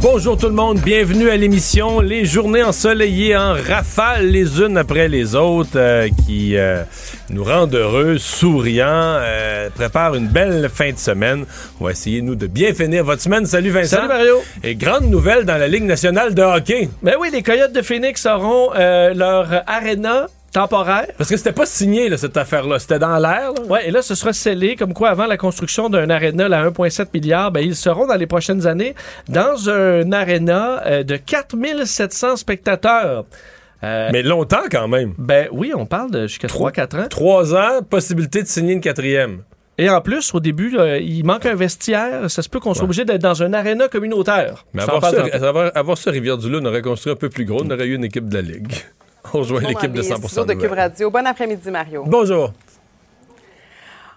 Bonjour tout le monde, bienvenue à l'émission Les journées ensoleillées en rafale les unes après les autres euh, qui euh, nous rendent heureux, souriants, euh, préparent une belle fin de semaine. On va essayer nous de bien finir votre semaine. Salut Vincent. Salut Mario. Et grande nouvelle dans la Ligue nationale de hockey. Ben oui, les Coyotes de Phoenix auront leur arena temporaire. Parce que c'était pas signé là, cette affaire-là, c'était dans l'air. Ouais, et là, ce sera scellé comme quoi, avant la construction d'un aréna à 1,7 milliard, ben, ils seront dans les prochaines années dans un aréna euh, de 4700 spectateurs. Euh, Mais longtemps quand même. ben oui, on parle de jusqu'à 3-4 ans. Trois ans, possibilité de signer une quatrième. Et en plus, au début, euh, il manque un vestiaire. Ça se peut qu'on soit obligé d'être dans un aréna communautaire. Mais avoir ça, avoir, avoir ça Rivière-du-Loup, on aurait construit un peu plus gros, on aurait eu une équipe de la Ligue. On rejoint l'équipe de 100% de Cube. Radio. Bon après-midi, Mario. Bonjour.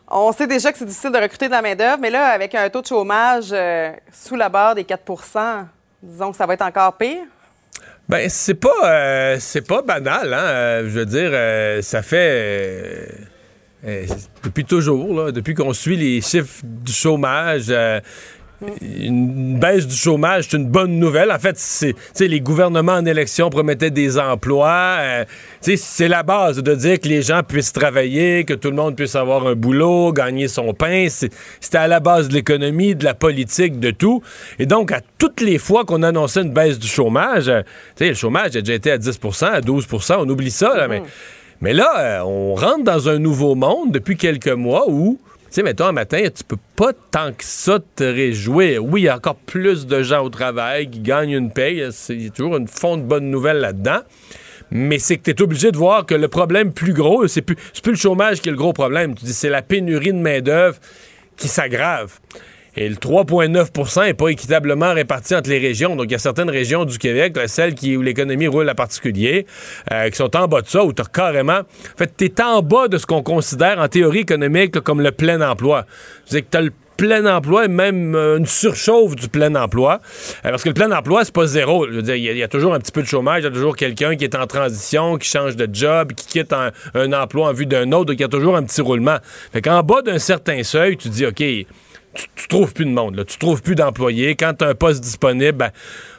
On sait déjà que c'est difficile de recruter de la main-d'œuvre, mais là, avec un taux de chômage euh, sous la barre des 4% disons que ça va être encore pire? Ben, c'est pas, euh, c'est pas banal, hein. Euh, je veux dire, ça fait. depuis toujours, là, depuis qu'on suit les chiffres du chômage, une baisse du chômage, c'est une bonne nouvelle. En fait, c'est, les gouvernements en élection promettaient des emplois. euh, c'est la base de dire que les gens puissent travailler, que tout le monde puisse avoir un boulot, gagner son pain. C'était à la base de l'économie, de la politique, de tout. Et donc, à toutes les fois qu'on annonçait une baisse du chômage, euh, le chômage a déjà été à 10% à 12% on oublie ça, là, mais, mais là, euh, on rentre dans un nouveau monde depuis quelques mois où, sais, mettons, un matin, tu peux pas tant que ça te réjouir. Oui, il y a encore plus de gens au travail qui gagnent une paye. Il y a toujours une fond de bonne nouvelle là-dedans. Mais c'est que tu es obligé de voir que le problème plus gros, c'est plus, plus le chômage qui est le gros problème. Tu dis, c'est la pénurie de main-d'œuvre qui s'aggrave. Et le 3,9% n'est pas équitablement réparti entre les régions. Donc, il y a certaines régions du Québec, celles où l'économie roule à particulier, euh, qui sont en bas de ça, où tu carrément. En fait, tu es en bas de ce qu'on considère en théorie économique comme le plein emploi. C'est que tu as le plein emploi et même euh, une surchauffe du plein emploi. Euh, parce que le plein emploi, c'est pas zéro. Je veux dire, il y, a- il y a toujours un petit peu de chômage, il y a toujours quelqu'un qui est en transition, qui change de job, qui quitte un, un emploi en vue d'un autre, donc il y a toujours un petit roulement. Fait qu'en bas d'un certain seuil, tu dis, OK, tu, trouves plus de monde, là. tu trouves plus d'employés. Quand tu as un poste disponible, ben,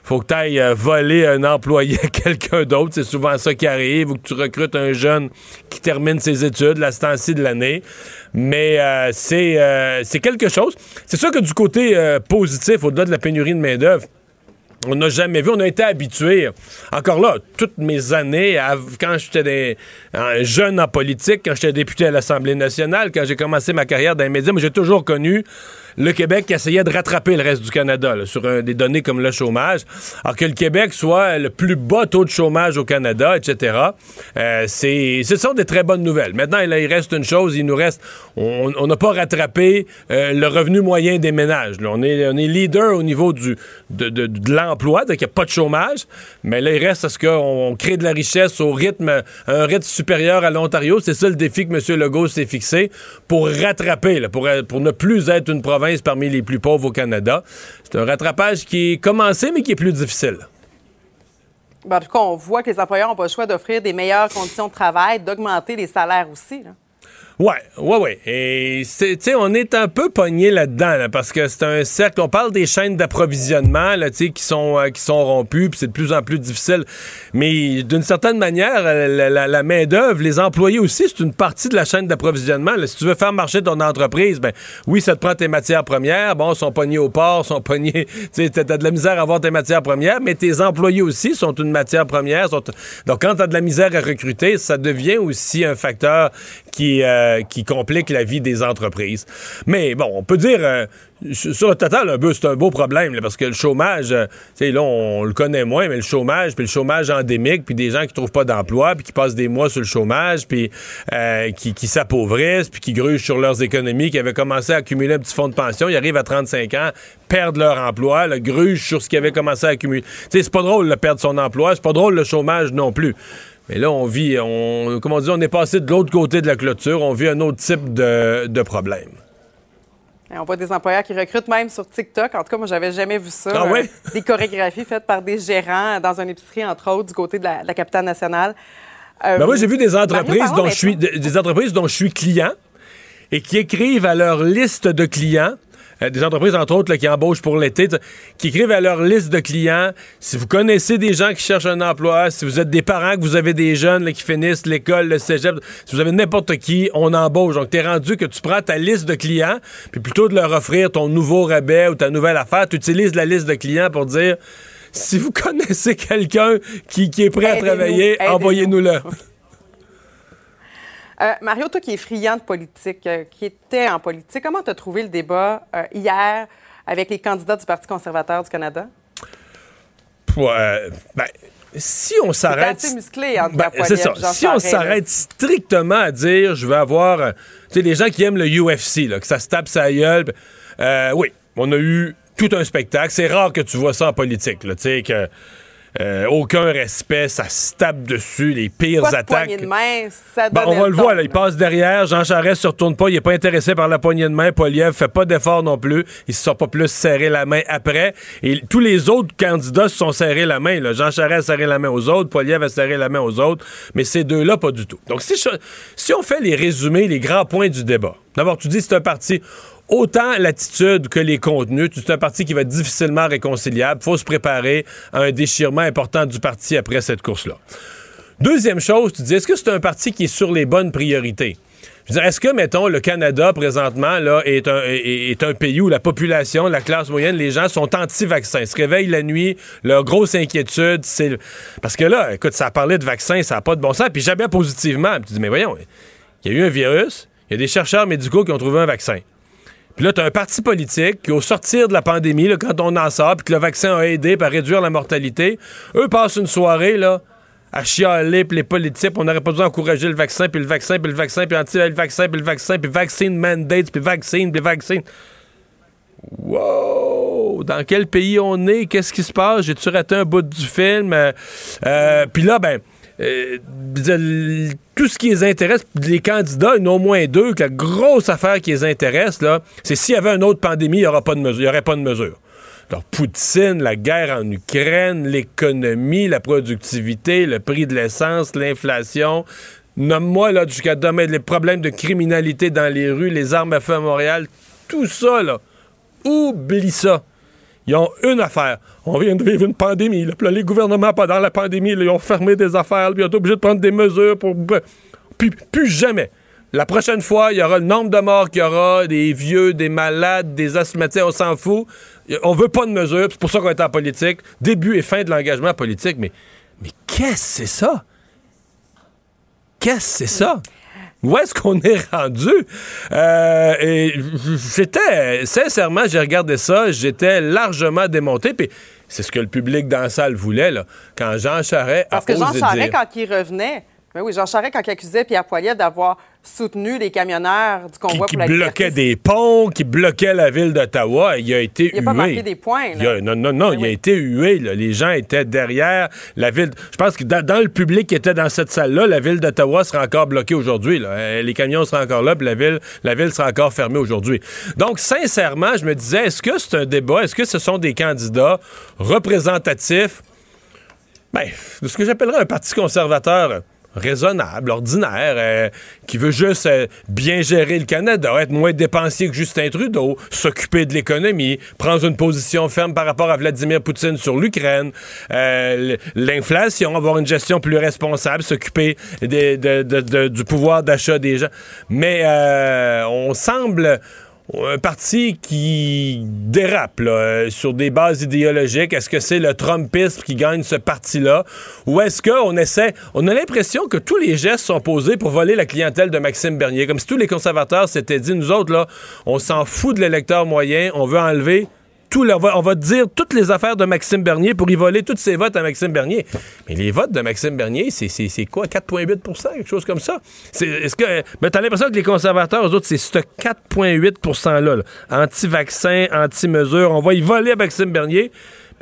faut que tu ailles voler un employé à quelqu'un d'autre. C'est souvent ça qui arrive, ou que tu recrutes un jeune qui termine ses études la temps-ci de l'année. Mais euh, c'est euh, c'est quelque chose. C'est sûr que du côté euh, positif, au-delà de la pénurie de main-d'œuvre, on n'a jamais vu, on a été habitué. Encore là, toutes mes années, quand j'étais un jeune en politique, quand j'étais député à l'Assemblée nationale, quand j'ai commencé ma carrière dans les médias, j'ai toujours connu le Québec qui essayait de rattraper le reste du Canada sur des données comme le chômage. Alors que le Québec soit le plus bas taux de chômage au Canada, etc. Euh, c'est, ce sont des très bonnes nouvelles. Maintenant, il reste une chose, il nous reste, on n'a pas rattrapé euh, le revenu moyen des ménages. On, est, on est leader au niveau du, de, de, de l'emploi, donc il n'y a pas de chômage, mais là, il reste à ce qu'on on crée de la richesse au rythme, à un rythme supérieur à l'Ontario. C'est ça le défi que M. Legault s'est fixé pour rattraper, pour, pour ne plus être une province parmi les plus pauvres au Canada. C'est un rattrapage qui est commencé, mais qui est plus difficile. Ben, en tout cas, on voit que les employeurs n'ont pas le choix d'offrir des meilleures conditions de travail, d'augmenter les salaires aussi. Ouais, ouais, ouais. Et tu sais, on est un peu pogné là-dedans, là, parce que c'est un cercle. On parle des chaînes d'approvisionnement, là, tu sais, qui sont euh, qui sont rompues, puis c'est de plus en plus difficile. Mais d'une certaine manière, euh, la, main d'œuvre, les employés aussi, c'est une partie de la chaîne d'approvisionnement. Si tu veux faire marcher ton entreprise, ben oui, ça te prend tes matières premières. Bon, sont pognés au port, sont pognés. Tu sais, t'as de la misère à avoir tes matières premières, mais tes employés aussi sont une matière première. Donc, quand t'as de la misère à recruter, ça devient aussi un facteur qui, euh, qui complique la vie des entreprises. Mais bon, on peut dire, euh, sur le total, un peu, c'est un beau problème, parce que le chômage, euh, tu là, on le connaît moins, mais le chômage, puis le chômage endémique, puis des gens qui trouvent pas d'emploi, puis qui passent des mois sur le chômage, puis euh, qui, s'appauvrissent, puis qui grugent sur leurs économies, qui avaient commencé à accumuler un petit fonds de pension, ils arrivent à 35 ans, perdent leur emploi, grugent sur ce qu'ils avaient commencé à accumuler. Tu sais, c'est pas drôle de perdre son emploi, c'est pas drôle le chômage non plus. Mais là, on vit, on, comment dire, on est passé de l'autre côté de la clôture, on vit un autre type de, de problème. Et on voit des employeurs qui recrutent même sur TikTok. En tout cas, moi, j'avais jamais vu ça. Ah ouais? Euh, des chorégraphies faites par des gérants dans une épicerie, entre autres, du côté de la, de la capitale nationale. Euh, Ben moi, j'ai vu des Mario, entreprises dont je suis, des entreprises dont je suis client et qui écrivent à leur liste de clients. Euh, des entreprises, entre autres, là, qui embauchent pour l'été, qui écrivent à leur liste de clients. Si vous connaissez des gens qui cherchent un emploi, si vous êtes des parents, que vous avez des jeunes là, qui finissent l'école, le cégep, si vous avez n'importe qui, on embauche. Donc, t'es rendu que tu prends ta liste de clients, puis plutôt de leur offrir ton nouveau rabais ou ta nouvelle affaire, tu utilises la liste de clients pour dire si vous connaissez quelqu'un qui, qui est prêt à travailler, envoyez-nous-le. Euh, Mario, toi qui es friand de politique, euh, qui était en politique, comment tu as trouvé le débat euh, hier avec les candidats du Parti conservateur du Canada? Ouais, ben, si on s'arrête. assez musclé entre Ben, ça. Si on s'arrête strictement à dire, je veux avoir. Tu sais, les gens qui aiment le UFC, là, que ça se tape sa gueule. ben, oui, on a eu tout un spectacle. C'est rare que tu vois ça en politique, là. Tu sais, que. Euh, aucun respect, ça se tape dessus, les pires Pas de attaques. de main, ça donnait on va le voir, là, il passe derrière. Jean Charest se retourne pas. Il est pas intéressé par la poignée de main. Poliev fait pas d'effort non plus. Il se sont pas plus serré la main après. Et tous les autres candidats se sont serrés la main. là. Jean Charest a serré la main aux autres. Poliev a serré la main aux autres. Mais ces deux-là, pas du tout. Donc, si, si on fait les résumés, les grands points du débat. D'abord, tu dis c'est un parti. Autant l'attitude que les contenus, c'est un parti qui va être difficilement réconciliable. faut se préparer à un déchirement important du parti après cette course-là. Deuxième chose, tu dis, est-ce que c'est un parti qui est sur les bonnes priorités? Est-ce que, mettons, le Canada, présentement, là, est un, est, est un pays où la population, la classe moyenne, les gens sont anti-vaccins, se réveillent la nuit, leur grosse inquiétude, c'est... Parce que là, écoute, ça a parlé de vaccins, ça n'a pas de bon sens, puis jamais positivement. Puis tu dis, mais voyons, il y a eu un virus, il y a des chercheurs médicaux qui ont trouvé un vaccin. Puis là, tu as un parti politique qui, au sortir de la pandémie, là, quand on en sort, puis que le vaccin a aidé à réduire la mortalité, eux passent une soirée, là, à chialer, puis les politiques, on n'aurait pas dû encourager le vaccin, puis le vaccin, puis le vaccin, puis anti le vaccin, puis le vaccin, puis vaccine mandates, puis vaccine, puis vaccine. Wow! Dans quel pays on est? Qu'est-ce qui se passe? J'ai-tu raté un bout du film? Euh, euh, puis là, ben, euh, tout ce qui les intéresse, les candidats, il au moins deux, que la grosse affaire qui les intéresse, là, c'est s'il y avait une autre pandémie, il n'y aurait pas de mesure. Alors, Poutine, la guerre en Ukraine, l'économie, la productivité, le prix de l'essence, l'inflation. Nomme-moi, là, jusqu'à demain, les problèmes de criminalité dans les rues, les armes à feu à Montréal, tout ça, là. Oublie ça. Ils ont une affaire. On vient de vivre une pandémie. Les gouvernements, pendant la pandémie, ils ont fermé des affaires. Puis ils ont été obligés de prendre des mesures pour. Puis, plus jamais. La prochaine fois, il y aura le nombre de morts qu'il y aura, des vieux, des malades, des asthmatiques, on s'en fout. On veut pas de mesures. C'est pour ça qu'on est en politique. Début et fin de l'engagement politique. Mais, mais qu'est-ce que c'est ça? Qu'est-ce que c'est ça? Où est-ce qu'on est rendu? Euh, et j'étais, sincèrement, j'ai regardé ça, j'étais largement démonté, puis c'est ce que le public dans la salle voulait, là. Quand Jean Charest a Parce que Jean osé Charest, dire- quand il revenait, ben oui, Jean Charest, quand il accusait Pierre Poilievre d'avoir soutenu les camionneurs du qui, convoi qui pour la bloquait des ponts, qui bloquait la ville d'Ottawa, il a été Il a hué. pas marqué des points, là. Il a- non, non, non, Ben il a été hué. là. Les gens étaient derrière la ville. Je pense que dans, dans le public qui était dans cette salle-là, la ville d'Ottawa sera encore bloquée aujourd'hui. Euh, Les camions seront encore là, puis la ville, la ville sera encore fermée aujourd'hui. Donc, sincèrement, je me disais, est-ce que c'est un débat? Est-ce que ce sont des candidats représentatifs? Ben, de ce que j'appellerais un parti conservateur raisonnable, ordinaire, euh, qui veut juste euh, bien gérer le Canada, être moins dépensier que Justin Trudeau, s'occuper de l'économie, prendre une position ferme par rapport à Vladimir Poutine sur l'Ukraine, euh, l'inflation, avoir une gestion plus responsable, s'occuper du pouvoir d'achat des gens. Mais on semble un parti qui dérape euh, sur des bases idéologiques. Est-ce que c'est le Trumpisme qui gagne ce parti-là? Ou est-ce qu'on essaie... On a l'impression que tous les gestes sont posés pour voler la clientèle de Maxime Bernier? Comme si tous les conservateurs s'étaient dit, nous autres, là, on s'en fout de l'électeur moyen, on veut enlever... On, va, dire toutes les affaires de Maxime Bernier pour y voler tous ses votes à Maxime Bernier. Mais les votes de Maxime Bernier, c'est, quoi? 4,8% quelque chose comme ça? Est-ce que, mais t'as l'impression que les conservateurs, eux autres, c'est ce 4,8 %-là, là. anti-vaccin, anti-mesure. On va y voler à Maxime Bernier.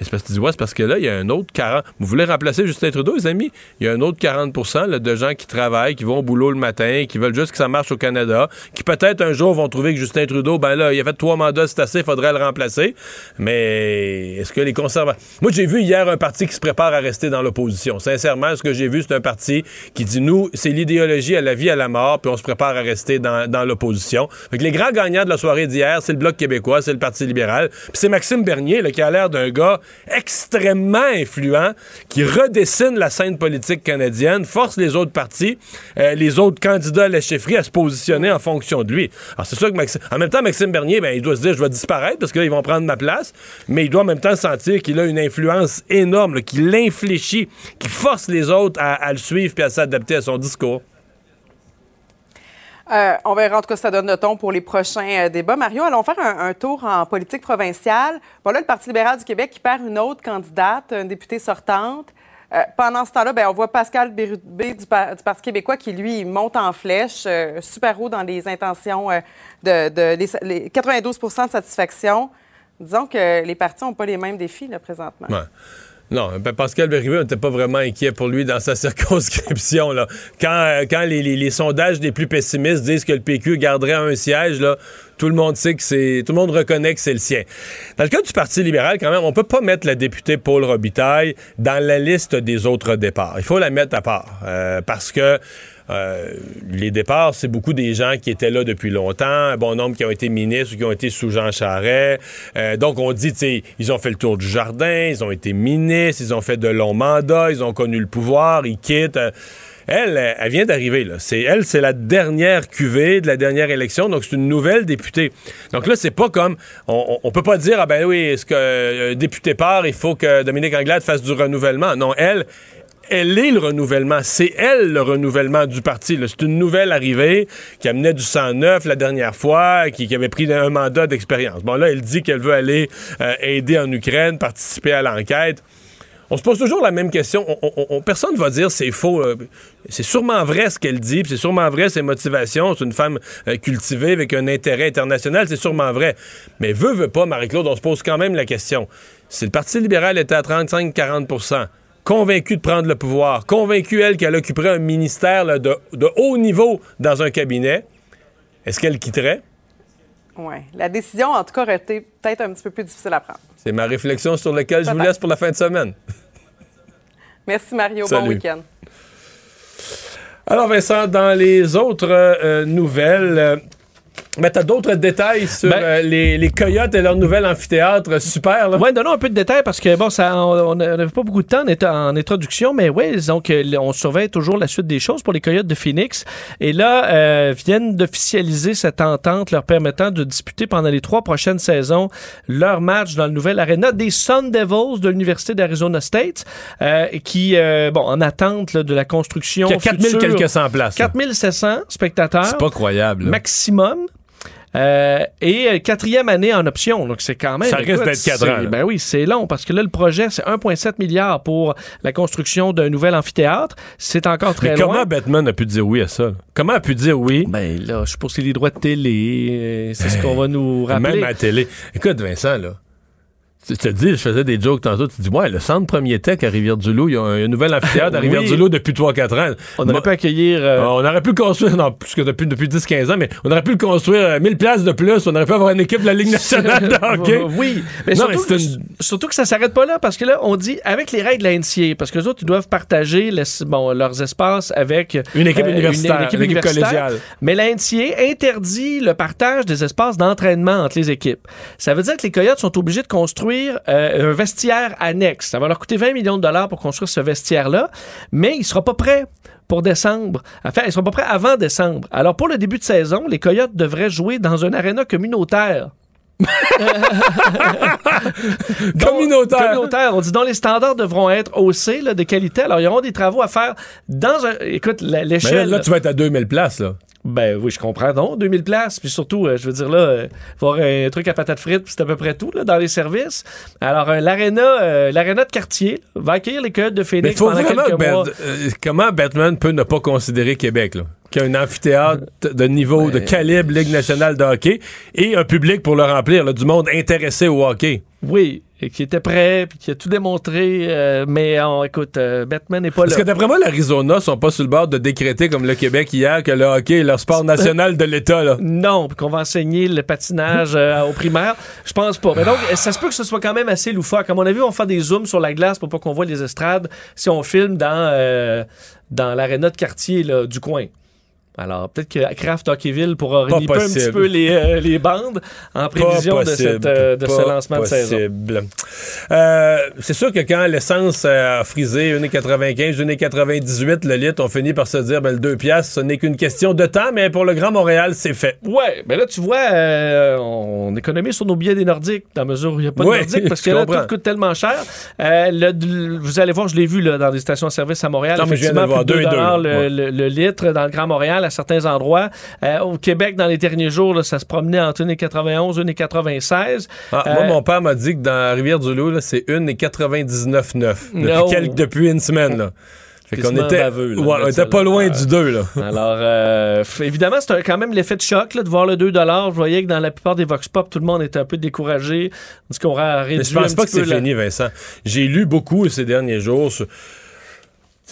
C'est parce que tu dis, ouais, c'est parce que là, il y a un autre 40. Vous voulez remplacer Justin Trudeau, les amis? Il y a un autre 40 là, de gens qui travaillent, qui vont au boulot le matin, qui veulent juste que ça marche au Canada, qui peut-être un jour vont trouver que Justin Trudeau, ben là, il a fait trois mandats, c'est assez, il faudrait le remplacer. Mais est-ce que les conservateurs. Moi, j'ai vu hier un parti qui se prépare à rester dans l'opposition. Sincèrement, ce que j'ai vu, c'est un parti qui dit, nous, c'est l'idéologie à la vie, à la mort, puis on se prépare à rester dans, dans l'opposition. Les grands gagnants de la soirée d'hier, c'est le Bloc québécois, c'est le Parti libéral, puis c'est Maxime Bernier, là, qui a l'air d'un gars extrêmement influent, qui redessine la scène politique canadienne, force les autres partis, euh, les autres candidats à la chefferie à se positionner en fonction de lui. Alors c'est sûr que Maxime, en même temps, Maxime Bernier, ben, il doit se dire, je vais disparaître parce que là, ils vont prendre ma place, mais il doit en même temps sentir qu'il a une influence énorme, qui l'infléchit, qui force les autres à, à le suivre puis à s'adapter à son discours. Euh, on verra en tout cas ça donne le ton pour les prochains euh, débats. Mario, allons faire un, tour en politique provinciale. Bon, là, le Parti libéral du Québec qui perd une autre candidate, une députée sortante. Euh, pendant ce temps-là, ben, on voit Pascal Bérubé du, Par- du Parti québécois qui, lui, monte en flèche, super haut dans les intentions de, de les- les 92% de satisfaction. Disons que les partis n'ont pas les mêmes défis, là, présentement. Non, Pascal Bérubé, on n'était pas vraiment inquiet pour lui dans sa circonscription. Là. Quand, euh, quand les, sondages les plus pessimistes disent que le PQ garderait un siège, là, tout le monde sait que c'est. Tout le monde reconnaît que c'est le sien. Dans le cas du Parti libéral, quand même, on peut pas mettre la députée Paul Robitaille dans la liste des autres départs. Il faut la mettre à part. euh, parce que euh, les départs, c'est beaucoup des gens qui étaient là depuis longtemps, un bon nombre qui ont été ministres ou qui ont été sous Jean Charest. Euh, donc, on dit, tu ils ont fait le tour du jardin, ils ont été ministres, ils ont fait de longs mandats, ils ont connu le pouvoir, ils quittent. Euh, elle, elle vient d'arriver. C'est, elle, c'est la dernière cuvée de la dernière élection, donc c'est une nouvelle députée. Donc là, c'est pas comme... On, peut pas dire, ah ben oui, est-ce qu'un député part, il faut que Dominique Anglade fasse du renouvellement. Non, elle, elle est le renouvellement. C'est elle le renouvellement du parti. C'est une nouvelle arrivée qui amenait du sang neuf la dernière fois, qui, avait pris un mandat d'expérience. Bon, là, elle dit qu'elle veut aller euh, aider en Ukraine, participer à l'enquête. On se pose toujours la même question. On- on- on- personne ne va dire c'est faux. euh, c'est sûrement vrai ce qu'elle dit, c'est sûrement vrai ses motivations. C'est une femme euh, cultivée avec un intérêt international, c'est sûrement vrai. Mais veut, veut pas, Marie-Claude, on se pose quand même la question. Si le Parti libéral était à 35-40 convaincu de prendre le pouvoir, convaincu, elle, qu'elle occuperait un ministère là, de, de haut niveau dans un cabinet, est-ce qu'elle quitterait? Oui. La décision, en tout cas, aurait été peut-être un petit peu plus difficile à prendre. C'est ma réflexion sur laquelle je vous laisse pour la fin de semaine. Merci, Mario. Bon week-end. Alors, Vincent, dans les autres euh, nouvelles, euh, ben, t'as d'autres détails sur Ben- euh, les, les Coyotes et leur nouvel amphithéâtre. Super, là. Ouais, donnons un peu de détails parce que bon, ça, on n'avait pas beaucoup de temps en, introduction, mais ouais, donc on surveille toujours la suite des choses pour les Coyotes de Phoenix. Et là, euh, viennent d'officialiser cette entente leur permettant de disputer pendant les trois prochaines saisons leur match dans le nouvel aréna des Sun Devils de l'Université d'Arizona State, euh, qui, euh, bon, en attente là, de la construction. Il y a 4000 future. quelques cent places. là. 4700 spectateurs. C'est pas croyable. là. maximum. Euh, et euh, quatrième année en option, donc c'est quand même. Ça risque d'être quatre ans. Ben oui, c'est long parce que là le projet c'est 1,7 milliard pour la construction d'un nouvel amphithéâtre. C'est encore très Mais loin. comment Batman a pu dire oui à ça? Comment a pu dire oui? Ben là, je suppose que c'est les droits de télé, euh, c'est ce qu'on va nous rappeler. Même à la télé. Écoute, Vincent, là. Je te dis, je faisais des jokes tantôt. Tu dis, ouais, le centre Premier Tech à Rivière-du-Loup, il y a un, nouvel amphithéâtre à. Rivière-du-Loup depuis 3-4 ans. On aurait pu accueillir. euh, on aurait pu le construire, non, plus que depuis, depuis 10-15 ans, mais on aurait pu le construire euh, 1000 places de plus. On aurait pu avoir une équipe de la Ligue nationale de hockey. Oui, mais, Non, surtout, mais c'est une- surtout que ça s'arrête pas là parce que là, on dit avec les règles de la NCA, parce que les autres, ils doivent partager les- bon, leurs espaces avec Une équipe euh, universitaire, une, équipe une équipe universitaire. collégiale. Mais la NCA interdit le partage des espaces d'entraînement entre les équipes. Ça veut dire que les Coyotes sont obligés de construire euh, un vestiaire annexe. Ça va leur coûter 20 millions de dollars pour construire ce vestiaire-là, mais il sera pas prêt pour décembre. Enfin, ils seront pas prêts avant décembre. Alors, pour le début de saison, les Coyotes devraient jouer dans un aréna communautaire. Communautaire. communautaire. On dit dont les standards devront être haussés là, de qualité. Alors, ils auront des travaux à faire dans un. Écoute, Mais là, l'échelle. là, tu vas être à 2000 places, là. Ben oui, je comprends. Non, 2000 places. Puis surtout, euh, je veux dire, là, euh, avoir un truc à patates frites, puis c'est à peu près tout là, dans les services. Alors, euh, l'aréna euh, l'aréna de quartier là, va accueillir les Coyotes de Phoenix faut pendant vraiment quelques que mois. Bat- comment Batman peut ne pas considérer Québec, là? Qu'il y a un amphithéâtre de niveau, de calibre Ligue nationale de hockey et un public pour le remplir, là, du monde intéressé au hockey. Oui, et qui était prêt, puis qui a tout démontré. euh, mais on, écoute, euh, Batman n'est pas Parce là. que d'après moi, l'Arizona sont pas sur le bord de décréter comme le Québec hier que le hockey est leur sport national de l'État. Non, puis qu'on va enseigner le patinage euh, aux primaires. Je pense pas. Mais donc, ça se peut que ce soit quand même assez loufoque. Comme on a vu, on fait des zooms sur la glace pour pas qu'on voit les estrades si on filme dans, euh, dans l'aréna de quartier là, du coin. Alors, peut-être que Craft Hockeyville pourra Pas reniper un possible. petit peu les, euh, les bandes en prévision de, cette, euh, de ce lancement de saison. Euh, c'est sûr que quand l'essence a frisé 1,95, 1,98 le litre, on finit par se dire ben, le 2 piastres, ce n'est qu'une question de temps, mais pour le Grand Montréal, c'est fait. Ouais, mais là, tu vois, on économise sur nos billets des Nordiques, dans la mesure où il n'y a pas de Ouais, Nordiques, parce que là, comprends. tout coûte tellement cher. Le- vous allez voir, je l'ai vu là, dans des stations-service à Montréal. Non, mais je viens de effectivement, le voir, plus de deux et 2 dollars deux, le, ouais. le- le litre dans le Grand Montréal à certains endroits. Euh, au Québec, dans les derniers jours, là, ça se promenait entre 1,91 1,96 Ah, Euh, Moi, mon père m'a dit que dans la Rivière-du-Loup, c'est 1,99,9 depuis, No. quelques- depuis une semaine. Là. Fait qu'on était, baveux, là, ouais, on était pas loin Euh, du 2. Là. Alors, euh, évidemment, c'est un- quand même l'effet de choc là, de voir le 2 Je voyais que dans la plupart des Vox Pop, tout le monde était un peu découragé. Qu'on réduit Mais je pense un pas que c'est la- fini, Vincent. J'ai lu beaucoup ces derniers jours. sur-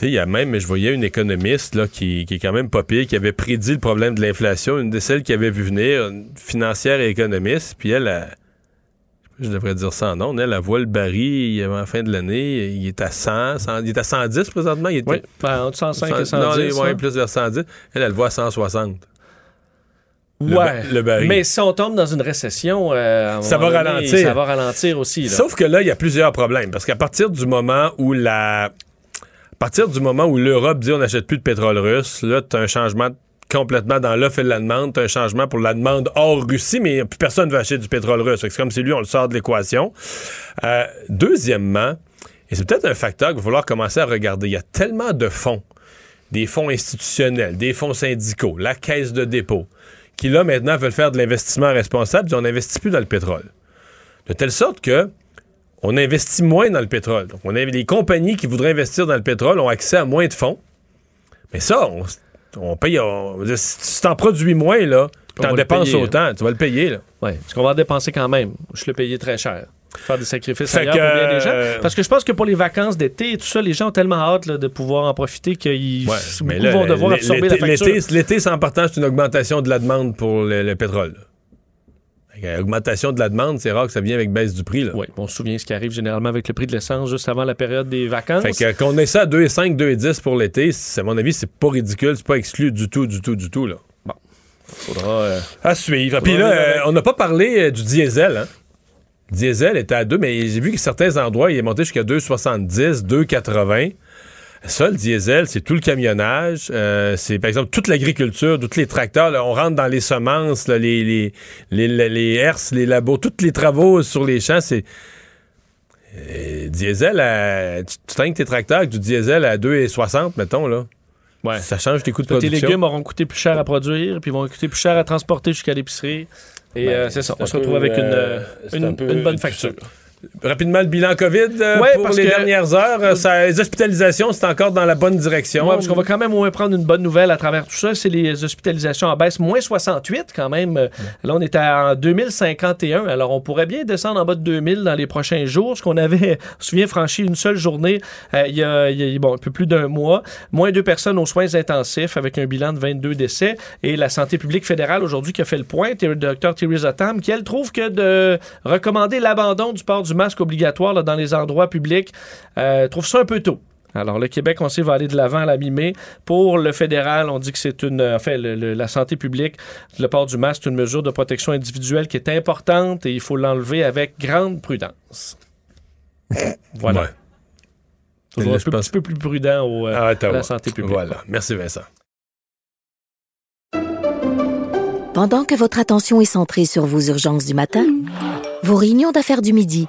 il y a même, je voyais une économiste là, qui, qui est quand même pas pire, qui avait prédit le problème de l'inflation, une de celles qui avait vu venir, une financière et économiste, puis elle, a- je devrais dire ça en nom, elle, elle voit le baril avant la fin de l'année, il est à 100, 100 il est à 110 présentement, il était Oui, ben, entre 105 et 100 non, 110. ouais, hein. plus vers 110. Elle, elle le voit à 160. Le Ouais. ba- le baril. Mais si on tombe dans une récession, euh, Ça va donné, ralentir. Ça va ralentir aussi. Là. Sauf que là, il y a plusieurs problèmes. Parce qu'à partir du moment où la. À partir du moment où l'Europe dit on n'achète plus de pétrole russe, là, tu as un changement complètement dans l'offre et la demande. Tu un changement pour la demande hors Russie, mais plus personne ne veut acheter du pétrole russe. C'est comme si lui, on le sort de l'équation. Euh, deuxièmement, et c'est peut-être un facteur qu'il va falloir commencer à regarder, il y a tellement de fonds, des fonds institutionnels, des fonds syndicaux, la caisse de dépôt, qui là maintenant veulent faire de l'investissement responsable, puis on n'investit plus dans le pétrole. De telle sorte que on investit moins dans le pétrole. Donc, on a, les compagnies qui voudraient investir dans le pétrole ont accès à moins de fonds. Mais ça, on, on paye. on- si tu t'en produis moins, là, t'en le dépenses payer, autant, tu vas le payer. Là. Ouais, parce qu'on va en dépenser quand même. Je l'ai payé très cher. Faire des sacrifices Fait ailleurs que, pour bien des gens. euh, Parce que je pense que pour les vacances d'été et tout ça, les gens ont tellement hâte là, de pouvoir en profiter qu'ils Ouais, vont devoir absorber la facture. L'été, l'été, c'est en partant, c'est une augmentation de la demande pour le, le pétrole. là. Augmentation de la demande, c'est rare que ça vienne avec baisse du prix. Là. Oui, on se souvient ce qui arrive généralement avec le prix de l'essence juste avant la période des vacances. Fait que qu'on ait ça à 2,5, 2,10 pour l'été, à mon avis, c'est pas ridicule, c'est pas exclu du tout, du tout, du tout. Là. faudra, euh, À suivre. Puis là, euh, on n'a pas parlé euh, du diesel. Hein? Diesel était à 2, mais j'ai vu que certains endroits, il est monté jusqu'à 2,70, 2,80. Ça, le diesel, c'est tout le camionnage. euh, c'est, par exemple, toute l'agriculture, tous les tracteurs. là, on rentre dans les semences, là, les, les, les, les, les herses, les labos, tous les travaux sur les champs. C'est. euh, diesel, à, tu, tes tracteurs avec du diesel à 2,60, mettons, là. ouais. Ça change tes coûts de Tes production. légumes auront coûté plus cher à produire, puis vont coûter plus cher à transporter jusqu'à l'épicerie. Et Ben, euh, c'est ça, on se retrouve avec une, c'est une, un peu une bonne facture. Rapidement, le bilan COVID euh, Ouais, pour parce les que- dernières heures. Euh, ça- les hospitalisations, c'est encore dans la bonne direction. Ouais, parce qu'on va quand même au moins prendre une bonne nouvelle à travers tout ça. C'est les hospitalisations en baisse, moins 68 quand même. Euh, Là, on est à en 2051. Alors, on pourrait bien descendre en bas de 2000 dans les prochains jours. Ce qu'on avait, on se souvient, franchi une seule journée euh, il, y a, il y a, bon, un peu plus d'un mois. Moins deux personnes aux soins intensifs avec un bilan de 22 décès. Et la santé publique fédérale aujourd'hui qui a fait le point, le docteur Theresa Tam, qui elle trouve que de recommander l'abandon du port du masque obligatoire là, dans les endroits publics, euh, trouve ça un peu tôt. Alors, le Québec, on sait, va aller de l'avant à la mi-mai. Pour le fédéral, on dit que c'est une. Enfin, le- le- la santé publique, le port du masque, c'est une mesure de protection individuelle qui est importante et il faut l'enlever avec grande prudence. Voilà. Ouais. Toujours un je peu- pense- petit peu plus prudent au, euh, À Ottawa. la santé publique. Voilà. Merci, Vincent. Pendant que votre attention est centrée sur vos urgences du matin, vos réunions d'affaires du midi,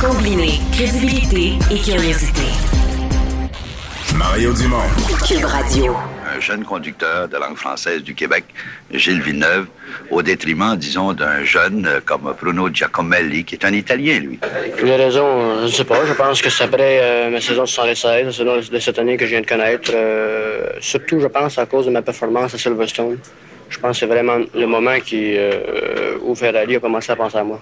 Combiner crédibilité et curiosité. Mario Dumont. Cube Radio. un jeune conducteur de langue française du Québec, Gilles Villeneuve, au détriment, disons, d'un jeune euh, comme Bruno Giacomelli, qui est un Italien, lui. Les raisons, euh, je ne sais pas. Je pense que c'est après euh, ma saison 76, la saison de cette année que je viens de connaître. euh, surtout, je pense, à cause de ma performance à Silverstone. Je pense que c'est vraiment le moment qui, euh, où Ferrari a commencé à penser à moi.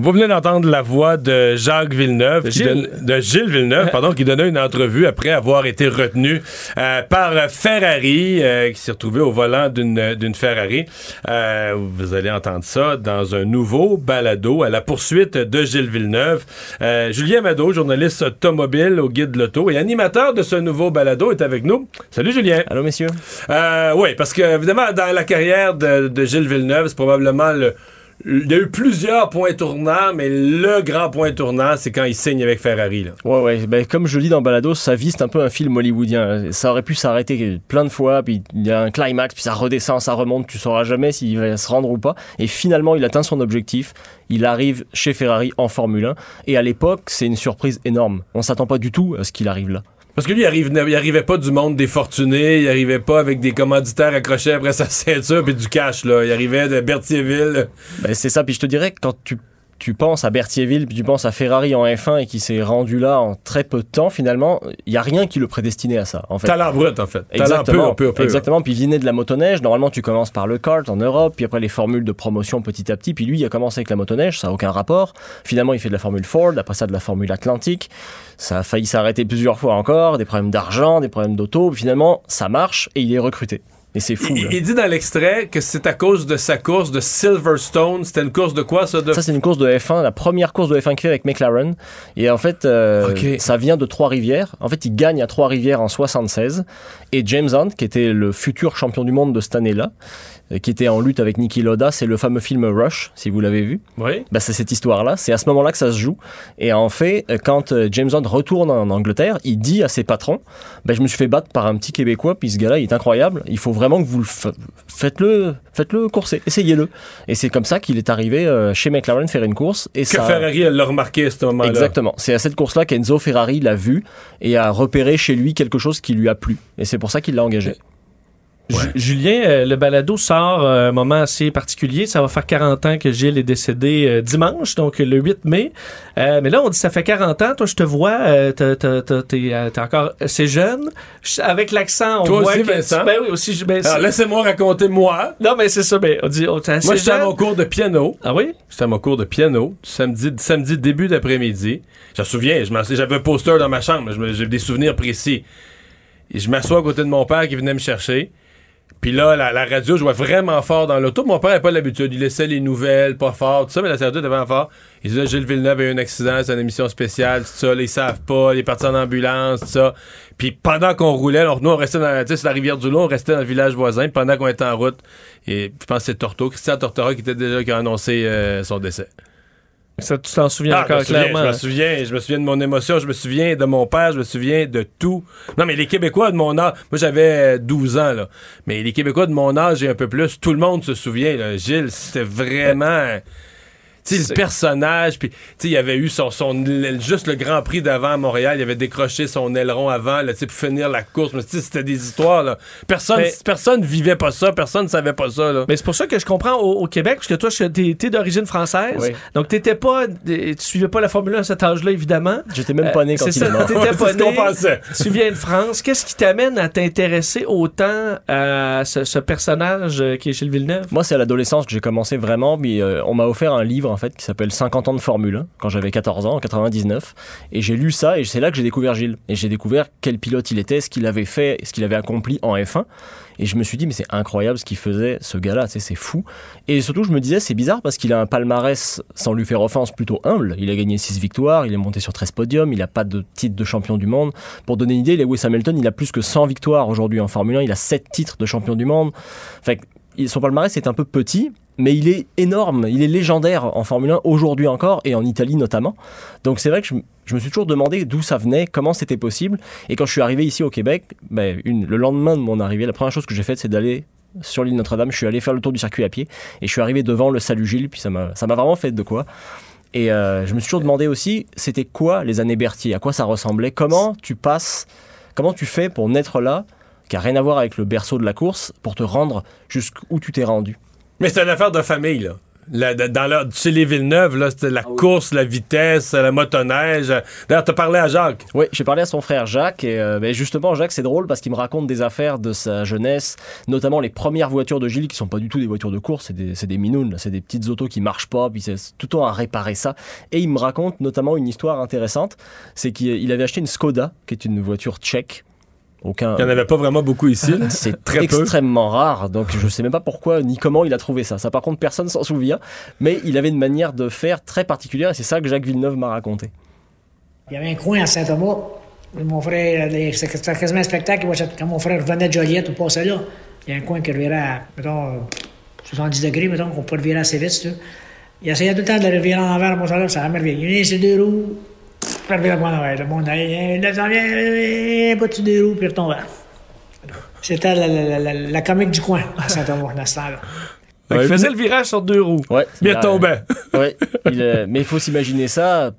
Vous venez d'entendre la voix de Jacques Villeneuve, De qui Gilles. donne- de Gilles Villeneuve, pardon, qui donnait une entrevue après avoir été retenu euh, par Ferrari, euh, qui s'est retrouvé au volant d'une d'une Ferrari. Euh, vous allez entendre ça dans un nouveau balado à la poursuite de Gilles Villeneuve. Euh, Julien Mado, journaliste automobile au Guide de l'Auto et animateur de ce nouveau balado, est avec nous. Salut Julien. Allô, messieurs? Euh, oui, parce que évidemment, dans la carrière de, de Gilles Villeneuve, c'est probablement le. Il y a eu plusieurs points tournants, mais le grand point tournant, c'est quand il signe avec Ferrari. Là. Ouais, ouais. Ben, comme je le dis dans Balado, sa vie, c'est un peu un film hollywoodien. Ça aurait pu s'arrêter plein de fois, puis il y a un climax, puis ça redescend, ça remonte, tu sauras jamais s'il va se rendre ou pas. Et finalement, il atteint son objectif. Il arrive chez Ferrari en Formule 1. Et à l'époque, c'est une surprise énorme. On s'attend pas du tout à ce qu'il arrive là. Parce que lui, il, arrivait pas du monde des fortunés, il arrivait pas avec des commanditaires accrochés après sa ceinture puis du cash. Là. Il arrivait de Berthierville. Ben, c'est ça. Puis je te dirais quand tu, tu penses à Berthierville, puis tu penses à Ferrari en F1 et qui s'est rendu là en très peu de temps, finalement, il y a rien qui le prédestinait à ça. En fait. Talent brut, en fait. Exactement. peu, peu, peu. Exactement. Puis il venait de la motoneige. Normalement, tu commences par le kart en Europe, puis après les formules de promotion petit à petit. Puis lui, il a commencé avec la motoneige, ça n'a aucun rapport. Finalement, il fait de la formule Ford, après ça de la formule Atlantique. Ça a failli s'arrêter plusieurs fois encore, des problèmes d'argent, des problèmes d'auto. Finalement, ça marche et il est recruté. Et c'est fou. Il, dit dans l'extrait que c'est à cause de sa course de Silverstone. C'était une course de quoi, ça? De... Ça, c'est une course de F1, la première course de F1 qu'il fait avec McLaren. Et en fait, euh, ça vient de Trois-Rivières. En fait, il gagne à Trois-Rivières en 76. Et James Hunt, qui était le futur champion du monde de cette année-là, qui était en lutte avec Niki Loda, c'est le fameux film Rush, si vous l'avez vu. Oui. Bah, c'est cette histoire-là. C'est à ce moment-là que ça se joue. Et en fait, euh, quand euh, James Hunt retourne en Angleterre, il dit à ses patrons bah, Je me suis fait battre par un petit Québécois, puis ce gars-là, il est incroyable. Il faut vraiment que vous le fa- faites-le, faites-le courser, essayez-le. Et c'est comme ça qu'il est arrivé euh, chez McLaren faire une course. Et Que ça... Ferrari, elle l'a remarqué à ce moment-là. Exactement. C'est à cette course-là qu'Enzo Ferrari l'a vu et a repéré chez lui quelque chose qui lui a plu. Et c'est pour ça qu'il l'a engagé. Ju- Julien, euh, le balado sort à un moment assez particulier. Ça va faire 40 ans que Gilles est décédé euh, dimanche, donc le 8 mai. Euh, mais là, on dit ça fait 40 ans. Toi, je te vois, euh, t'es euh, encore assez jeune. Je- Avec l'accent, on Toi voit aussi, que... Vincent? Ben oui, aussi. Ben, Alors, laissez-moi raconter moi. non, mais c'est ça. Ben, on dit, Moi, j'étais à mon cours de piano. Ah oui? J'étais à mon cours de piano, samedi, samedi début d'après-midi. Je me souviens, j'avais un poster dans ma chambre, j'ai des souvenirs précis. Et je m'assois à côté de mon père qui venait me chercher. Puis là, la, la radio jouait vraiment fort dans l'auto. Mon père n'avait pas l'habitude. Il laissait les nouvelles, pas fort, tout ça, mais la radio était vraiment fort. Il disait, Gilles Villeneuve a eu un accident, c'est une émission spéciale, tout ça, là, savent pas, il est parti en ambulance, tout ça. Puis pendant qu'on roulait, alors, nous, on restait dans, la rivière du Loup, on restait dans le village voisin, pendant qu'on était en route, et je pense que c'est Torto, Christian Tortora qui était déjà, qui a annoncé euh, son décès. Ça, tu t'en souviens Ah, encore je souviens, clairement. Je me souviens, je me souviens de mon émotion, je me souviens de mon père, je me souviens de tout. Non, mais les Québécois de mon âge, moi j'avais euh, 12 ans, là. Mais les Québécois de mon âge et un peu plus, tout le monde se souvient, là. Gilles, c'était vraiment. Sais, le personnage, puis tu sais, il avait eu son, son juste le Grand Prix d'avant à Montréal, il avait décroché son aileron avant, là, tu sais, pour finir la course. Mais tu sais, c'était des histoires, là. Personne, Mais- personne vivait pas ça, personne savait pas ça, là. Mais c'est pour ça que je comprends au, au Québec, parce que toi, t'es t'es d'origine française. Oui. Donc, t'étais pas. Tu suivais pas la Formule 1 à cet âge-là, évidemment. J'étais même pas né quand Euh, c'est il est mort. T'étais pas c'est ce qu'on né. pensait. Tu viens de France. Qu'est-ce qui t'amène à t'intéresser autant à ce, ce personnage euh, qui est Gilles Villeneuve? Moi, c'est à l'adolescence que j'ai commencé vraiment. Puis, euh, on m'a offert un livre en fait qui s'appelle 50 ans de Formule 1 quand j'avais 14 ans, en 99. Et j'ai lu ça et c'est là que j'ai découvert Gilles. Et j'ai découvert quel pilote il était, ce qu'il avait fait, ce qu'il avait accompli en F1. Et je me suis dit, mais c'est incroyable ce qu'il faisait, ce gars-là, c'est fou. Et surtout, je me disais, c'est bizarre parce qu'il a un palmarès, sans lui faire offense, plutôt humble. Il a gagné 6 victoires, il est monté sur 13 podiums, il n'a pas de titre de champion du monde. Pour donner une idée, Lewis Hamilton, il a plus que 100 victoires aujourd'hui en Formule 1, il a 7 titres de champion du monde. Il- son palmarès est un peu petit, mais il est énorme, il est légendaire en Formule 1 aujourd'hui encore et en Italie notamment. Donc c'est vrai que je, me suis toujours demandé d'où ça venait, comment c'était possible. Et quand je suis arrivé ici au Québec, ben, le lendemain de mon arrivée, la première chose que j'ai faite, c'est d'aller sur l'île Notre-Dame. Je suis allé faire le tour du circuit à pied et je suis arrivé devant le Salut Gilles, puis ça m'a ça m'a vraiment fait de quoi. Et euh, je me suis toujours demandé aussi, c'était quoi les années Berthier, à quoi ça ressemblait, comment tu passes, comment tu fais pour naître là, qui a rien à voir avec le berceau de la course, pour te rendre jusqu'où tu t'es rendu? Mais c'est une affaire de famille, là. La- dans la- chez les Villeneuve, là, c'était la course, la vitesse, la motoneige. D'ailleurs, t'as parlé à Jacques. Oui, j'ai parlé à son frère Jacques et euh, ben, justement Jacques c'est drôle parce qu'il me raconte des affaires de sa jeunesse, notamment les premières voitures de Gilles qui sont pas du tout des voitures de course, c'est des, c'est des minounes, c'est des petites autos qui marchent pas, puis c'est tout le temps à réparer ça. Et il me raconte notamment une histoire intéressante, c'est qu'il il avait acheté une Skoda qui est une voiture tchèque. Aucun, Il n'y en avait pas vraiment beaucoup ici. c'est Très peu. extrêmement rare, donc je sais même pas pourquoi ni comment il a trouvé ça. Ça, par contre, personne s'en souvient, mais il avait une manière de faire très particulière et c'est ça que Jacques Villeneuve m'a raconté. Il y avait un coin à Saint-Thomas. Mon frère, les- c'était quasiment un spectacle. Quand mon frère revenait de Joliette ou passait là, il y a un coin qui revirait à, mettons, euh, 70 degrés, mettons, qu'on peut revirer assez vite, si tu veux. Il essayait tout le temps de le revirer en envers, ça, là, ça a reviré. Il vient sur deux roues, il revient en envers. Le monde, il là, ça vient, un peu dessus deux roues, puis il retombe. C'était la, la, la, la, la comique du coin à Saint-Thomas, dans ce qu'il faisait le virage sur deux roues. Ouais, Bien tombait. Ouais, il, euh, mais il faut s'imaginer ça.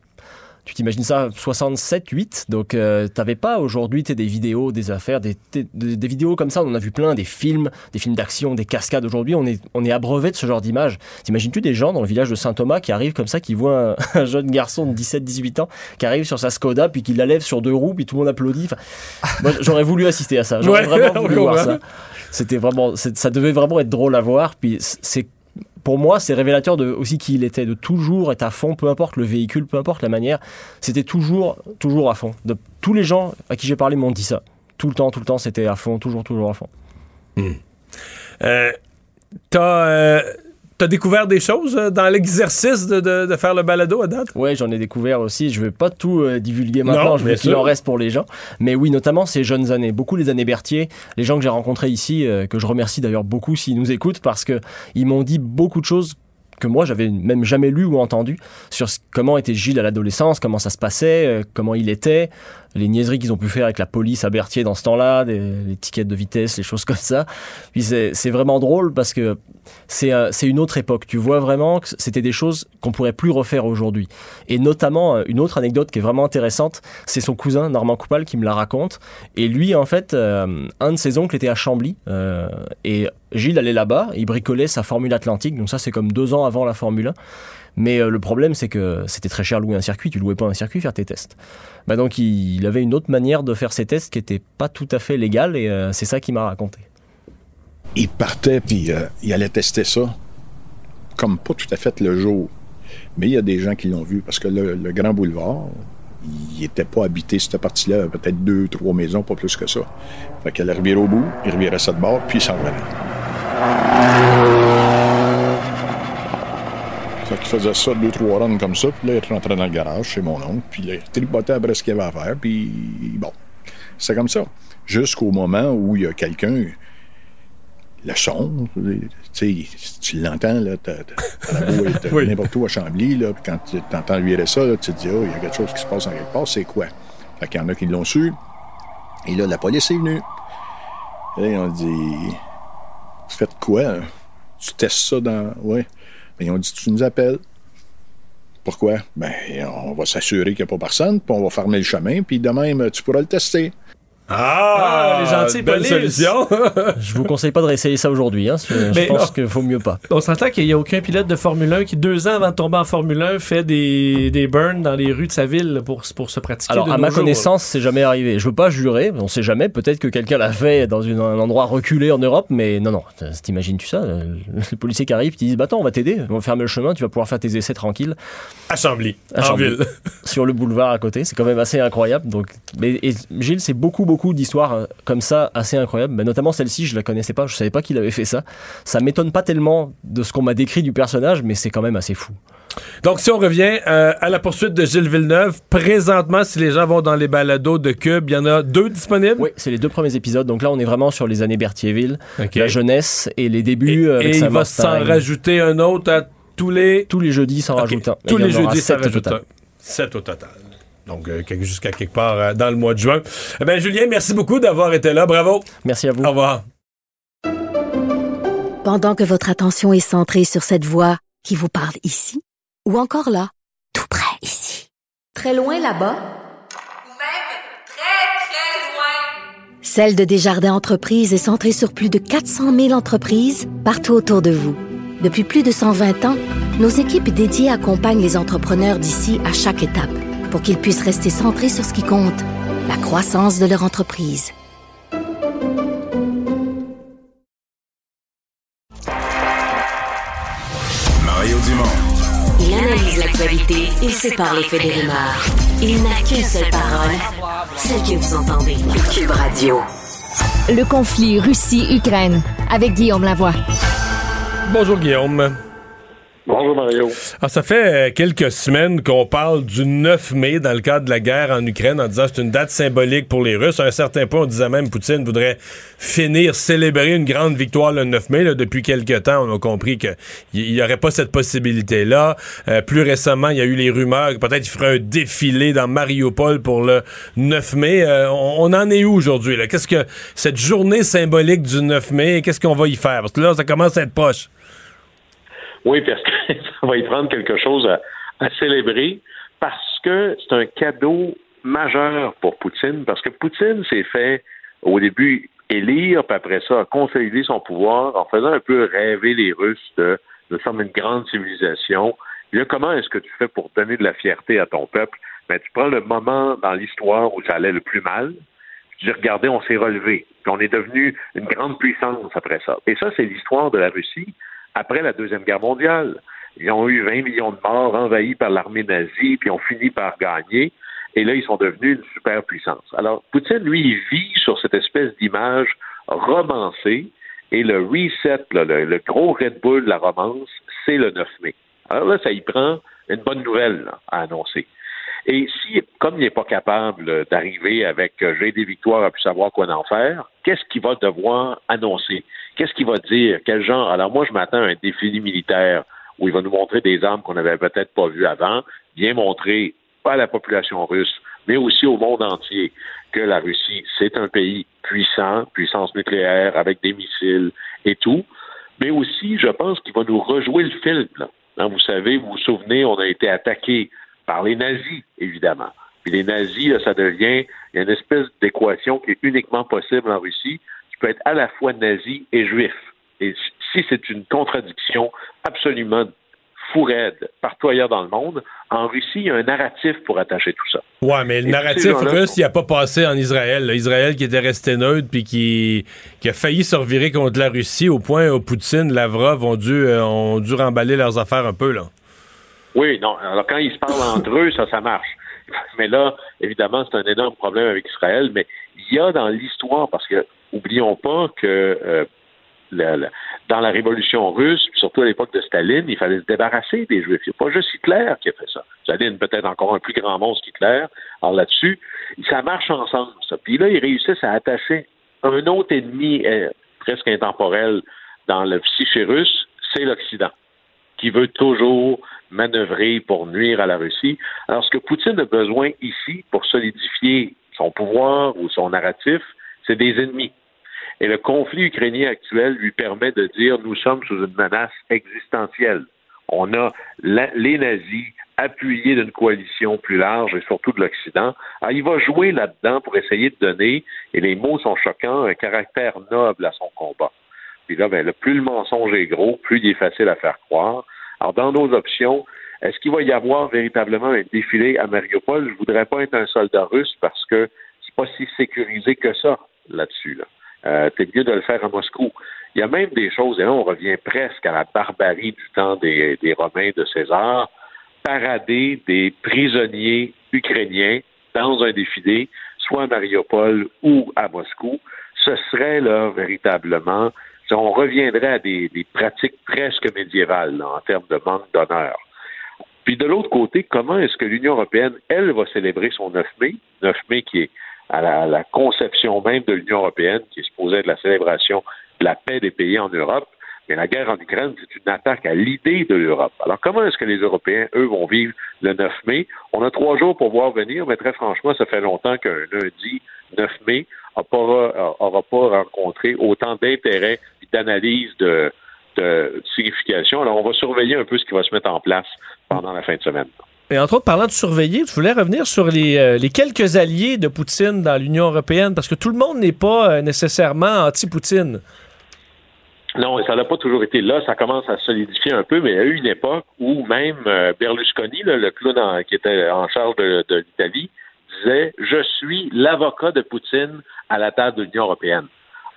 Tu t'imagines ça 67, 8. Donc, euh, t'avais pas aujourd'hui des vidéos, des affaires, des, des, des vidéos comme ça. On en a vu plein, des films, des films d'action, des cascades. Aujourd'hui, on est, on est abreuvé de ce genre d'images. T'imagines-tu des gens dans le village de Saint-Thomas qui arrivent comme ça, qui voient un, un jeune garçon de 17, 18 ans qui arrive sur sa Skoda, puis qui la lève sur deux roues, puis tout le monde applaudit? Enfin, moi, j'aurais voulu assister à ça. J'aurais Ouais, vraiment voulu voir ça. C'était vraiment, ça devait vraiment être drôle à voir. Puis c'est pour moi, c'est révélateur aussi qui il était, de toujours être à fond, peu importe le véhicule, peu importe la manière. C'était toujours, toujours à fond. Tous les gens à qui j'ai parlé m'ont dit ça. Tout le temps, tout le temps, c'était à fond, toujours, toujours à fond. Euh, t'as, euh, t'as découvert des choses euh, dans l'exercice de, de- de faire le balado à date? Ouais, j'en ai découvert aussi. Je vais pas tout euh, divulguer maintenant. Non, je veux qu'il en reste pour les gens. Mais oui, notamment ces jeunes années. Beaucoup les années Berthier. Les gens que j'ai rencontrés ici, euh, que je remercie d'ailleurs beaucoup s'ils nous écoutent, parce que ils m'ont dit beaucoup de choses que moi j'avais même jamais lu ou entendu sur comment était Gilles à l'adolescence, comment ça se passait, euh, comment il était, les niaiseries qu'ils ont pu faire avec la police à Berthier dans ce temps-là, les tickets de vitesse, les choses comme ça. Puis c'est vraiment drôle parce que c'est euh, c'est une autre époque. Tu vois vraiment que c'était des choses qu'on pourrait plus refaire aujourd'hui. Et notamment, euh, une autre anecdote qui est vraiment intéressante, c'est son cousin Normand Coupal qui me la raconte. Et lui, en fait, euh, un de ses oncles était à Chambly. euh, et Gilles allait là-bas, il bricolait sa Formule Atlantique. Donc ça, c'est comme deux ans avant la Formule 1. Mais euh, le problème, c'est que c'était très cher louer un circuit. Tu louais pas un circuit, faire tes tests. Bah donc, il, avait une autre manière de faire ses tests qui était pas tout à fait légale. Et euh, c'est ça qu'il m'a raconté. il partait puis euh, il allait tester ça comme pas tout à fait le jour. Mais il y a des gens qui l'ont vu parce que le, Grand Boulevard, il n'était pas habité cette partie-là, peut-être deux, trois maisons, pas plus que ça. Fait qu'elle revirait au bout, il revirait ça de bord, puis il s'en revenait. Fait qu'il faisait ça deux, trois runs comme ça, puis là, il rentrait dans le garage chez mon oncle, puis là, il tripotait après ce qu'il avait à faire, puis bon, c'est comme ça. Jusqu'au moment où il y a quelqu'un le son. Tu sais, tu l'entends, là, t'as, être n'importe où à Chambly, là, puis quand tu entends virer ça, là, tu te dis, oh, il y a quelque chose qui se passe en quelque part, c'est quoi? Fait qu'il y en a qui l'ont su. Et là, la police est venue. Et là, ils ont dit, faites quoi? hein? Tu testes ça dans. Ouais. Ils ont dit, tu nous appelles. Pourquoi? Ben, on va s'assurer qu'il n'y a pas personne, puis on va fermer le chemin, puis de même, tu pourras le tester. Ah, les gentils belle solution. Je vous conseille pas de réessayer ça aujourd'hui. Hein. Je Mais pense qu'il vaut mieux pas. On s'entend qu'il n'y a aucun pilote de Formule 1 qui, deux ans avant de tomber en Formule 1, fait des, des burns dans les rues de sa ville pour, pour se pratiquer. Alors, de à nos ma jours, connaissance, c'est jamais arrivé. Je veux pas jurer, on sait jamais. Peut-être que quelqu'un l'a fait dans une- un endroit reculé en Europe, mais non, non. T'imagines-tu ça? Euh, Les policiers qui arrivent, qui disent Bah attends, on va t'aider, on va fermer le chemin, tu vas pouvoir faire tes essais tranquille. À Chambly, À en ville. sur le boulevard à côté. C'est quand même assez incroyable. Donc, mais, et Gilles, c'est beaucoup, beaucoup d'histoires euh, comme ça, assez incroyables. Mais notamment celle-ci, je la connaissais pas. Je savais pas qu'il avait fait ça. Ça m'étonne pas tellement de ce qu'on m'a décrit du personnage, mais c'est quand même assez fou. Donc, si on revient euh, à la poursuite de Gilles Villeneuve, présentement, si les gens vont dans les balados de Cube, il y en a deux disponibles? Oui, c'est les deux premiers épisodes. Donc là, on est vraiment sur les années Berthierville, la jeunesse et les débuts euh, avec Et il va s'en rajouter un autre à tous les... Tous les jeudis, s'en OK. rajoute un. Tous les jeudis, ça sept au rajoute total. un. Sept au total. Donc, euh, jusqu'à quelque part euh, dans le mois de juin. Eh ben, Julien, merci beaucoup d'avoir été là. Bravo. Merci à vous. Au revoir. Pendant que votre attention est centrée sur cette voix qui vous parle ici, ou encore là, tout près ici, très loin là-bas, Ou même très, très loin. Celle de Desjardins Entreprises est centrée sur plus de 400 000 entreprises partout autour de vous. Depuis plus de 120 ans, nos équipes dédiées accompagnent les entrepreneurs d'ici à chaque étape pour qu'ils puissent rester centrés sur ce qui compte, la croissance de leur entreprise. Mario Dumont. Il analyse l'actualité et sépare les faits des rumeurs. Il n'a qu'une seule parole, celle que vous entendez. Cube Radio. Le conflit Russie-Ukraine avec Guillaume Lavoie. Bonjour, Guillaume. Bonjour Mario. Ah, ça fait euh, quelques semaines qu'on parle du 9 mai dans le cadre de la guerre en Ukraine en disant c'est une date symbolique pour les Russes. À un certain point, on disait même Poutine voudrait finir, célébrer une grande victoire le 9 mai. Là, depuis quelques temps, on a compris qu'il n'y aurait pas cette possibilité-là. Euh, plus récemment, il y a eu les rumeurs que peut-être il ferait un défilé dans Mariupol pour le 9 mai. Euh, on, on en est où aujourd'hui? Qu'est-ce que cette journée symbolique du 9 mai, qu'est-ce qu'on va y faire? Parce que là, ça commence à être proche. Oui, parce que ça va y prendre quelque chose à, célébrer parce que c'est un cadeau majeur pour Poutine, parce que Poutine s'est fait au début élire, puis après ça, a consolidé son pouvoir en faisant un peu rêver les Russes de nous sommes une grande civilisation. Et là, comment est-ce que tu fais pour donner de la fierté à ton peuple? Ben, tu prends le moment dans l'histoire où ça allait le plus mal, tu dis, regardez, on s'est relevé, puis on est devenu une grande puissance après ça. Et ça, c'est l'histoire de la Russie après la Deuxième Guerre mondiale. Ils ont eu 20 millions de morts envahis par l'armée nazie, puis ont fini par gagner. Et là, ils sont devenus une superpuissance. Alors, Poutine, lui, il vit sur cette espèce d'image romancée. Et le reset, le, gros Red Bull de la romance, c'est le 9 mai. Alors là, ça y prend une bonne nouvelle à annoncer. Et si, comme il n'est pas capable d'arriver avec euh, j'ai des victoires à plus savoir quoi en faire, qu'est-ce qu'il va devoir annoncer? Qu'est-ce qu'il va dire? Quel genre? Alors moi, je m'attends à un défilé militaire où il va nous montrer des armes qu'on n'avait peut-être pas vues avant, bien montrer pas à la population russe, mais aussi au monde entier que la Russie, c'est un pays puissant, puissance nucléaire, avec des missiles et tout. Mais aussi, je pense qu'il va nous rejouer le film. Hein, vous savez, vous vous souvenez, on a été attaqué par les nazis, évidemment. Puis les nazis, ça devient une espèce d'équation qui est uniquement possible en Russie. Peux être à la fois nazi et juif. Et si c'est une contradiction absolument fou raide partout ailleurs dans le monde, en Russie, il y a un narratif pour attacher tout ça. Ouais, mais le Et narratif russe, il a pas passé en Israël. là. Israël qui était resté neutre puis qui, qui a failli se revirer contre la Russie au point où Poutine, Lavrov ont dû, euh, ont dû remballer leurs affaires un peu. là. Oui, non. Alors, quand ils se parlent entre eux, ça, ça marche. Mais là, évidemment, c'est un énorme problème avec Israël. Mais il y a dans l'histoire, parce que, oublions pas que euh, dans la révolution russe, surtout à l'époque de Staline, il fallait se débarrasser des Juifs. Il n'y a pas juste Hitler qui a fait ça. Staline, peut-être encore un plus grand monstre qu'Hitler. Alors là-dessus, ça marche ensemble, ça. Puis là, ils réussissent à attacher un autre ennemi euh, presque intemporel dans le psyché russe, c'est l'Occident, qui veut toujours manœuvrer pour nuire à la Russie. Alors, ce que Poutine a besoin ici pour solidifier son pouvoir ou son narratif, c'est des ennemis. Et le conflit ukrainien actuel lui permet de dire nous sommes sous une menace existentielle. On a les nazis appuyés d'une coalition plus large et surtout de l'Occident. Alors, il va jouer là-dedans pour essayer de donner, et les mots sont choquants, un caractère noble à son combat. Puis là, ben, plus le mensonge est gros, plus il est facile à faire croire. Alors, dans nos options, est-ce qu'il va y avoir véritablement un défilé à Mariupol? Je voudrais pas être un soldat russe parce que c'est pas si sécurisé que ça là-dessus. Là. Euh, c'est mieux de le faire à Moscou. Il y a même des choses, et là on revient presque à la barbarie du temps des, des Romains de César, parader des prisonniers ukrainiens dans un défilé, soit à Mariupol ou à Moscou, ce serait là véritablement, on reviendrait à des, pratiques presque médiévales en termes de manque d'honneur. Puis de l'autre côté, comment est-ce que l'Union européenne, elle, va célébrer son 9 mai, 9 mai qui est à la, conception même de l'Union européenne, qui est supposée être la célébration de la paix des pays en Europe. Mais la guerre en Ukraine, c'est une attaque à l'idée de l'Europe. Alors, comment est-ce que les Européens, eux, vont vivre le 9 mai? On a trois jours pour voir venir, mais très franchement, ça fait longtemps qu'un lundi 9 mai n'aura pas rencontré autant d'intérêt et d'analyse de, de signification. Alors, on va surveiller un peu ce qui va se mettre en place pendant la fin de semaine. Et entre autres, parlant de surveiller, je voulais revenir sur les, euh, les quelques alliés de Poutine dans l'Union européenne, parce que tout le monde n'est pas euh, nécessairement anti-Poutine. Non, ça n'a pas toujours été là. Ça commence à solidifier un peu, mais il y a eu une époque où même euh, Berlusconi, le clown qui était en charge de, de l'Italie, disait Je suis l'avocat de Poutine à la table de l'Union européenne.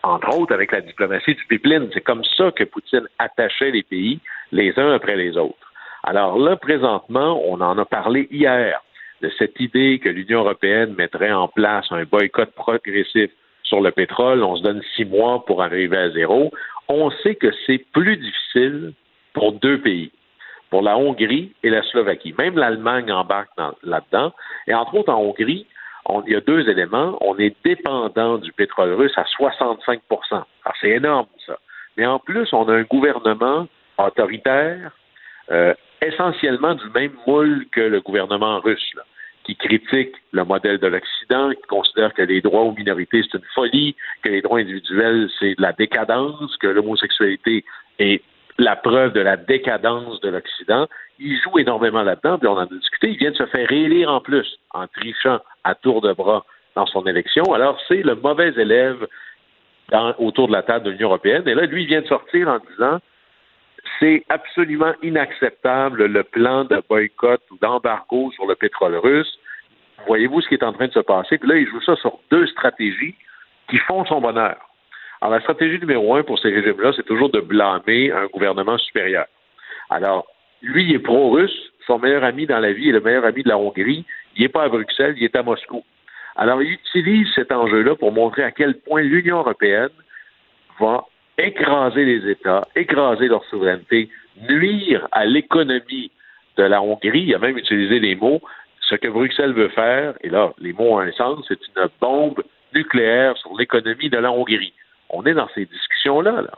Entre autres, avec la diplomatie du pipeline. C'est comme ça que Poutine attachait les pays les uns après les autres. Alors là, présentement, on en a parlé hier de cette idée que l'Union européenne mettrait en place un boycott progressif sur le pétrole. On se donne six mois pour arriver à zéro. On sait que c'est plus difficile pour deux pays, pour la Hongrie et la Slovaquie. Même l'Allemagne embarque là-dedans. Et entre autres, en Hongrie, il y a deux éléments. On est dépendant du pétrole russe à 65 Alors, c'est énorme, ça. Mais en plus, on a un gouvernement autoritaire, euh, essentiellement du même moule que le gouvernement russe, qui critique le modèle de l'Occident, qui considère que les droits aux minorités, c'est une folie, que les droits individuels, c'est de la décadence, que l'homosexualité est la preuve de la décadence de l'Occident. Il joue énormément là-dedans, puis on en a discuté. Il vient de se faire réélire en plus, en trichant à tour de bras dans son élection. Alors, c'est le mauvais élève autour de la table de l'Union européenne. Et là, lui, il vient de sortir en disant c'est absolument inacceptable le plan de boycott ou d'embargo sur le pétrole russe. Voyez-vous ce qui est en train de se passer? Puis là, il joue ça sur deux stratégies qui font son bonheur. Alors, la stratégie numéro un pour ces régimes-là, c'est toujours de blâmer un gouvernement supérieur. Alors, lui, il est pro-russe. Son meilleur ami dans la vie est le meilleur ami de la Hongrie. Il n'est pas à Bruxelles, il est à Moscou. Alors, il utilise cet enjeu-là pour montrer à quel point l'Union européenne va écraser les États, écraser leur souveraineté, nuire à l'économie de la Hongrie. Il a même utilisé les mots ce que Bruxelles veut faire, et là, les mots ont un sens, c'est une bombe nucléaire sur l'économie de la Hongrie. On est dans ces discussions-là. Là.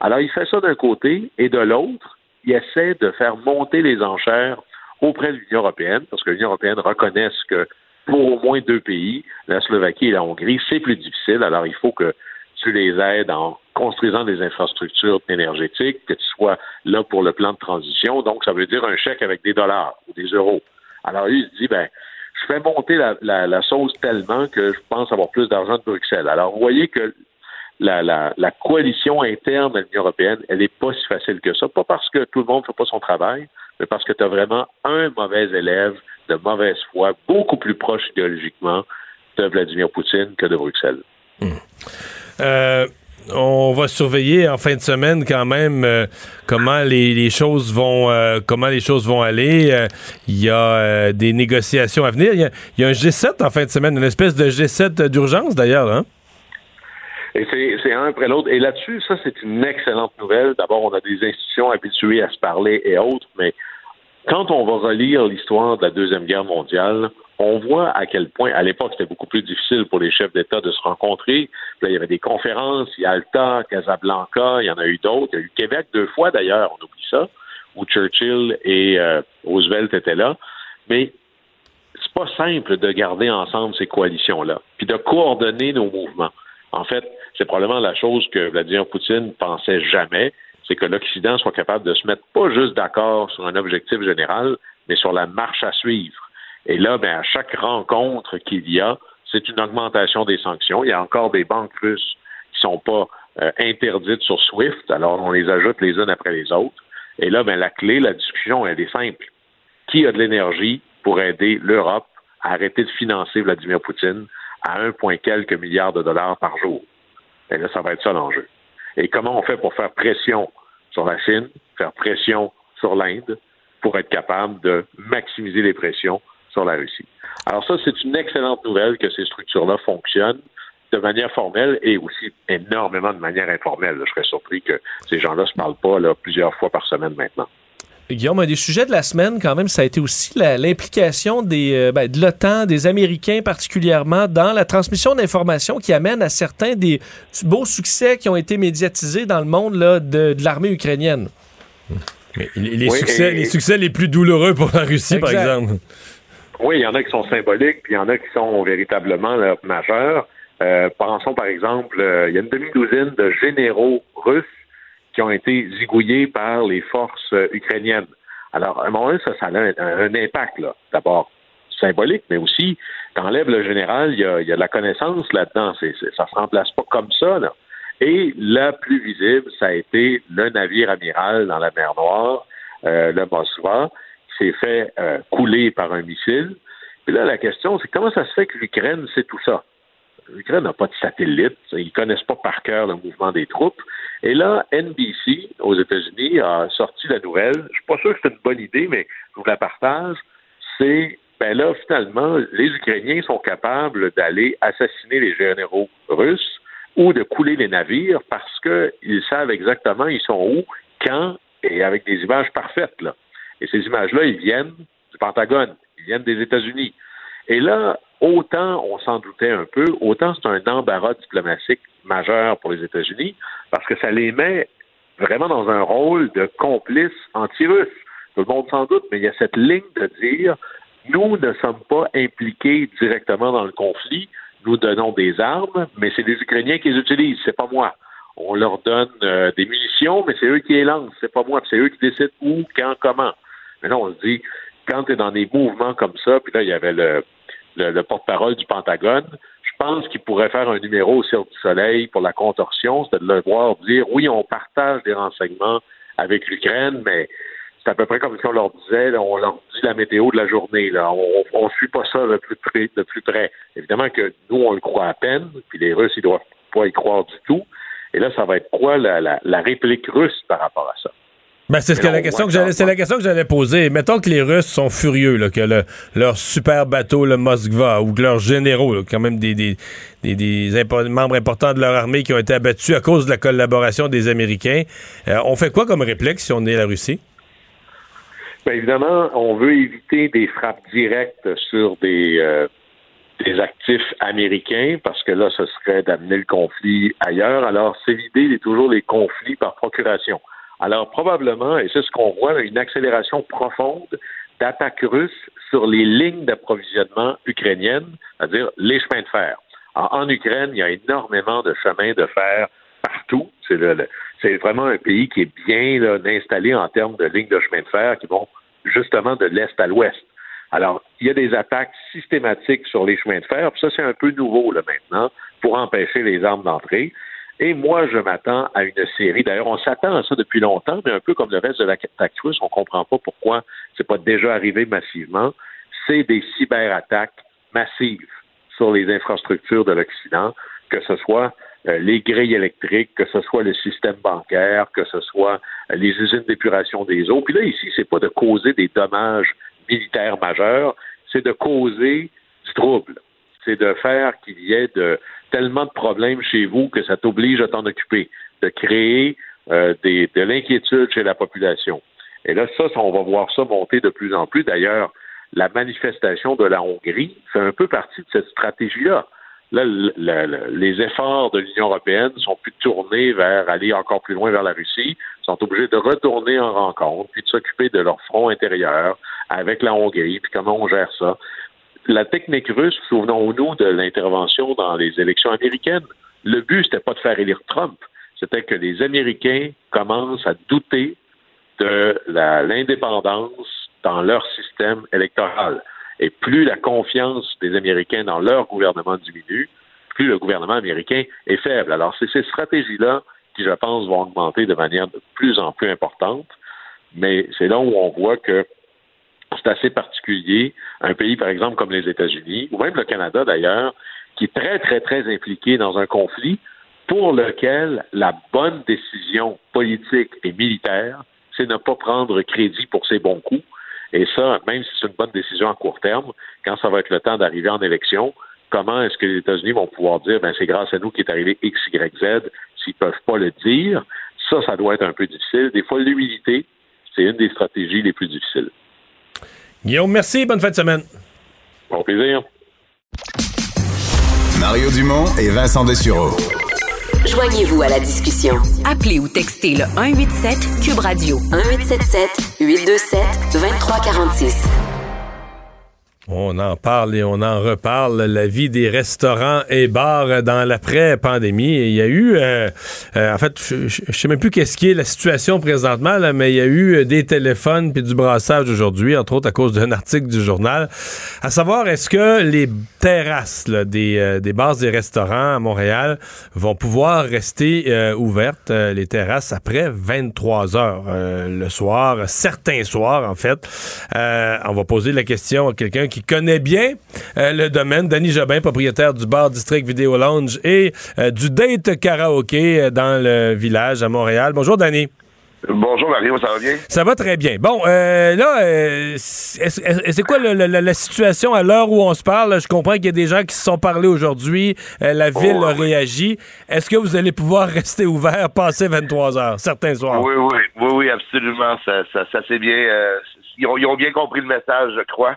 Alors, il fait ça d'un côté, et de l'autre, il essaie de faire monter les enchères auprès de l'Union européenne, parce que l'Union européenne reconnaît que pour au moins deux pays, la Slovaquie et la Hongrie, c'est plus difficile. Alors, il faut que tu les aides en construisant des infrastructures énergétiques, que tu sois là pour le plan de transition. Donc, ça veut dire un chèque avec des dollars ou des euros. Alors, lui, il se dit, ben, je fais monter la, la, sauce tellement que je pense avoir plus d'argent de Bruxelles. Alors, vous voyez que la, la, la coalition interne de l'Union européenne, elle n'est pas si facile que ça. Pas parce que tout le monde ne fait pas son travail, mais parce que tu as vraiment un mauvais élève de mauvaise foi, beaucoup plus proche idéologiquement de Vladimir Poutine que de Bruxelles. Euh, on va surveiller en fin de semaine quand même euh, comment les, choses vont euh, comment les choses vont aller. Il y a des négociations à venir. Il y, a, un G7 en fin de semaine, une espèce de G7 d'urgence d'ailleurs. Hein? Et c'est un après l'autre. Et là-dessus, ça, c'est une excellente nouvelle. D'abord, on a des institutions habituées à se parler et autres, mais quand on va relire l'histoire de la Deuxième Guerre mondiale, on voit à quel point, à l'époque, c'était beaucoup plus difficile pour les chefs d'État de se rencontrer. Là, il y avait des conférences, Yalta, Casablanca, il y en a eu d'autres. Il y a eu Québec deux fois d'ailleurs, on oublie ça, où Churchill et euh, Roosevelt étaient là. Mais c'est pas simple de garder ensemble ces coalitions-là, puis de coordonner nos mouvements. En fait, c'est probablement la chose que Vladimir Poutine pensait jamais, c'est que l'Occident soit capable de se mettre pas juste d'accord sur un objectif général, mais sur la marche à suivre. Et là, ben, à chaque rencontre qu'il y a, c'est une augmentation des sanctions. Il y a encore des banques russes qui sont pas euh, interdites sur SWIFT, alors on les ajoute les unes après les autres. Et là, ben, la clé, la discussion, elle est simple. Qui a de l'énergie pour aider l'Europe à arrêter de financer Vladimir Poutine à un point quelques milliards de dollars par jour? Et là, ça va être ça l'enjeu. Et comment on fait pour faire pression sur la Chine, faire pression sur l'Inde, pour être capable de maximiser les pressions sur la Russie. Alors ça, c'est une excellente nouvelle que ces structures-là fonctionnent de manière formelle et aussi énormément de manière informelle. Je serais surpris que ces gens-là ne se parlent pas là, plusieurs fois par semaine maintenant. Guillaume, un des sujets de la semaine, quand même, ça a été aussi l'implication des euh, ben, de l'OTAN, des Américains particulièrement, dans la transmission d'informations qui amène à certains des beaux succès qui ont été médiatisés dans le monde là, de, l'armée ukrainienne. les, succès, les succès les plus douloureux pour la Russie, par exemple. Oui, il y en a qui sont symboliques, puis il y en a qui sont véritablement majeurs. Euh, pensons par exemple, euh, il y a une demi-douzaine de généraux russes qui ont été zigouillés par les forces euh, ukrainiennes. Alors, à un moment donné, ça, ça a un, impact, là. D'abord, symbolique, mais aussi, t'enlèves le général, il y a, de la connaissance là-dedans. C'est, ça se remplace pas comme ça, là. Et la plus visible, ça a été le navire amiral dans la mer Noire, le Moskva, fait euh, couler par un missile. Puis là, la question, c'est comment ça se fait que l'Ukraine sait tout ça? L'Ukraine n'a pas de satellite, ils ne connaissent pas par cœur le mouvement des troupes. Et là, NBC aux États-Unis a sorti la nouvelle. Je suis pas sûr que c'est une bonne idée, mais je vous la partage. C'est ben là, finalement, les Ukrainiens sont capables d'aller assassiner les généraux russes ou de couler les navires parce qu'ils savent exactement ils sont où, quand et avec des images parfaites. Là. Et ces images-là, ils viennent du Pentagone, ils viennent des États-Unis. Et là, autant on s'en doutait un peu, autant c'est un embarras diplomatique majeur pour les États-Unis, parce que ça les met vraiment dans un rôle de complice anti-russe. Tout le monde s'en doute, mais il y a cette ligne de dire nous ne sommes pas impliqués directement dans le conflit, nous donnons des armes, mais c'est les Ukrainiens qui les utilisent, c'est pas moi. On leur donne euh, des munitions, mais c'est eux qui les lancent, c'est pas moi, c'est eux qui décident où, quand, comment. Mais non, on se dit, quand tu es dans des mouvements comme ça, puis là, il y avait le, le, porte-parole du Pentagone, je pense qu'il pourrait faire un numéro au Cirque du Soleil pour la contorsion, c'est de le voir dire, oui, on partage des renseignements avec l'Ukraine, mais c'est à peu près comme si on leur disait, on leur dit la météo de la journée. Là. On ne suit pas ça de plus, près, de plus près. Évidemment que nous, on le croit à peine, puis les Russes, ils doivent pas y croire du tout. Et là, ça va être quoi la, la réplique russe par rapport à ça? Ben, c'est la question que j'allais, c'est la question que j'allais poser. Mettons que les Russes sont furieux, là, que leur super bateau, le Moskva, ou que leurs généraux, quand même des, des, des, membres importants de leur armée qui ont été abattus à cause de la collaboration des Américains. Euh, on fait quoi comme réflexe si on est la Russie? Bien, évidemment, on veut éviter des frappes directes sur des, euh, des actifs américains, parce que là, ce serait d'amener le conflit ailleurs. Alors, c'est l'idée toujours les conflits par procuration. Alors, probablement, et c'est ce qu'on voit, une accélération profonde d'attaques russes sur les lignes d'approvisionnement ukrainiennes, c'est-à-dire les chemins de fer. en Ukraine, il y a énormément de chemins de fer partout. C'est vraiment un pays qui est bien installé en termes de lignes de chemin de fer qui vont justement de l'est à l'ouest. Alors, il y a des attaques systématiques sur les chemins de fer, puis ça, c'est un peu nouveau là, maintenant, pour empêcher les armes d'entrée. Et moi, je m'attends à une série. D'ailleurs, on s'attend à ça depuis longtemps, mais un peu comme le reste de la russe, on ne comprend pas pourquoi c'est pas déjà arrivé massivement. C'est des cyberattaques massives sur les infrastructures de l'Occident, que ce soit euh, les grilles électriques, que ce soit le système bancaire, que ce soit euh, les usines d'épuration des eaux. Puis là, ici, c'est pas de causer des dommages militaires majeurs, c'est de causer du trouble. C'est de faire qu'il y ait de tellement de problèmes chez vous que ça t'oblige à t'en occuper, de créer euh, des, de l'inquiétude chez la population. Et là, ça, on va voir ça monter de plus en plus. D'ailleurs, la manifestation de la Hongrie fait un peu partie de cette stratégie-là. Là, le- le- le- les efforts de l'Union européenne sont plus tournés vers aller encore plus loin vers la Russie, sont obligés de retourner en rencontre, puis de s'occuper de leur front intérieur avec la Hongrie, puis comment on gère ça. La technique russe, souvenons-nous de l'intervention dans les élections américaines. Le but, c'était pas de faire élire Trump, c'était que les Américains commencent à douter de l'indépendance dans leur système électoral. Et plus la confiance des Américains dans leur gouvernement diminue, plus le gouvernement américain est faible. Alors, c'est ces stratégies-là qui, je pense, vont augmenter de manière de plus en plus importante. Mais c'est là où on voit que c'est assez particulier. Un pays, par exemple, comme les États-Unis, ou même le Canada d'ailleurs, qui est très, très, très impliqué dans un conflit pour lequel la bonne décision politique et militaire, c'est ne pas prendre crédit pour ses bons coups. Et ça, même si c'est une bonne décision à court terme, quand ça va être le temps d'arriver en élection, comment est-ce que les États-Unis vont pouvoir dire, ben c'est grâce à nous qu'est arrivé X, Y, Z, s'ils peuvent pas le dire, ça, ça doit être un peu difficile. Des fois, l'humilité, c'est une des stratégies les plus difficiles. Guillaume, merci. Bonne fin de semaine. Bon plaisir. Mario Dumont et Vincent Dessureau. Joignez-vous à la discussion. Appelez ou textez le 187 Cube Radio 1877 827 2346. On en parle et on en reparle. La vie des restaurants et bars dans l'après-pandémie. Il y a eu, euh, euh, en fait, je, je sais même plus qu'est-ce qui est la situation présentement, là, mais il y a eu euh, des téléphones puis du brassage aujourd'hui, entre autres à cause d'un article du journal. À savoir, est-ce que les terrasses des, des bars et restaurants à Montréal vont pouvoir rester ouvertes, les terrasses, après 23 heures le soir, certains soirs, en fait? On va poser la question à quelqu'un qui connaît bien euh, le domaine, Danny Jobin, propriétaire du bar District Vidéo Lounge et euh, du Date Karaoke euh, dans le village à Montréal. Bonjour, Danny. Bonjour Mario, ça va bien? Ça va très bien. Bon, euh, là, euh, c'est est- c'est quoi le- le- la, situation à l'heure où on se parle? Je comprends qu'il y a des gens qui se sont parlé aujourd'hui. Euh, la ville Oh, a oui. réagi. Est-ce que vous allez pouvoir rester ouvert passer 23 heures, certains soirs? Oui, oui, oui, oui, absolument. Ça, ça, ça c'est bien. ils, ont, ils ont bien compris le message, je crois.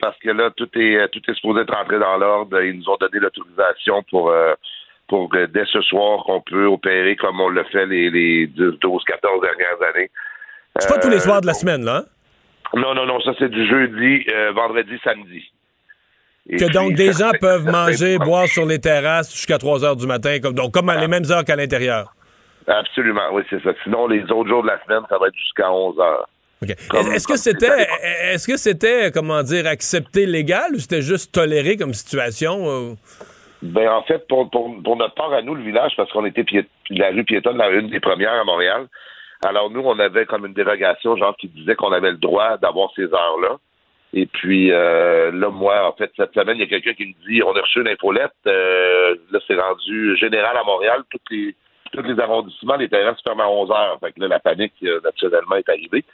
Parce que là, tout est euh, tout est supposé être rentré dans l'ordre. Ils nous ont donné l'autorisation pour euh, pour que dès ce soir qu'on peut opérer comme on l'a fait les, les 10, 12, 14 dernières années. C'est pas tous les Euh, soirs de la semaine, là? hein? Non, non, non, ça c'est du jeudi, euh, vendredi, samedi. Et Que donc des gens peuvent manger, boire sur les terrasses jusqu'à 3 heures du matin, comme, donc comme à les mêmes heures qu'à l'intérieur. Absolument, oui, c'est ça. Sinon, les autres jours de la semaine, ça va être jusqu'à 11 heures. Est-ce que c'était, est-ce que c'était, comment dire, accepté légal ou c'était juste toléré comme situation? euh? Ben, en fait, pour, pour, pour notre part à nous, le village, parce qu'on était la rue piétonne, la une des premières à Montréal. Alors, nous, on avait comme une dérogation, genre, qui disait qu'on avait le droit d'avoir ces heures-là. Et puis, euh, là, moi, en fait, cette semaine, il y a quelqu'un qui me dit on a reçu une infolette. euh, là, c'est rendu général à Montréal. Tous les, tous les arrondissements, les terrasses ferment à 11 heures. Fait que là, la panique, euh, naturellement, est arrivée.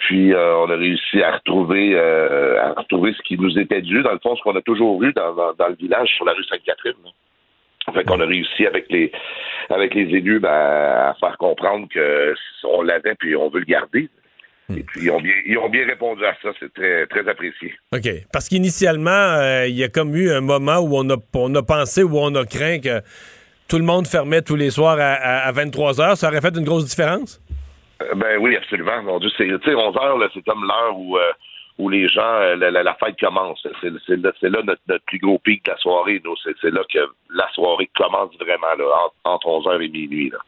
Puis, euh, on a réussi à retrouver, euh, à retrouver ce qui nous était dû, dans le fond, ce qu'on a toujours eu dans, dans, dans le village, sur la rue Sainte-Catherine. Fait qu'on a réussi avec les avec les élus ben, à faire comprendre que on l'avait puis on veut le garder. Et puis ils ont bien ils ont bien répondu à ça, c'est très très apprécié. OK. Parce qu'initialement, euh, il y a comme eu un moment où on a, on a pensé, où on a craint que tout le monde fermait tous les soirs à, à 23 heures. Ça aurait fait une grosse différence? Euh, Ben oui, absolument. Mon Dieu, c'est tu sais 11 heures c'est comme l'heure où euh, où les gens euh, la, la- la fête commence. C'est là, là notre, notre plus gros pic de la soirée. C'est là que la soirée commence vraiment là, entre, entre 11 heures et minuit. Là.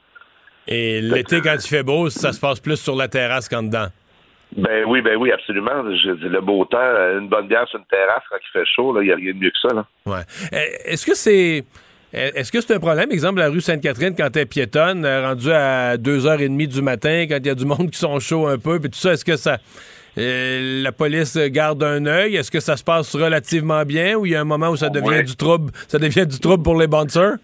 Et l'été, quand il fait beau, ça se passe plus sur la terrasse qu'en dedans. Ben oui, ben oui, absolument. Je dis, le beau temps, une bonne bière sur une terrasse quand il fait chaud, il n'y a rien de mieux que ça. Là. Ouais. Euh, Est-ce que c'est. Est-ce que c'est un problème, exemple, la rue Sainte-Catherine, quand elle piétonne, euh, rendue à 2h30 du matin, quand il y a du monde qui sont chauds un peu, puis tout ça, est-ce que ça. euh, la police garde un œil? Est-ce que ça se passe relativement bien ou il y a un moment où ça devient Ouais. du trouble? Ça devient du trouble pour les bouncers?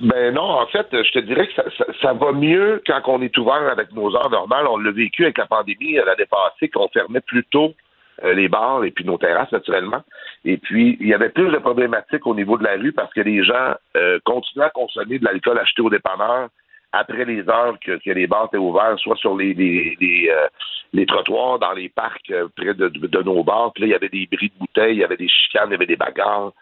Ben non, en fait, je te dirais que ça, ça- ça va mieux quand on est ouvert avec nos heures normales. On l'a vécu avec la pandémie euh, l'année passée, qu'on fermait plus tôt euh, les bars et puis nos terrasses, naturellement. Et puis, il y avait plus de problématiques au niveau de la rue parce que les gens euh, continuaient à consommer de l'alcool acheté au dépanneur après les heures que, les bars étaient ouverts, soit sur les les, les, euh, trottoirs, dans les parcs euh, près de, nos bars. Là, il y avait des bris de bouteilles, il y avait des chicanes, il y avait des bagarres.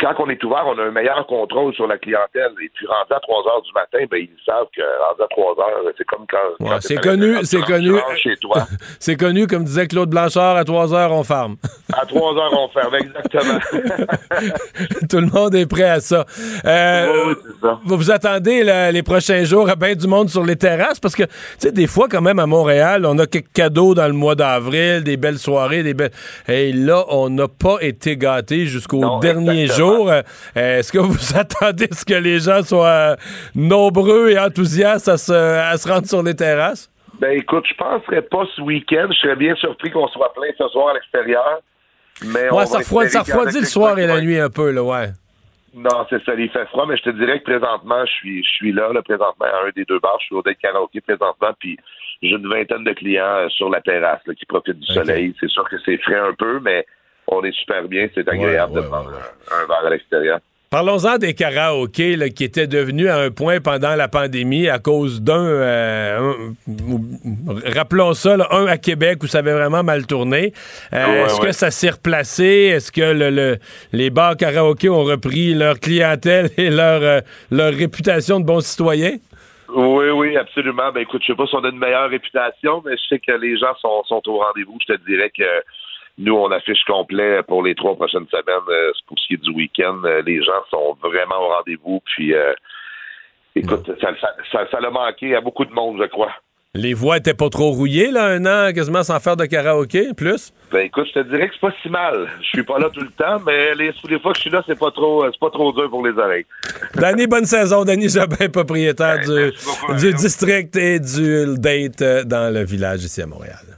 Quand on est ouvert, on a un meilleur contrôle sur la clientèle. Et puis, rendu à 3 heures du matin, ben, ils savent que rendu à 3 heures, c'est comme quand. Ouais, quand c'est connu, c'est connu. c'est connu, comme disait Claude Blanchard, à 3 heures, on ferme. À 3 heures, on ferme, exactement. Tout le monde est prêt à ça. Euh, Vous vous attendez là, les prochains jours à bien du monde sur les terrasses? Parce que, tu sais, des fois, quand même, à Montréal, on a quelques cadeaux dans le mois d'avril, des belles soirées, des belles. Et là, on n'a pas été gâtés jusqu'au dernier exactement. jour. Euh, Est-ce que vous attendez ce que les gens soient euh, nombreux et enthousiastes à se, à se rendre sur les terrasses? Ben écoute, je penserais pas ce week-end. Je serais bien surpris qu'on soit plein ce soir à l'extérieur. Mais Ouais, ça, refroidit- ça refroidit le soir et la nuit un peu, là, ouais. Non, c'est ça, il fait froid, mais je te dirais que présentement, je suis, je suis là, là, présentement, à un des deux bars. Je suis au Deck Karaoke présentement, puis j'ai une vingtaine de clients euh, sur la terrasse là, qui profitent du soleil. C'est sûr que c'est frais un peu, mais on est super bien. C'est agréable de prendre un, un verre à l'extérieur. Parlons-en des karaokés là, qui étaient devenus à un point pendant la pandémie à cause d'un, euh, rappelons ça, là, un à Québec où ça avait vraiment mal tourné. Euh, Ouais, Est-ce ouais. que ça s'est replacé? Est-ce que le, le- les bars karaokés ont repris leur clientèle et leur, euh, leur réputation de bons citoyens? Oui, oui, absolument. Ben écoute, je sais pas si on a une meilleure réputation, mais je sais que les gens sont, sont au rendez-vous. Je te dirais que nous, on affiche complet pour les trois prochaines semaines. euh, pour ce qui est du week-end, euh, les gens sont vraiment au rendez-vous. Puis, euh, écoute, ça, ça, ça, ça l'a manqué à beaucoup de monde, je crois. Les voix étaient pas trop rouillées, là, un an quasiment sans faire de karaoké, plus? Ben écoute, je te dirais que c'est pas si mal. Je suis pas là tout le temps, mais les, les fois que je suis là, c'est pas trop, c'est pas trop dur pour les oreilles. Danny, bonne saison. Danny Jobin, propriétaire du, du district et du date dans le village ici à Montréal.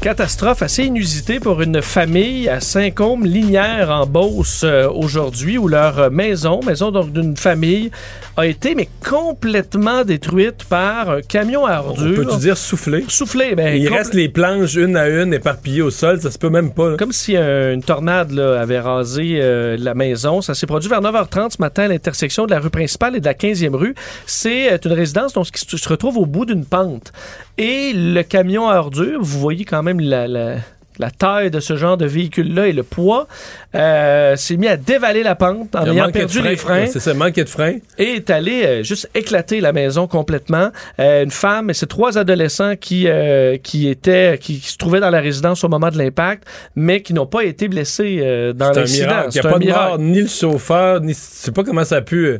Catastrophe assez inusitée pour une famille à Saint-Côme-Linière en Beauce euh, aujourd'hui où leur maison, maison donc d'une famille, a été mais complètement détruite par un camion à ordures. Peux-tu dire soufflé? Soufflé, ben, Il reste les planches une à une éparpillées au sol, ça se peut même pas. là. Comme si euh, une tornade là, avait rasé euh, la maison. Ça s'est produit vers 9h30 ce matin à l'intersection de la rue principale et de la 15e rue. C'est euh, une résidence donc, qui se retrouve au bout d'une pente. Et le camion à ordures, vous voyez quand même la, la- la taille de ce genre de véhicule-là et le poids, euh, s'est mis à dévaler la pente en ayant perdu les freins. C'est ça, de frein. Et est allé euh, juste éclater la maison complètement. Euh, une femme et ses trois adolescents qui, qui étaient qui, qui se trouvaient dans la résidence au moment de l'impact, mais qui n'ont pas été blessés dans C'est un l'incident. miracle. Il n'y a pas de miracle. mort, ni le chauffeur, ni. Je sais pas comment ça a pu.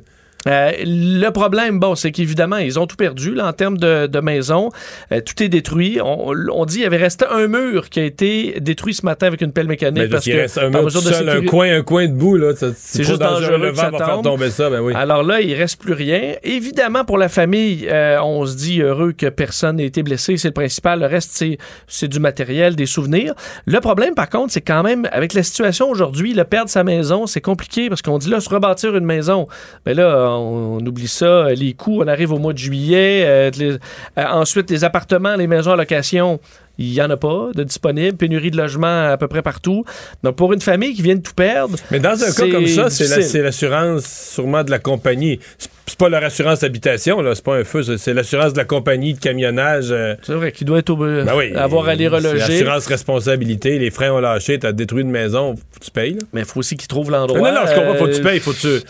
Euh, le problème, bon, c'est qu'évidemment, ils ont tout perdu là, en termes de, de maison. Euh, tout est détruit. On, on dit qu'il y avait resté un mur qui a été détruit ce matin avec une pelle mécanique. Mais parce il que, reste un mur tout de un coin, un coin debout, là. ça- C'est juste dangereux Le que vent ça va faire tombe. tomber ça, ben oui. Alors là, il reste plus rien. Évidemment, pour la famille, euh, on se dit heureux que personne n'ait été blessé. C'est le principal. Le reste, c'est, c'est du matériel, des souvenirs. Le problème, par contre, c'est quand même, avec la situation aujourd'hui, le perdre sa maison, c'est compliqué parce qu'on dit là, se rebâtir une maison. Mais là, on, on oublie ça. Les coûts, on arrive au mois de juillet. euh, les- euh, ensuite, les appartements, les maisons à location. Il n'y en a pas de disponibles. Pénurie de logements à peu près partout. Donc, pour une famille qui vient de tout perdre. Mais dans un cas comme ça, c'est l'assurance sûrement de la compagnie. C'est pas leur assurance habitation, là, c'est pas un feu, c'est- l'assurance de la compagnie de camionnage. euh, C'est vrai qu'il doit être au, ben oui, avoir à les c'est reloger. Assurance responsabilité, les freins ont lâché, t'as détruit une maison, faut que tu payes. là. Mais il faut aussi qu'ils trouvent l'endroit. Non, non, je comprends, faut que tu Euh, payes, faut que tu. euh,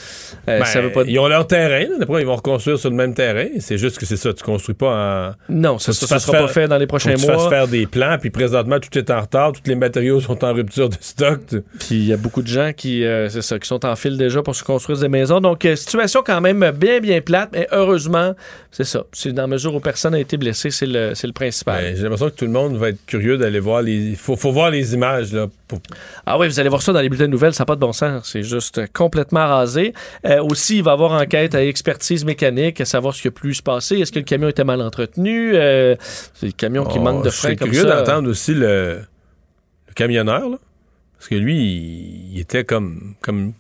Ben, ça veut pas Ils ont leur terrain, là, d'après, ils vont reconstruire sur le même terrain. C'est juste que c'est ça, tu construis pas en. Non, ça, Faut ça, tu ça sera faire- pas fait dans les faut prochains tu mois. fasses faire des plans, puis présentement, tout est en retard, tous les matériaux sont en rupture de stock. tu- Puis il y a beaucoup de gens qui, euh, c'est ça, qui sont en file déjà pour se construire des maisons. Donc, euh, situation quand même bien, bien plate, mais heureusement, c'est ça. C'est dans la mesure où personne n'a été blessé, c'est le, le principal. Ben, J'ai l'impression que tout le monde va être curieux d'aller voir les. Il faut, faut voir les images, là. pour- Ah oui, vous allez voir ça dans les bulletins de nouvelles, ça n'a pas de bon sens. C'est juste complètement rasé. Euh, aussi, il va y avoir enquête à expertise mécanique, à savoir ce qui a pu se passer. Est-ce que le camion était mal entretenu? Euh, c'est le camion qui Oh, manque de je frein comme curieux d'entendre aussi le, le camionneur, là. Parce que lui, il, il était comme, comme,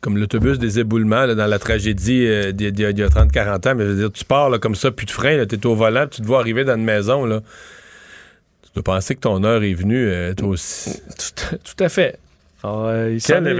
comme l'autobus des éboulements là, dans la tragédie euh, d'il y a- d'il y a 30-40 ans. Mais je veux dire, tu pars là, comme ça, plus de frein, tu es au volant, tu te vois arriver dans une maison. Là. Tu dois penser que ton heure est venue, euh, aussi. Tout à fait. Euh, il s'en est-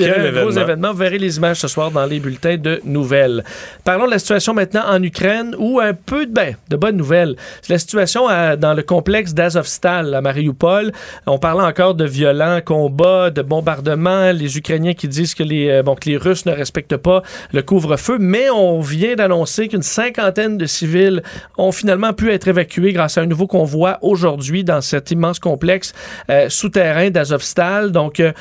événement, gros événement. Vous verrez les images ce soir dans les bulletins de nouvelles. Parlons de la situation maintenant en Ukraine où un peu de, ben, de bonnes nouvelles. C'est la situation à- dans le complexe d'Azovstal à Mariupol. On parlait encore de violents combats, de bombardements. Les Ukrainiens qui disent que les, euh, bon, que les Russes ne respectent pas le couvre-feu. Mais on vient d'annoncer qu'une cinquantaine de civils ont finalement pu être évacués grâce à un nouveau convoi aujourd'hui dans cet immense complexe euh, souterrain d'Azovstal. Donc, euh,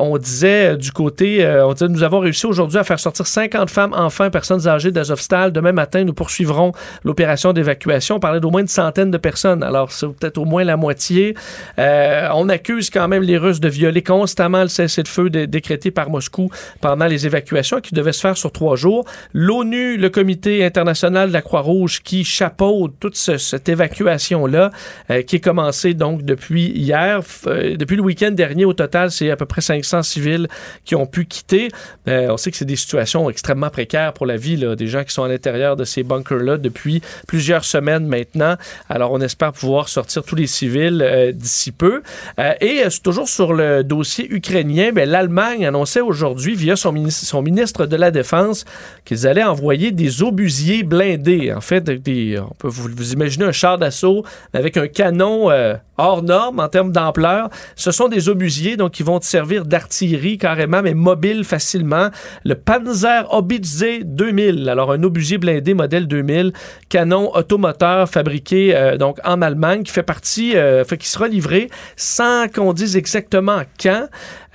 on disait euh, du côté, euh, on disait, nous avons réussi aujourd'hui à faire sortir 50 femmes, enfants, personnes âgées d'Azovstal. Demain matin, nous poursuivrons l'opération d'évacuation. On parlait d'au moins une centaine de personnes. Alors, c'est peut-être au moins la moitié. Euh, on accuse quand même les Russes de violer constamment le cessez-le-feu dé- décrété par Moscou pendant les évacuations qui devaient se faire sur trois jours. L'ONU, le Comité international de la Croix-Rouge qui chapeaute toute ce- cette évacuation-là, euh, qui est commencée donc depuis hier. Euh, depuis le week-end dernier, au total, c'est à peu près 500 civils qui ont pu quitter. Euh, on sait que c'est des situations extrêmement précaires pour la vie, là, des gens qui sont à l'intérieur de ces bunkers-là depuis plusieurs semaines maintenant. Alors, on espère pouvoir sortir tous les civils euh, d'ici peu. Euh, et euh, toujours sur le dossier ukrainien, ben, l'Allemagne annonçait aujourd'hui, via son, ministre, de la Défense, qu'ils allaient envoyer des obusiers blindés. En fait, des, on peut vous, vous imaginer un char d'assaut avec un canon euh, hors norme en termes d'ampleur. Ce sont des obusiers, donc qui vont te servir d'artillerie carrément, mais mobile facilement. Le Panzer Haubitze 2000, alors un obusier blindé modèle 2000, canon automoteur fabriqué euh, donc en Allemagne, qui fait partie, euh, fait, qui sera livré sans qu'on dise exactement quand.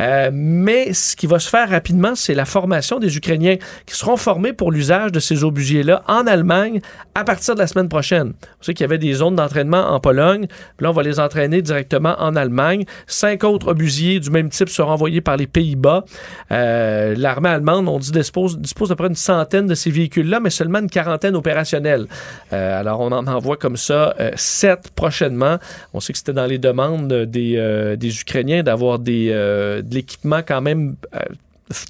Euh, mais ce qui va se faire rapidement, c'est la formation des Ukrainiens qui seront formés pour l'usage de ces obusiers-là en Allemagne à partir de la semaine prochaine. Vous savez qu'il y avait des zones d'entraînement en Pologne. Là, on va les entraîner directement en Allemagne. Cinq autres obusiers du même type seront envoyés par les Pays-Bas. Euh, L'armée allemande, on dit, dispose, dispose d'à peu près une centaine de ces véhicules-là, mais seulement une quarantaine opérationnels. Euh, alors, on en envoie comme ça euh, sept prochainement. On sait que c'était dans les demandes des, des Ukrainiens d'avoir des, de l'équipement quand même euh,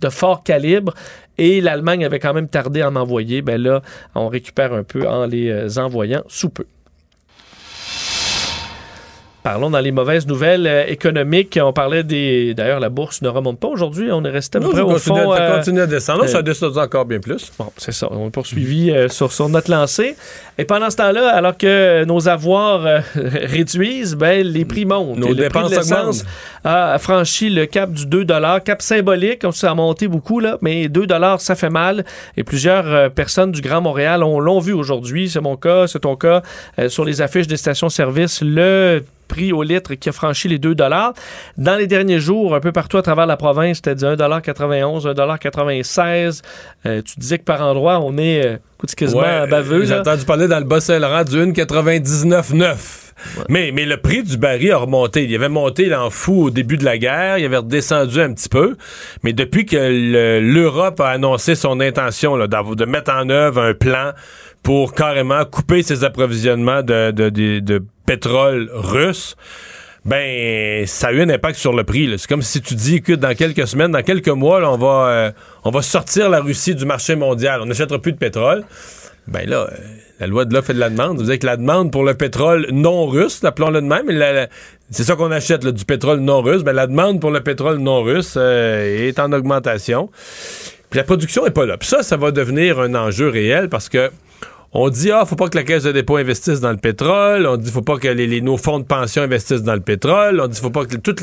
de fort calibre et l'Allemagne avait quand même tardé à en envoyer. Ben là, on récupère un peu en les euh, envoyant sous peu. Parlons dans les mauvaises nouvelles euh, économiques. On parlait des. D'ailleurs, la bourse ne remonte pas aujourd'hui. On est resté à peu près au continue, fond. ça euh, continue à descendre. euh, ça descend encore bien plus. Bon, c'est ça. On est poursuivi euh, sur, sur notre lancée. Et pendant ce temps-là, alors que nos avoirs réduisent, ben, les prix montent. Nos Et le prix de dépenses l'essence a franchi le cap du 2 cap symbolique. Ça a monté beaucoup, là, mais 2 ça fait mal. Et plusieurs personnes du Grand Montréal on l'ont vu aujourd'hui. C'est mon cas, c'est ton cas. Sur les affiches des stations-service, le prix au litre qui a franchi les 2 Dans les derniers jours, un peu partout à travers la province, c'était du 1,91 1,96 euh, Tu disais que par endroit, on est euh, quasiment Ouais, baveux. J'ai entendu parler dans le Bas-Saint-Laurent du 1,99,9. Mais, mais le prix du baril a remonté. Il avait monté là, en fou au début de la guerre. Il avait redescendu un petit peu. Mais depuis que le- l'Europe a annoncé son intention là, de mettre en œuvre un plan pour carrément couper ses approvisionnements de, de, de- de pétrole russe, ben ça a eu un impact sur le prix. C'est comme si tu dis que dans quelques semaines, dans quelques mois, on va euh, on va sortir la Russie du marché mondial. On n'achètera plus de pétrole. Ben là, euh, la loi de l'offre et de la demande. Vous savez que la demande pour le pétrole non russe, appelons-le de même, c'est ça qu'on achète, du pétrole non russe. Ben, la demande pour le pétrole non russe euh, est en augmentation. Puis la production est pas là. Puis ça, ça va devenir un enjeu réel parce que on dit ah faut pas que la caisse de dépôt investisse dans le pétrole, on dit faut pas que les, nos fonds de pension investissent dans le pétrole, on dit faut pas que tout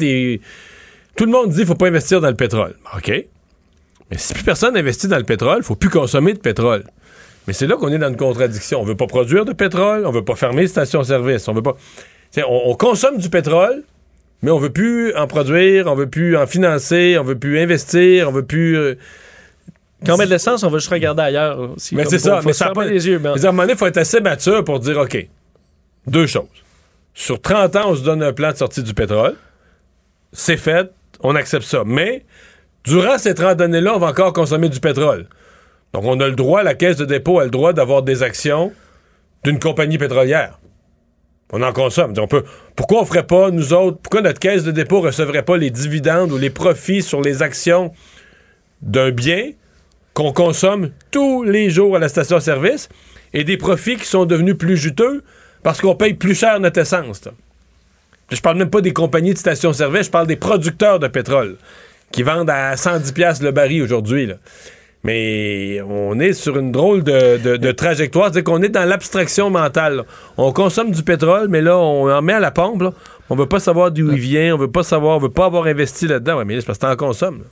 le monde dit faut pas investir dans le pétrole. OK. Mais si plus personne n'investit dans le pétrole, faut plus consommer de pétrole. Mais c'est là qu'on est dans une contradiction. On veut pas produire de pétrole, on veut pas fermer les stations-service, on veut pas on, on consomme du pétrole, mais on veut plus en produire, on veut plus en financer, on veut plus investir, on veut plus euh, Quand on met de l'essence, on va juste regarder ailleurs. aussi, mais c'est ça. faut mais ça pas- les yeux. mais à un moment donné, il faut être assez mature pour dire, OK, deux choses. Sur 30 ans, on se donne un plan de sortie du pétrole. C'est fait. On accepte ça. Mais, durant ces 30 années-là, on va encore consommer du pétrole. Donc, on a le droit, la caisse de dépôt a le droit d'avoir des actions d'une compagnie pétrolière. On en consomme. On peut, pourquoi on ferait pas, nous autres, pourquoi notre caisse de dépôt recevrait pas les dividendes ou les profits sur les actions d'un bien qu'on consomme tous les jours à la station-service et des profits qui sont devenus plus juteux parce qu'on paye plus cher notre essence. là. Je parle même pas des compagnies de station-service, je parle des producteurs de pétrole qui vendent à 110$ piastres le baril aujourd'hui. Mais on est sur une drôle de, de- de trajectoire. C'est-à-dire qu'on est dans l'abstraction mentale. là. On consomme du pétrole, mais là, on en met à la pompe. là. On veut pas savoir d'où il vient, on veut pas savoir, on veut pas avoir investi là-dedans. Ouais, mais là, c'est parce que t'en consommes.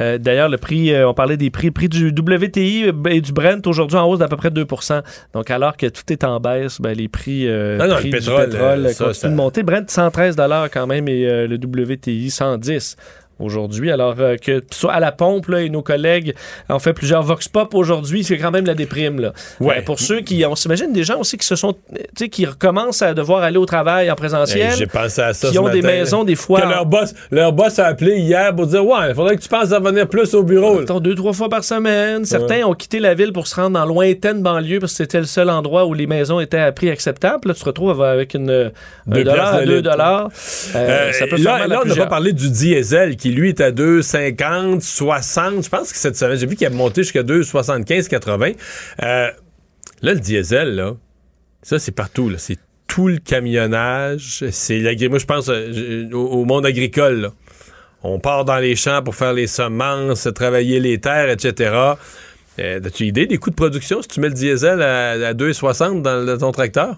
Euh, D'ailleurs, le prix, euh, on parlait des prix, prix du WTI et du Brent aujourd'hui en hausse d'à peu près 2% Donc, alors que tout est en baisse, ben, les prix, euh, non, prix le du pétrole, euh, euh, ça, continuent ça- de monter. Brent, 113 quand même et euh, le WTI, 110 aujourd'hui. Alors euh, que soit à la pompe, là, et nos collègues ont fait plusieurs vox pop aujourd'hui, c'est quand même la déprime. Là. Ouais. Euh, pour ceux qui, on s'imagine des gens aussi qui se sont, tu sais, qui recommencent à devoir aller au travail en présentiel. J'ai pensé à ça Qui ce ont des maisons des fois. Que leur boss, leur boss a appelé hier pour dire Ouais, il faudrait que tu penses à venir plus au bureau. Mettons, deux, trois fois par semaine. Certains Ouais. ont quitté la ville pour se rendre dans lointaine banlieue parce que c'était le seul endroit où les maisons étaient à prix acceptable. Là, tu te retrouves avec une, un Deux dollar piastres à le 2 litre. dollars. Euh, Euh, ça peut faire là, mal à là, on n'a pas parlé du diesel qui, lui, est à 2,50, 60. Je pense que cette semaine, j'ai vu qu'il a monté jusqu'à 2,75, 80. Euh, là, le diesel, là, ça, c'est partout. là. C'est tout le camionnage. C'est Moi, je pense euh, au, au monde agricole. On part dans les champs pour faire les semences, travailler les terres, etc. Euh, As-tu idée des coûts de production si tu mets le diesel à, à 2,60 dans, dans ton tracteur?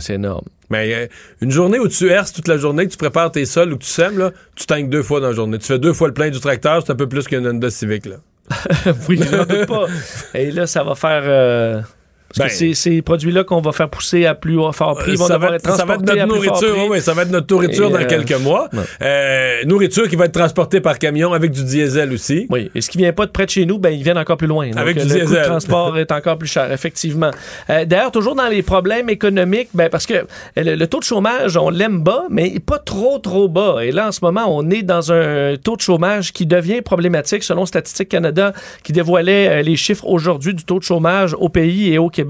C'est énorme. Mais euh, une journée où tu herces toute la journée, que tu prépares tes sols ou que tu sèmes, là, tu tanques deux fois dans la journée. Tu fais deux fois le plein du tracteur, c'est un peu plus qu'une Honda Civic. Là. oui, j'en doute pas. Et là, ça va faire. euh, parce Ben- que ces, ces produits-là qu'on va faire pousser à plus fort prix Euh, vont ça, devoir va être ça va être notre nourriture, oui, ça va être notre nourriture dans euh, quelques mois. Euh, nourriture qui va être transportée par camion avec du diesel aussi. Oui, et ce qui vient pas de près de chez nous, ben, ils viennent encore plus loin. Donc, Avec du le coût de diesel. transport est encore plus cher, effectivement. Euh, D'ailleurs, toujours dans les problèmes économiques, ben, parce que le, le taux de chômage, on l'aime bas, mais pas trop, trop bas. Et là, en ce moment, on est dans un taux de chômage qui devient problématique, selon Statistique Canada, qui dévoilait les chiffres aujourd'hui du taux de chômage au pays et au Québec.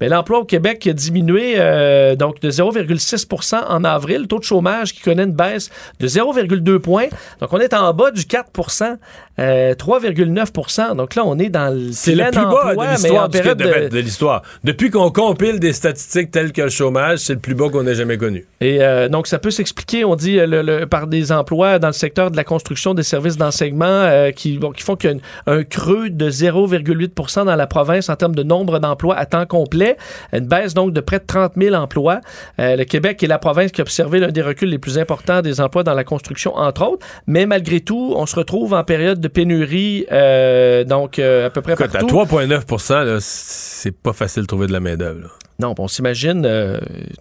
Mais l'emploi au Québec a diminué euh, donc de 0,6% en avril. Le taux de chômage qui connaît une baisse de 0,2 points. Donc, on est en bas du 4% euh, 3,9% Donc là, on est dans le C'est le plus bas de l'histoire de- de l'histoire. Depuis qu'on compile des statistiques telles que le chômage, c'est le plus bas qu'on ait jamais connu. Et euh, donc, ça peut s'expliquer, on dit, euh, le- le- par des emplois dans le secteur de la construction des services d'enseignement euh, qui, bon, qui font qu'il y a un creux de 0,8% dans la province en termes de nombre d'emplois à temps complet. Une baisse donc de près de 30 000 emplois. Euh, le Québec est la province qui a observé l'un des reculs les plus importants des emplois dans la construction, entre autres. Mais malgré tout, on se retrouve en période de pénurie, euh, donc euh, à peu près Écoute, à partout. 3,9 là, c'est pas facile de trouver de la main-d'œuvre. Non, on s'imagine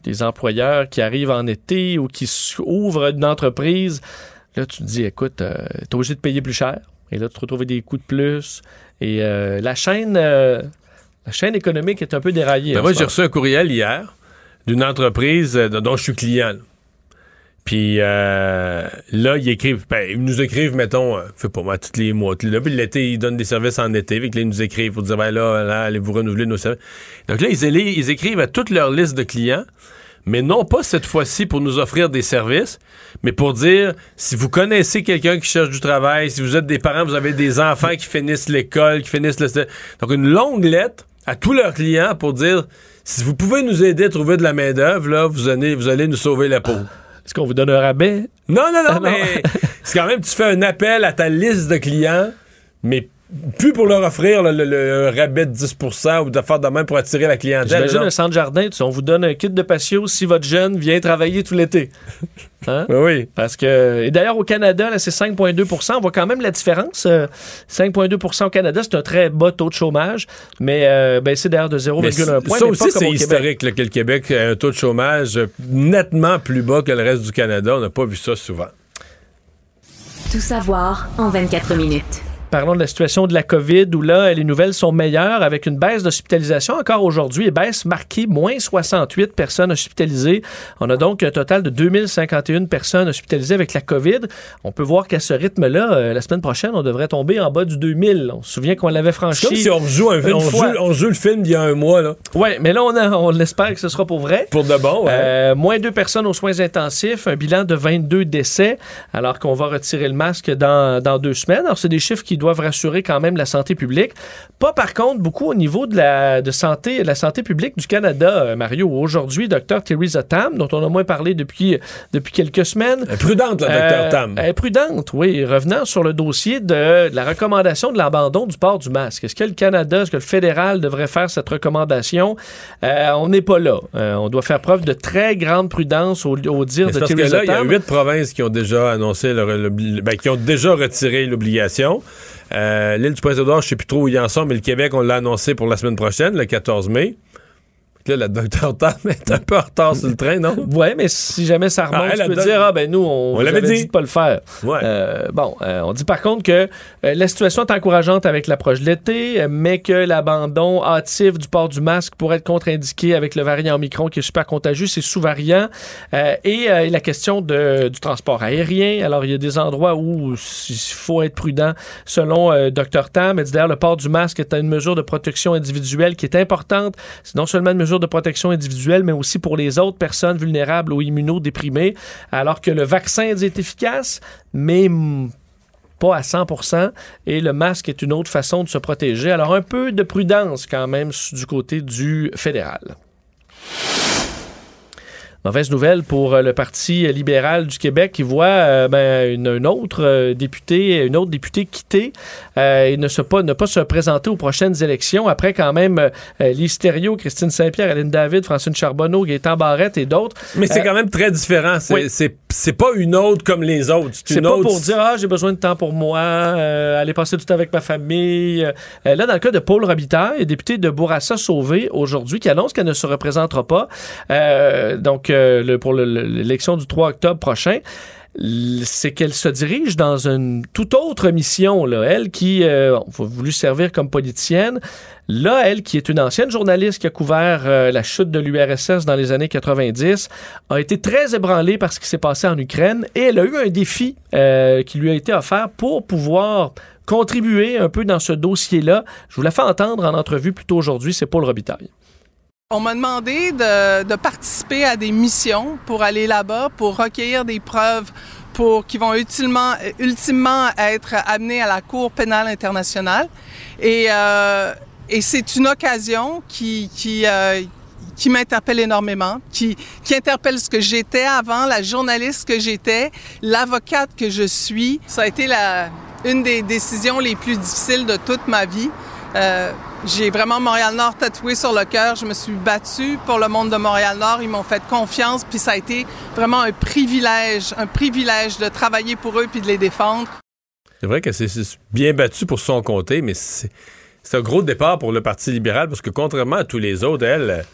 des employeurs qui arrivent en été ou qui ouvrent une entreprise. Là, tu te dis, écoute, t'es obligé de payer plus cher. Et là, tu te retrouves des coûts de plus. Et euh, la chaîne... euh, la chaîne économique est un peu déraillée. Ben en moi, j'ai reçu un courriel hier d'une entreprise euh, dont je suis client. Puis euh, là, ils écrivent, ben, ils nous écrivent, mettons, euh, sais pas moi, tous les mois. Là, puis l'été, ils donnent des services en été. Fait que là, ils nous écrivent pour dire, ben là, là, allez-vous renouveler nos services? Donc là, ils, ils écrivent à toute leur liste de clients, mais non pas cette fois-ci pour nous offrir des services, mais pour dire, si vous connaissez quelqu'un qui cherche du travail, si vous êtes des parents, vous avez des enfants qui finissent l'école, qui finissent le... Donc une longue lettre à tous leurs clients pour dire, si vous pouvez nous aider à trouver de la main-d'œuvre, là, vous allez, vous allez nous sauver la peau. Est-ce qu'on vous donne un rabais? Non, non, non, Ah, non. mais c'est quand même, tu fais un appel à ta liste de clients, mais plus pour leur offrir le, le- le rabais de 10% ou de faire de même pour attirer la clientèle. J'imagine un centre jardin, tu sais, on vous donne un kit de patio si votre jeune vient travailler tout l'été. Hein? Oui. Parce que. Et d'ailleurs, au Canada, là, c'est 5,2% On voit quand même la différence. Euh, 5,2% au Canada, c'est un très bas taux de chômage, mais euh, baissé d'ailleurs de 0,1 Mais point. ça mais aussi, c'est au historique là, que le Québec a un taux de chômage nettement plus bas que le reste du Canada. On n'a pas vu ça souvent. Tout savoir en 24 minutes. Parlons de la situation de la COVID où là, les nouvelles sont meilleures avec une baisse d'hospitalisation encore aujourd'hui et baisse marquée, moins 68 personnes hospitalisées. On a donc un total de 2051 personnes hospitalisées avec la COVID. On peut voir qu'à ce rythme-là, euh, la semaine prochaine, on devrait tomber en bas du 2000. On se souvient qu'on l'avait franchi. Comme si on rejoue, un, une on, fois. joue, on joue le film d'il y a un mois. Là. Oui, mais là, on, a- on l'espère que ce sera pour vrai. Pour de bon, ouais. Euh, moins deux personnes aux soins intensifs, un bilan de 22 décès, alors qu'on va retirer le masque dans, dans deux semaines. Alors, c'est des chiffres qui doivent rassurer quand même la santé publique. Pas, par contre, beaucoup au niveau de la, de santé, de la santé publique du Canada, euh, Mario. Aujourd'hui, Dr. Theresa Tam, dont on a moins parlé depuis, depuis quelques semaines. Elle est prudente, la Dr. Tam. Elle est prudente, oui. Revenant sur le dossier de, de la recommandation de l'abandon du port du masque. Est-ce que le Canada, est-ce que le fédéral devrait faire cette recommandation? Euh, on n'est pas là. Euh, on doit faire preuve de très grande prudence au, au dire de c'est parce que Theresa là, il y a Tam. huit provinces qui ont déjà annoncé le- ben, qui ont déjà retiré l'obligation. Euh, L'île du Prince-Édouard, je sais plus trop où ils en sont, mais le Québec, on l'a annoncé pour la semaine prochaine, le 14 mai. Là, la docteur Tam est un peu en retard sur le train, non? Oui, mais si jamais ça remonte, Ah, elle, tu peux dire, ah ben nous, on, On l'avait avait dit. dit de pas le faire. Ouais. Euh, bon, euh, on dit par contre que euh, la situation est encourageante avec l'approche de l'été, mais que l'abandon hâtif du port du masque pourrait être contre-indiqué avec le variant Omicron qui est super contagieux, c'est sous-variant. Et la question de- du transport aérien. Alors, il y a des endroits où il faut être prudent. Selon Dr Tam, elle dit d'ailleurs, le port du masque est une mesure de protection individuelle qui est importante. C'est non seulement une mesure de protection individuelle, mais aussi pour les autres personnes vulnérables ou immunodéprimées, alors que le vaccin est efficace, mais pas à 100 et le masque est une autre façon de se protéger. Alors un peu de prudence quand même du côté du fédéral. Mauvaise nouvelle pour euh, le Parti libéral du Québec qui voit euh, ben, une, une autre euh, députée, une autre députée quitter euh, et ne, se pas, ne pas se présenter aux prochaines élections après quand même euh, Christine Saint-Pierre, Aline David, Francine Charbonneau, Gaétan Barrette et d'autres. Mais c'est quand même très différent. C'est oui. c'est- c'est pas une autre comme les autres. C'est une pas autre... pour dire ah j'ai besoin de temps pour moi, euh, aller passer du temps avec ma famille. Là dans le cas de Paul Robitaille, député de Bourassa Sauvé aujourd'hui, qui annonce qu'elle ne se représentera pas, euh, donc pour le- le- l'élection du 3 octobre prochain. C'est qu'elle se dirige dans une toute autre mission. Là. Elle qui euh, a voulu servir comme politicienne, là, elle qui est une ancienne journaliste qui a couvert euh, la chute de l'URSS dans les années 90, a été très ébranlée par ce qui s'est passé en Ukraine et elle a eu un défi euh, qui lui a été offert pour pouvoir contribuer un peu dans ce dossier-là. Je vous la fais entendre en entrevue plus tôt aujourd'hui, c'est Paul Robitaille. On m'a demandé de, participer à des missions pour aller là-bas, pour recueillir des preuves pour, qui vont ultimement être amenées à la Cour pénale internationale. Et, euh, c'est une occasion qui, euh, qui m'interpelle énormément, qui, qui interpelle ce que j'étais avant, la journaliste que j'étais, l'avocate que je suis. Ça a été une des décisions les plus difficiles de toute ma vie. Euh, j'ai vraiment Montréal-Nord tatoué sur le cœur. Je me suis battue pour le monde de Montréal-Nord. Ils m'ont fait confiance, puis ça a été vraiment un privilège, un privilège de travailler pour eux puis de les défendre. C'est vrai que c'est bien battu pour son comté, mais c'est un gros départ pour le Parti libéral parce que contrairement à tous les autres, elle,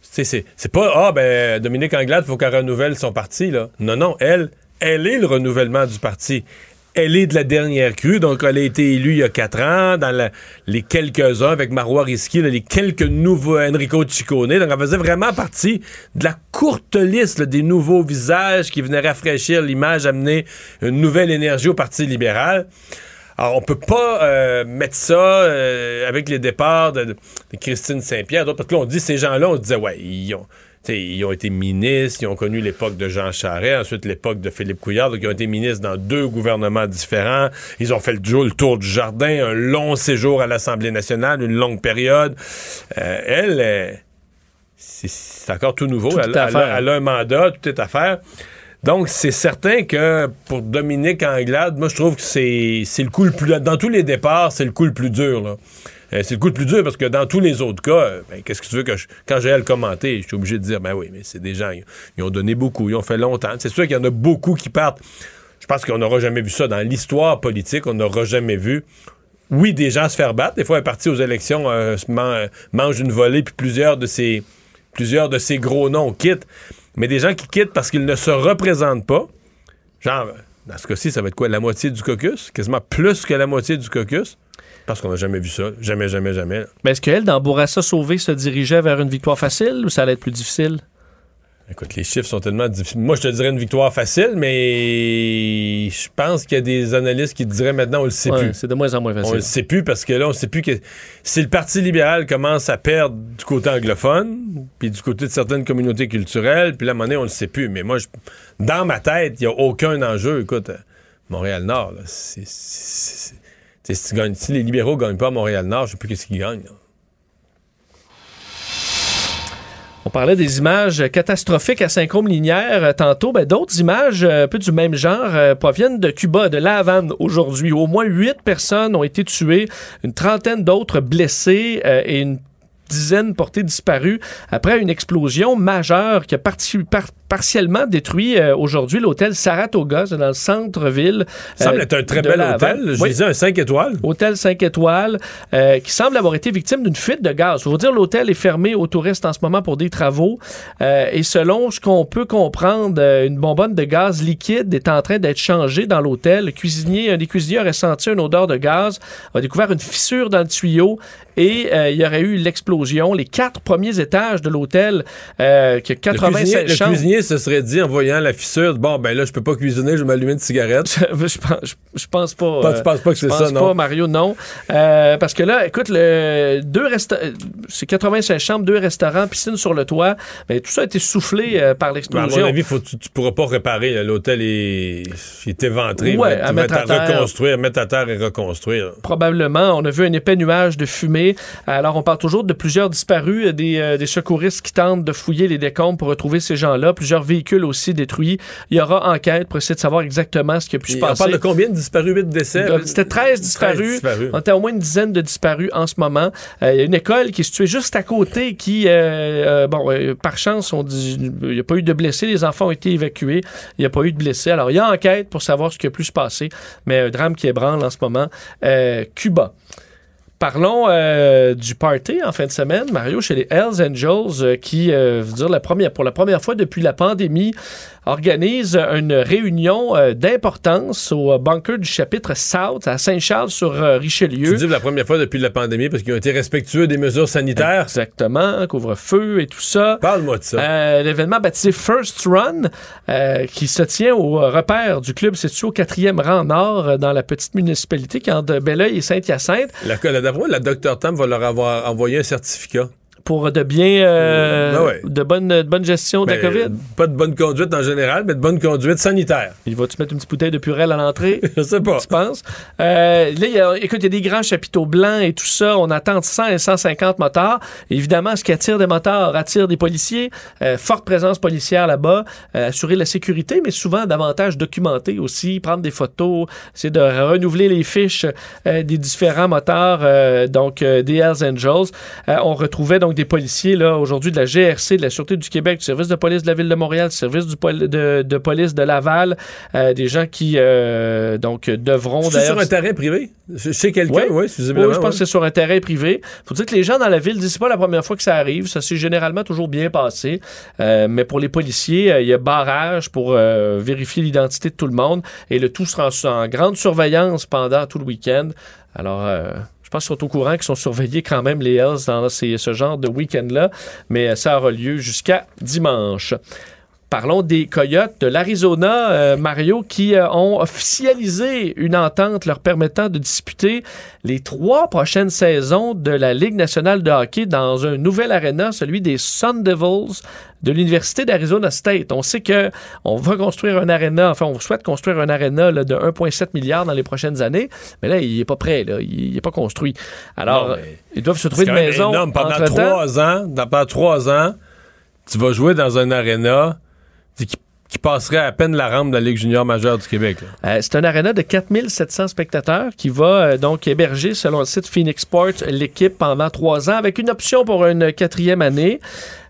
c'est pas Ah, ben, Dominique Anglade, il faut qu'elle renouvelle son parti. Là. Non, non, elle, elle est le renouvellement du parti. Elle est de la dernière crue, donc elle a été élue il y a quatre ans, dans les quelques-uns avec Marois Risky, les quelques nouveaux Enrico Ciccone. Donc elle faisait vraiment partie de la courte liste des nouveaux visages qui venaient rafraîchir l'image, amener une nouvelle énergie au Parti libéral. Alors, on peut pas euh, mettre ça euh, avec les départs de, de Christine Saint-Pierre, parce que là, on dit ces gens-là, on disait, ouais, ils ont, ils ont été ministres, ils ont connu l'époque de Jean Charest, ensuite l'époque de Philippe Couillard, donc ils ont été ministres dans deux gouvernements différents. Ils ont fait le, jour- le tour du jardin, un long séjour à l'Assemblée nationale, une longue période. Euh, elle, euh, c'est- encore tout nouveau. Tout elle, elle a, faire. elle a un mandat, tout est à faire. Donc, c'est certain que pour Dominique Anglade, moi, je trouve que c'est c'est le coup le plus... Dans tous les départs, c'est le coup le plus dur, là. Euh, c'est le coup le plus dur parce que dans tous les autres cas, euh, ben, qu'est-ce que tu veux que je, quand j'ai à le commenter, je suis obligé de dire, ben oui, mais c'est des gens, ils, ont donné beaucoup, ils ont fait longtemps. C'est sûr qu'il y en a beaucoup qui partent. Je pense qu'on n'aura jamais vu ça dans l'histoire politique, on n'aura jamais vu. Oui, des gens se faire battre. Des fois, un parti aux élections euh, euh, mange une volée, puis plusieurs de ces plusieurs de ces gros noms quittent. Mais des gens qui quittent parce qu'ils ne se représentent pas. Genre, dans ce cas-ci, ça va être quoi? La moitié du caucus? Quasiment plus que la moitié du caucus? Parce qu'on n'a jamais vu ça. Jamais, jamais, jamais. Mais est-ce qu'elle, dans Bourassa Sauvé, se dirigeait vers une victoire facile ou ça allait être plus difficile? Écoute, les chiffres sont tellement difficiles. Moi, je te dirais une victoire facile, mais je pense qu'il y a des analystes qui te diraient maintenant, on le sait Ouais, plus. C'est de moins en moins On le facile. sait plus parce que là, on sait plus que si le Parti libéral commence à perdre du côté anglophone, puis du côté de certaines communautés culturelles, puis là, à un moment donné, on le sait plus. Mais moi, je- dans ma tête, il n'y a aucun enjeu. Écoute, euh, Montréal-Nord, c'est- si, les libéraux ne gagnent pas à Montréal-Nord, je sais plus qu'est-ce qu'ils gagnent. On parlait des images catastrophiques à Saint-Côme-Linière euh, tantôt. Ben, D'autres images euh, un peu du même genre euh, proviennent de Cuba, de La Havane aujourd'hui. Au moins huit personnes ont été tuées, une trentaine d'autres blessées et une dizaine portées disparues après une explosion majeure qui a parti- par- partiellement détruit euh, aujourd'hui l'hôtel Saratoga, dans le centre-ville. Ça semble euh, être un très bel hôtel. Je Oui. disais un 5 étoiles. Hôtel 5 étoiles, euh, qui semble avoir été victime d'une fuite de gaz. Faut vous dire, l'hôtel est fermé aux touristes en ce moment pour des travaux. Et selon ce qu'on peut comprendre, une bonbonne de gaz liquide est en train d'être changée dans l'hôtel. Le cuisinier, un des cuisiniers aurait senti une odeur de gaz, a découvert une fissure dans le tuyau et il y aurait eu l'explosion. Les quatre premiers étages de l'hôtel, euh, qui a Le 96 cuisinier, le chambres. cuisinier se serait dit en voyant la fissure, bon, ben là, je peux pas cuisiner, je vais m'allumer une cigarette. je, pense, je, je pense pas. Pas- euh, tu penses pas que je c'est ça, pense non? pas, Mario, non. Euh, parce que là, écoute, le, deux c'est 85 chambres, deux restaurants, piscine sur le toit. Mais tout ça a été soufflé euh, par Ben, à l'explosion. mon avis, faut, tu, tu pourras pas réparer. L'hôtel est, il est éventré. Ouais, à mettre à à terre. reconstruire, mettre à terre et reconstruire. Probablement. On a vu un épais nuage de fumée. Alors, on parle toujours de plusieurs disparus, euh, des, euh, des secouristes qui tentent de fouiller les décombres pour retrouver ces gens-là. Plusieurs véhicules aussi détruits. Il y aura enquête pour essayer de savoir exactement ce qui a pu se Et on passer. parle de combien de disparus? 8 décès? C'était 13 disparus. disparus. On était au moins une dizaine de disparus en ce moment. Euh, Il y a une école qui est située juste à côté qui, euh, bon, par chance, il n'y a pas eu de blessés. Les enfants ont été évacués. Il n'y a pas eu de blessés. Alors, il y a enquête pour savoir ce qui a pu se passer. Mais un drame qui ébranle en ce moment. Euh, Cuba. Parlons euh, du party en fin de semaine, Mario, chez les Hells Angels, euh, qui, euh, dire la première, pour la première fois depuis la pandémie, organise une réunion euh, d'importance au bunker du chapitre South à Saint-Charles sur Richelieu. Tu dis la première fois depuis la pandémie parce qu'ils ont été respectueux des mesures sanitaires? Exactement, couvre-feu et tout ça. Parle-moi de ça. L'événement baptisé First Run, qui se tient au repère du club situé au quatrième rang nord dans la petite municipalité qui est entre Belleuil et Saint-Hyacinthe. La, la, d'après la Dr Tam va leur avoir envoyé un certificat. Pour de bien, euh, Ben ouais. de, bonne, de bonne gestion de la Ben, COVID? Pas de bonne conduite en général, mais de bonne conduite sanitaire. Il va-tu mettre une petite bouteille de purée à l'entrée? Je sais pas. Tu penses? Euh, là, il y a, écoute, il y a des grands chapiteaux blancs et tout ça. On attend 100 et 150 motards. Évidemment, ce qui attire des motards attire des policiers. Euh, forte présence policière là-bas. Euh, assurer la sécurité, mais souvent davantage documenter aussi, prendre des photos, essayer de renouveler les fiches euh, des différents motards, euh, donc euh, des Hells Angels. Euh, on retrouvait donc des policiers là aujourd'hui de la GRC, de la Sûreté du Québec, du service de police de la Ville de Montréal, du service du de, de police de Laval, euh, des gens qui euh, donc devront C'est d'ailleurs sur un terrain privé? Chez quelqu'un, oui, visiblement. Oui, je pense ouais. que c'est sur un terrain privé. faut dire que les gens dans la ville disent c'est pas la première fois que ça arrive. Ça s'est généralement toujours bien passé. Euh, mais pour les policiers, il y a barrage pour vérifier l'identité de tout le monde. Et le tout sera en, en grande surveillance pendant tout le week-end. Alors, je pense qu'ils sont au courant qu'ils sont surveillés quand même, les Hells, dans ce genre de week-end-là. Mais ça aura lieu jusqu'à dimanche. Parlons des Coyotes de l'Arizona, euh, Mario, qui euh, ont officialisé une entente leur permettant de disputer les trois prochaines saisons de la Ligue nationale de hockey dans un nouvel aréna, celui des Sun Devils de l'Université d'Arizona State. On sait que on va construire un aréna, enfin on souhaite construire un aréna là, de 1,7 milliard dans les prochaines années, mais là, il est pas prêt, là. il n'est pas construit. Alors, Non, ils doivent se trouver une maison. énorme. Pendant trois ans, dans- pendant trois ans, tu vas jouer dans un aréna qui qui passerait à peine la rampe de la Ligue junior majeure du Québec. Euh, c'est un aréna de 4700 spectateurs qui va euh, donc héberger, selon le site Phoenix Sports, l'équipe pendant trois ans avec une option pour une quatrième année.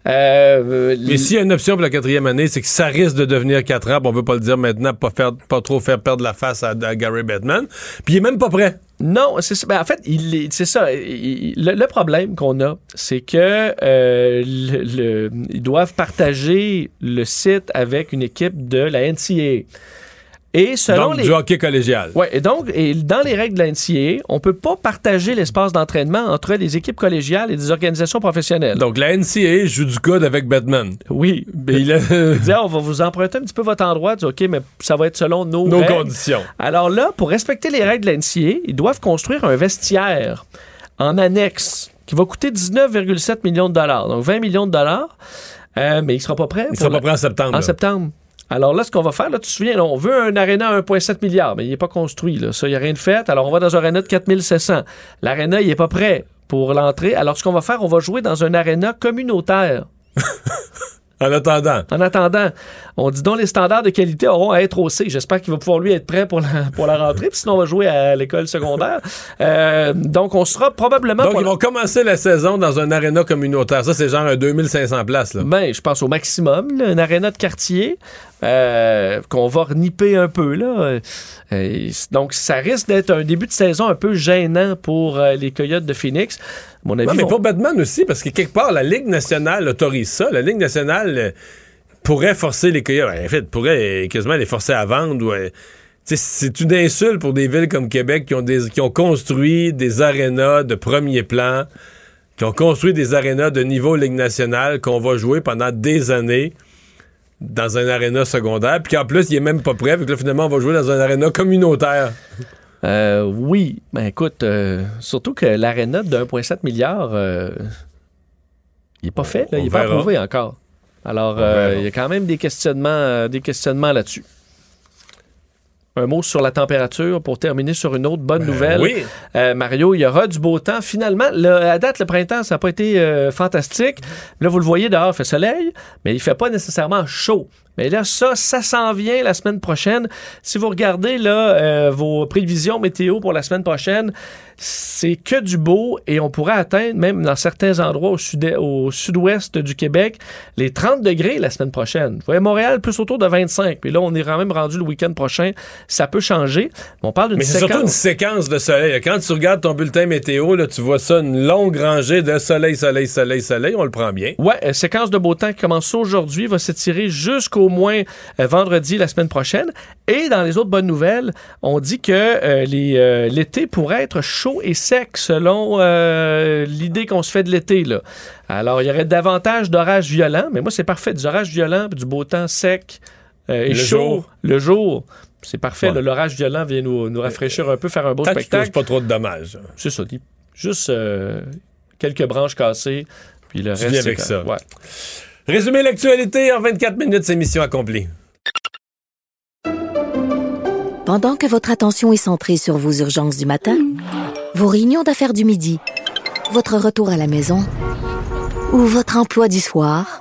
Euh, Mais s'il y a une option pour la quatrième année, c'est que ça risque de devenir quatre ans. On veut pas le dire maintenant, pas, faire, pas trop faire perdre la face à, à Gary Bettman. Puis il est même pas prêt. Non, c'est ça. Ben, en fait, il c'est ça. Il- le, le problème qu'on a, c'est que euh, le- le- ils doivent partager le site avec une équipe de la NCAA. Et selon Donc, les du hockey collégial. Ouais, et donc, et dans les règles de la NCAA, on peut pas partager l'espace d'entraînement entre les équipes collégiales et des organisations professionnelles. Donc, la NCAA joue du code avec Batman. Oui. Mais il a- Il dit, Ah, on va vous emprunter un petit peu votre endroit. Dit, OK, mais ça va être selon nos, Nos règles. conditions. Alors là, pour respecter les règles de la NCAA, ils doivent construire un vestiaire en annexe qui va coûter 19,7 millions de dollars. Donc 20 millions de dollars. Euh, mais il sera pas prêt. Il sera pas prêt en septembre, En là. septembre. Alors là, ce qu'on va faire, là, tu te souviens, là, on veut un aréna à 1,7 milliard, mais il n'est pas construit. Là. Ça, il n'y a rien de fait. Alors, on va dans un aréna de 4700. L'aréna, il n'est pas prêt pour l'entrée. Alors, ce qu'on va faire, on va jouer dans un aréna communautaire. En attendant. En attendant, on dit donc les standards de qualité auront à être haussés. J'espère qu'il va pouvoir lui être prêt pour la, pour la rentrée, puis sinon on va jouer à l'école secondaire. Euh, donc on sera probablement... Donc, ils vont commencer la saison dans un aréna communautaire. Ça, c'est genre un 2500 places. Là. Ben, je pense au maximum, là, un aréna de quartier euh, qu'on va renipper un peu. Là. Euh, donc, ça risque d'être un début de saison un peu gênant pour euh, les Coyotes de Phoenix. À mon avis, Non, mais vont- pour Batman aussi, parce que quelque part, la Ligue nationale autorise ça. La Ligue nationale pourrait forcer les Coyotes. En fait, pourrait euh, quasiment les forcer à vendre. ou, c'est une insulte pour des villes comme Québec qui ont, des, qui ont construit des arénas de premier plan, qui ont construit des arénas de niveau Ligue nationale qu'on va jouer pendant des années dans un aréna secondaire, puis qu'en plus, il est même pas prêt, puis que là, finalement, on va jouer dans un aréna communautaire. Euh, oui, ben écoute, euh, surtout que l'aréna de 1,7 milliard, euh, il n'est pas fait, là, il n'est pas approuvé encore. Alors, euh, il y a quand même des questionnements, euh, des questionnements là-dessus. Un mot sur la température pour terminer sur une autre bonne nouvelle. Ben oui. Euh, Mario, il y aura du beau temps. Finalement, le- à date, le printemps, ça n'a pas été euh, fantastique. Là, vous le voyez dehors, il fait soleil, mais il fait pas nécessairement chaud. Mais là, ça, ça s'en vient la semaine prochaine. Si vous regardez là, euh, vos prévisions météo pour la semaine prochaine, c'est que du beau et on pourrait atteindre, même dans certains endroits au, sud au sud-ouest du Québec, les 30 degrés la semaine prochaine. Vous voyez, Montréal, plus autour de 25. Puis là, on est quand même rendu le week-end prochain. Ça peut changer. On parle d'une Mais c'est surtout une séquence. séquence de soleil. Quand tu regardes ton bulletin météo, là, tu vois ça, une longue rangée de soleil, soleil, soleil, soleil. On le prend bien. Ouais, euh, séquence de beau temps qui commence aujourd'hui, va s'étirer jusqu'au moins euh, vendredi la semaine prochaine. Et dans les autres bonnes nouvelles, on dit que euh, euh, l'été pourrait être chaud et sec selon l'idée qu'on se fait de l'été. Alors, il y aurait davantage d'orages violents, mais moi, c'est parfait. Des orages violents, du beau temps sec et Le chaud jour. le jour. C'est parfait. Ouais. L'orage violent vient nous, nous rafraîchir un peu, faire un beau Tant spectacle. pas trop de dommages. C'est ça. Juste euh, quelques branches cassées, puis le Tu reste. c'est avec ça. Ouais. Résumer l'actualité en 24 minutes, c'est mission accomplie. Pendant que votre attention est centrée sur vos urgences du matin, vos réunions d'affaires du midi, votre retour à la maison ou votre emploi du soir,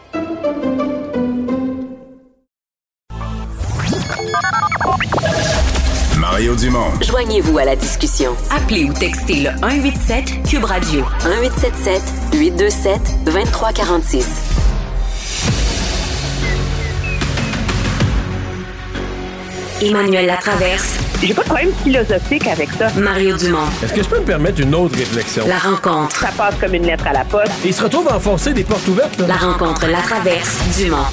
Mario Dumont. Joignez-vous à la discussion. Appelez ou textez le 187 Cube Radio 1877 827 2346. Emmanuel Latraverse. J'ai pas de problème philosophique avec ça. Mario Dumont. Est-ce que je peux me permettre une autre réflexion? La rencontre. Ça passe comme une lettre à la poste. Et il se retrouve à enfoncer des portes ouvertes. Là. La rencontre Latraverse. Dumont.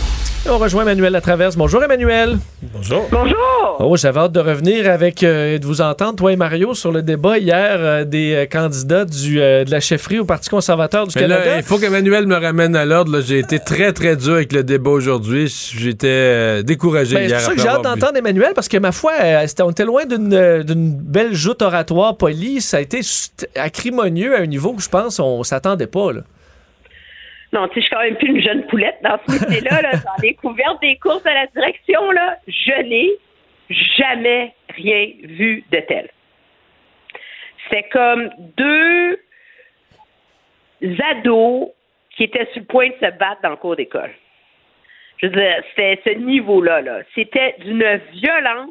On rejoint Emmanuel Latraverse. Bonjour Emmanuel. Bonjour. Bonjour. Oh, j'avais hâte de revenir avec euh, et de vous entendre, toi et Mario, sur le débat hier euh, des euh, candidats du, euh, de la chefferie au Parti conservateur du Mais Canada. là, il faut qu'Emmanuel me ramène à l'ordre. J'ai été très, très dur avec le débat aujourd'hui. J'étais euh, découragé Ben, hier. c'est ça que j'ai hâte d'entendre Emmanuel parce que ma foi, euh, c'était- on était loin d'une euh, d'une belle joute oratoire polie. Ça a été acrimonieux à un niveau que je pense on s'attendait pas. Là. Non, tu sais, je suis quand même plus une jeune poulette dans ce métier-là. Là, dans les couvertes des courses à la direction, là, je n'ai jamais rien vu de tel. C'est comme deux ados qui étaient sur le point de se battre dans le cours d'école. Je veux dire, c'était ce niveau-là. Là. C'était d'une violence,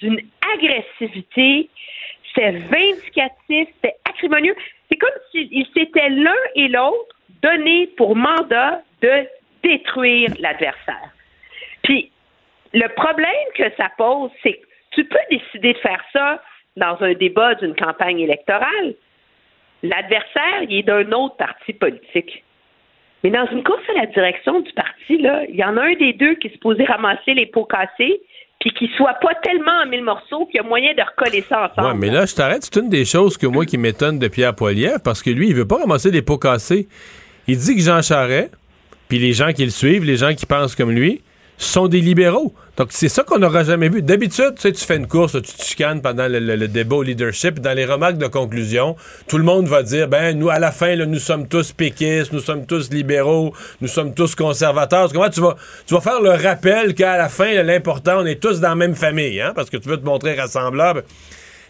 d'une agressivité, c'était vindicatif, c'était acrimonieux. C'est comme s'ils s'étaient l'un et l'autre donné pour mandat de détruire l'adversaire. Puis, le problème que ça pose, c'est que tu peux décider de faire ça dans un débat d'une campagne électorale. L'adversaire, il est d'un autre parti politique. Mais dans une course à la direction du parti, là, il y en a un des deux qui se posait ramasser les pots cassés, puis qui soit pas tellement en mille morceaux qu'il y a moyen de recoller ça ensemble. Ouais, mais là, je t'arrête. C'est une des choses que moi qui m'étonne de Pierre Poilievre, parce que lui, il veut pas ramasser des pots cassés. Il dit que Jean Charest, puis les gens qui le suivent, les gens qui pensent comme lui, sont des libéraux. Donc, c'est ça qu'on n'aura jamais vu. D'habitude, tu sais, tu fais une course, tu te chicanes pendant le, débat au leadership. Dans les remarques de conclusion, tout le monde va dire, ben, nous, à la fin, nous sommes tous péquistes, nous sommes tous libéraux, nous sommes tous conservateurs. Comment tu vas, tu vas faire le rappel qu'à la fin, l'important, on est tous dans la même famille, hein, parce que tu veux te montrer rassemblable.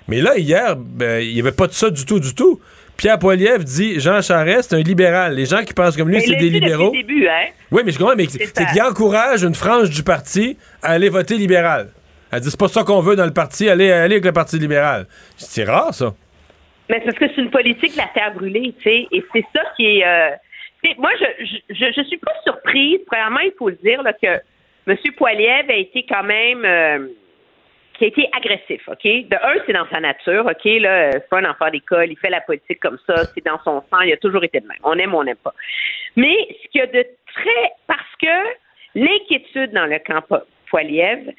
Mais là, hier, ben, il n'y avait pas de ça du tout, du tout. Pierre Poilievre dit Jean Charest, c'est un libéral. Les gens qui pensent comme lui, c'est des libéraux. Début, hein? Oui, mais je comprends, mais c'est qu'il encourage une frange du parti à aller voter libéral. Elle dit c'est pas ça qu'on veut dans le parti, aller, aller avec le Parti libéral. C'est rare, ça. Mais c'est parce que c'est une politique de la terre brûlée, tu sais, et c'est ça qui est. Euh, moi, je, je, je, suis pas surprise. Premièrement, il faut le dire là, que M. Poilievre a été quand même. Euh, qui a été agressif, OK? De un, c'est dans sa nature, OK? Là, c'est pas un enfant d'école, il fait la politique comme ça, c'est dans son sang, il a toujours été de même. On aime ou on n'aime pas. Mais ce qu'il y a de très. Parce que l'inquiétude dans le camp Poilievre,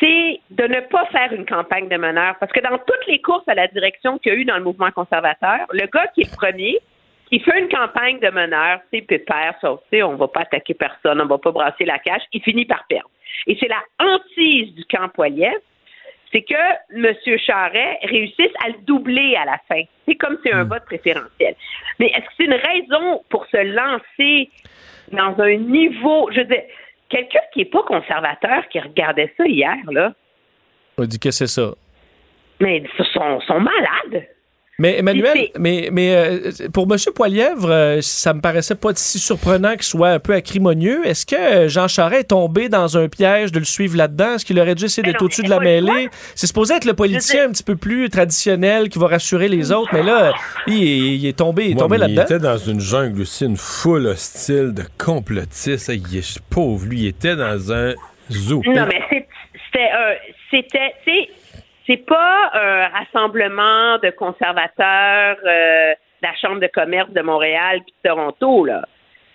c'est de ne pas faire une campagne de meneur. Parce que dans toutes les courses à la direction qu'il y a eu dans le mouvement conservateur, le gars qui est premier, qui fait une campagne de meneur, c'est pépère, ça, on va pas attaquer personne, on va pas brasser la cache, il finit par perdre. Et c'est la hantise du camp Poilievre c'est que M. Charret réussisse à le doubler à la fin. C'est comme c'est un hmm. vote préférentiel. Mais est-ce que c'est une raison pour se lancer dans un niveau, je veux dire, quelqu'un qui n'est pas conservateur qui regardait ça hier, là? On dit que c'est ça. Mais ils sont, sont malades. Mais Emmanuel, mais, mais euh, pour M. Poilièvre, euh, ça me paraissait pas si surprenant qu'il soit un peu acrimonieux. Est-ce que euh, Jean Charest est tombé dans un piège de le suivre là-dedans? Est-ce qu'il aurait dû essayer d'être au-dessus de la mêlée? C'est supposé être le politicien un petit peu plus traditionnel qui va rassurer les autres, mais là, il, est tombé, il est tombé là-dedans. Il était dans une jungle aussi, une foule hostile de complotistes. Il est pauvre, lui, il était dans un zoo. Non, mais c'était... c'était c'est pas un rassemblement de conservateurs euh, de la Chambre de commerce de Montréal puis de Toronto, là.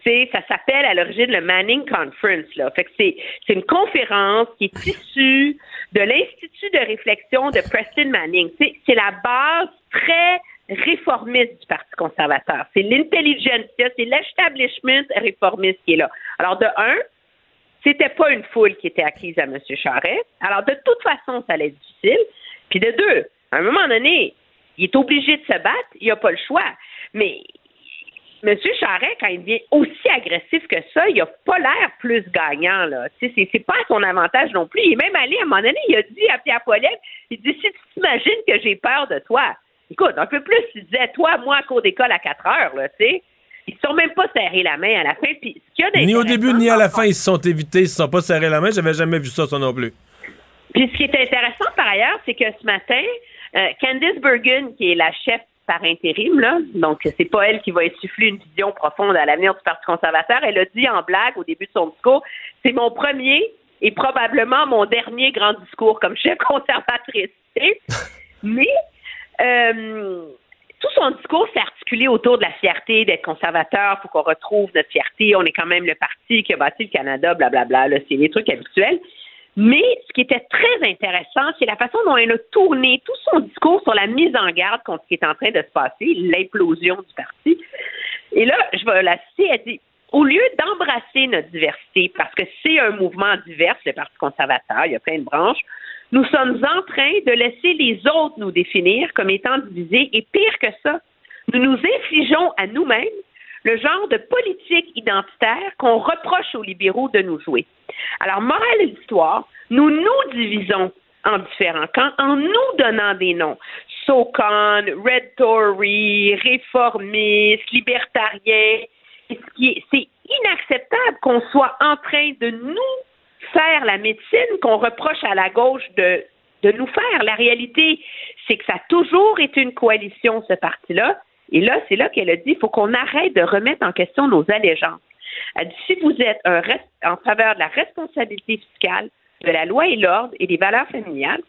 C'est, ça s'appelle à l'origine le Manning Conference. Là. Fait que c'est, c'est une conférence qui est issue de l'Institut de réflexion de Preston Manning. C'est, c'est la base très réformiste du Parti conservateur. C'est l'intelligentsia, c'est l'establishment réformiste qui est là. Alors, de un, c'était pas une foule qui était acquise à M. Charest. Alors, de toute façon, ça allait être difficile. Puis de deux, à un moment donné, il est obligé de se battre, il n'a pas le choix. Mais M. Charret, quand il devient aussi agressif que ça, il n'a pas l'air plus gagnant. Là. C'est, pas à son avantage non plus. Il est même allé, à un moment donné, il a dit à Pierre Poilievre, il dit, si tu t'imagines que j'ai peur de toi, écoute, un peu plus, il disait, toi, moi, à cours d'école à 4 heures, là, tu sais. Ils ne sont même pas serrés la main à la fin. Puis, ni au début, ni à la fin, ils se sont évités, ils ne se sont pas serrés la main. J'avais jamais vu ça, ça non plus. Puis ce qui est intéressant par ailleurs, c'est que ce matin, euh, Candice Bergen, qui est la chef par intérim, là, donc c'est pas elle qui va insuffler une vision profonde à l'avenir du Parti conservateur, elle a dit en blague au début de son discours, c'est mon premier et probablement mon dernier grand discours comme chef conservatrice. Mais euh, tout son discours s'est articulé autour de la fierté d'être conservateur, faut qu'on retrouve notre fierté, on est quand même le parti qui a bâti le Canada, blablabla, là, c'est les trucs habituels. Mais ce qui était très intéressant, c'est la façon dont elle a tourné tout son discours sur la mise en garde contre ce qui est en train de se passer, l'implosion du parti. Et là, je vais la citer, elle dit au lieu d'embrasser notre diversité, parce que c'est un mouvement divers, le Parti conservateur, il y a plein de branches, nous sommes en train de laisser les autres nous définir comme étant divisés, et pire que ça, nous nous infligeons à nous-mêmes le genre de politique identitaire qu'on reproche aux libéraux de nous jouer. Alors, morale de l'histoire, nous nous divisons en différents camps en nous donnant des noms. SOCON, Red Tory, réformistes, libertariens. C'est inacceptable qu'on soit en train de nous faire la médecine qu'on reproche à la gauche de, nous faire. La réalité, c'est que ça a toujours été une coalition, ce parti-là. Et là, c'est là qu'elle a dit il faut qu'on arrête de remettre en question nos allégeances. Elle dit si vous êtes un en faveur de la responsabilité fiscale, de la loi et l'ordre et des valeurs familiales,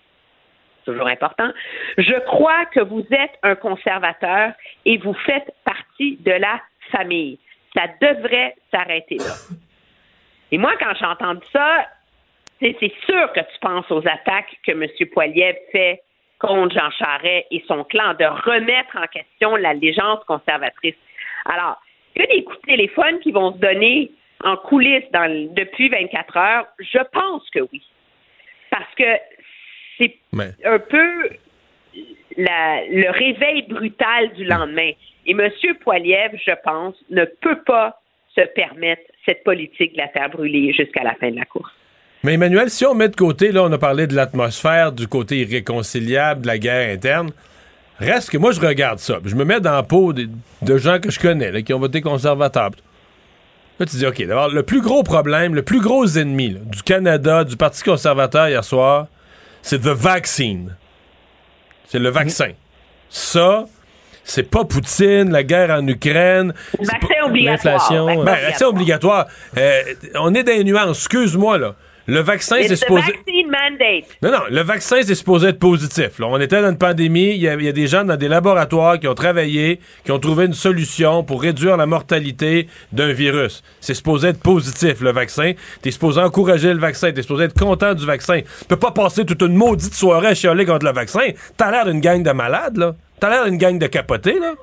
toujours important, je crois que vous êtes un conservateur et vous faites partie de la famille. Ça devrait s'arrêter là. Et moi, quand j'ai entendu ça, c'est sûr que tu penses aux attaques que M. Poiliev fait contre Jean Charest et son clan de remettre en question l'allégeance conservatrice. Alors, il y a des coups de téléphone qui vont se donner en coulisses depuis 24 heures. Je pense que oui. Parce que c'est un peu le réveil brutal du lendemain. Et M. Poiliev, je pense, ne peut pas se permettre cette politique de la faire brûler jusqu'à la fin de la course. Mais Emmanuel, si on met de côté, là, on a parlé de l'atmosphère, du côté irréconciliable, de la guerre interne, reste que moi, je regarde ça. Je me mets dans la peau de, gens que je connais, qui ont voté conservateur. Là, tu dis, OK, d'abord, le plus gros problème, le plus gros ennemi du Canada, du Parti conservateur hier soir, c'est the vaccine. C'est le vaccin. Ça, c'est pas Poutine, la guerre en Ukraine. Vaccin obligatoire. L'inflation. Ben, vaccin obligatoire. Euh, on est dans les nuances. Excuse-moi, là. Le vaccin, c'est supposé. Non, non, le vaccin, c'est supposé être positif. Là. On était dans une pandémie, il y, a, des gens dans des laboratoires qui ont travaillé, qui ont trouvé une solution pour réduire la mortalité d'un virus. C'est supposé être positif, le vaccin. T'es supposé encourager le vaccin, t'es supposé être content du vaccin. Tu peux pas passer toute une maudite soirée à chialer contre le vaccin. T'as l'air d'une gang de malades, là. T'as l'air d'une gang de capotés, là.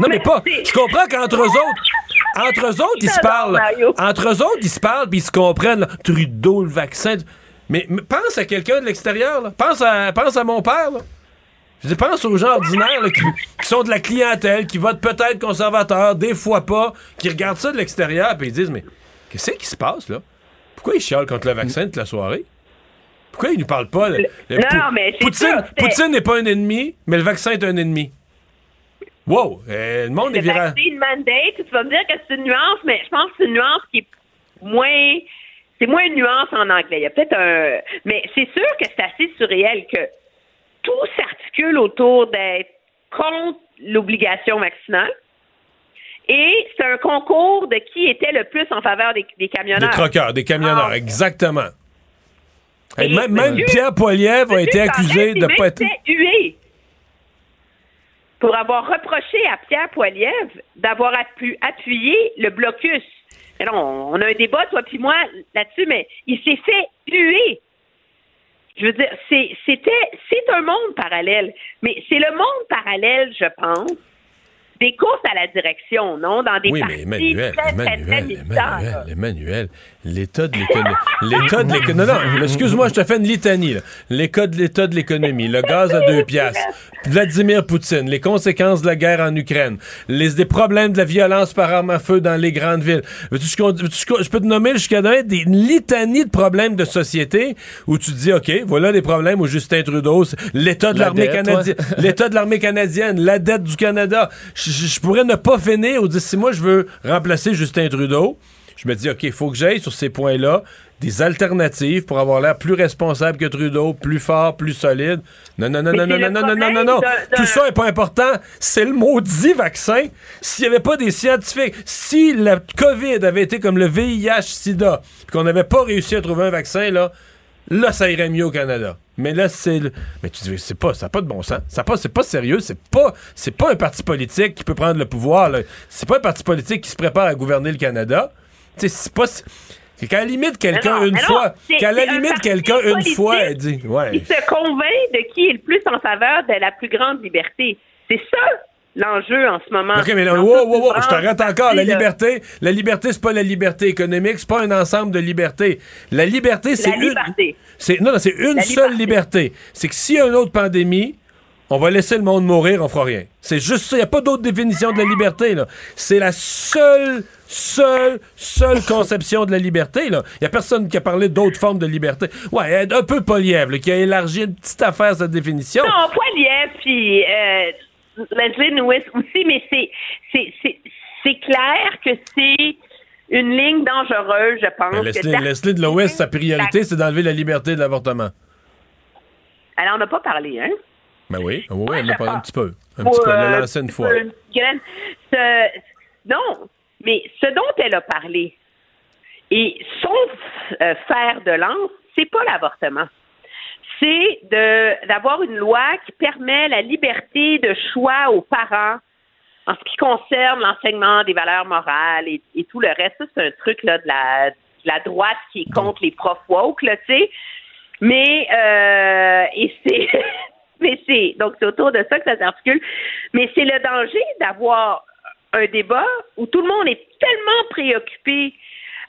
non, mais pas. Je comprends qu'entre eux autres, entre eux autres, ils se parlent. Entre eux autres, ils se parlent puis ils se comprennent. Trudeau, le vaccin. Mais, pense à quelqu'un de l'extérieur. Pense à, pense à mon père. Je pense aux gens ordinaires qui, sont de la clientèle, qui votent peut-être conservateur, des fois pas, qui regardent ça de l'extérieur et ils disent Mais qu'est-ce qui se passe là? Pourquoi ils chialent contre le vaccin toute la soirée? Pourquoi ils nous parlent pas? Non, mais Poutine, Poutine n'est pas un ennemi, mais le vaccin est un ennemi. Wow! Euh, le monde est virant. une mandate, tu vas me dire que c'est une nuance, mais je pense que c'est une nuance qui est moins. C'est moins une nuance en anglais. Il y a peut-être un. Mais c'est sûr que c'est assez surréel que tout s'articule autour d'être contre l'obligation vaccinale. Et c'est un concours de qui était le plus en faveur des, camionneurs. Des truckers, des camionneurs, ah. exactement. Même, Pierre Poilievre a été accusé de ne pas être pour avoir reproché à Pierre Poilievre d'avoir appuyé le blocus. on a un débat, toi puis moi, là-dessus, mais il s'est fait huer. Je veux dire, c'était, c'est un monde parallèle. Mais c'est le monde parallèle, je pense, des courses à la direction, non? Dans des oui, mais Emmanuel, Emmanuel, Emmanuel, Emmanuel, l'état de l'économie. l'état de l'économie. Non, non, excuse-moi, je te fais une litanie. L'état de l'état de l'économie, le gaz à deux piastres, Vladimir Poutine, les conséquences de la guerre en Ukraine, les des problèmes de la violence par arme à feu dans les grandes villes. Je peux te nommer jusqu'à demain des litanies de problèmes de société où tu dis, OK, voilà les problèmes où Justin Trudeau, l'état de l'armée canadienne, l'état de l'armée canadienne, la dette du Canada je, pourrais ne pas finir ou dire si moi je veux remplacer Justin Trudeau, je me dis, OK, il faut que j'aille sur ces points-là des alternatives pour avoir l'air plus responsable que Trudeau, plus fort, plus solide. Non, non, non, non, non, non, non, non, non, non, Tout ça n'est pas important. C'est le maudit vaccin. S'il n'y avait pas des scientifiques, si la COVID avait été comme le VIH-Sida, qu'on n'avait pas réussi à trouver un vaccin, là, là, ça irait mieux au Canada. Mais là, c'est. Mais tu dis, c'est pas, ça n'a pas de bon sens. Ça pas, c'est pas sérieux. C'est pas, c'est pas un parti politique qui peut prendre le pouvoir. C'est pas un parti politique qui se prépare à gouverner le Canada. C'est pas. Qu'à la limite, quelqu'un une fois. Qu'à la limite, quelqu'un une fois dit. Ouais. Il se convainc de qui est le plus en faveur de la plus grande liberté. C'est ça l'enjeu en ce moment. OK, mais là, wow, wow, wow, je t'arrête encore. La liberté, la liberté, c'est pas la liberté économique, c'est pas un ensemble de libertés. La liberté, c'est une. C'est, non, non c'est une seule liberté. C'est que s'il y a une autre pandémie, on va laisser le monde mourir, on fera rien. C'est juste ça. Il n'y a pas d'autre définition de la liberté. là. C'est la seule, seule, seule conception de la liberté. Il n'y a personne qui a parlé d'autres formes de liberté. Ouais, un peu Poliev, là, qui a élargi une petite affaire cette définition. Non, Poiliev, puis euh, Leslie Lewis aussi, mais c'est, c'est, c'est, c'est clair que c'est une ligne dangereuse, je pense. Leslie, de l'Ouest, sa priorité, c'est d'enlever la liberté de l'avortement. Alors, on n'a pas parlé, hein? Ben oui, oui, on en a parlé un petit peu. Un petit peu, on l'a euh, lancé une fois. non, mais ce dont elle a parlé et son euh, fer de lance, c'est pas l'avortement. C'est d'avoir une loi qui permet la liberté de choix aux parents en ce qui concerne l'enseignement des valeurs morales et, tout le reste. Ça, c'est un truc là, de, la, de la droite qui est contre les profs woke, tu sais. Mais euh, et c'est mais c'est donc c'est autour de ça que ça s'articule. Mais c'est le danger d'avoir un débat où tout le monde est tellement préoccupé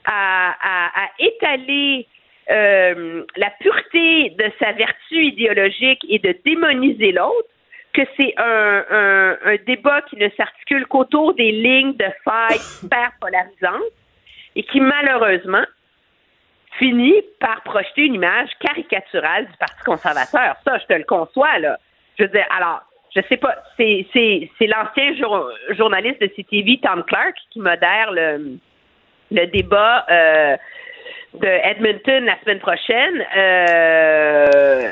à, étaler euh, la pureté de sa vertu idéologique et de démoniser l'autre que c'est un débat qui ne s'articule qu'autour des lignes de faille hyper polarisantes et qui malheureusement finit par projeter une image caricaturale du Parti conservateur. Ça, je te le conçois, là. Je veux dire, alors, je sais pas, c'est, c'est, c'est l'ancien jour- journaliste de CTV, Tom Clark, qui modère le, le débat euh, de Edmonton la semaine prochaine. Euh,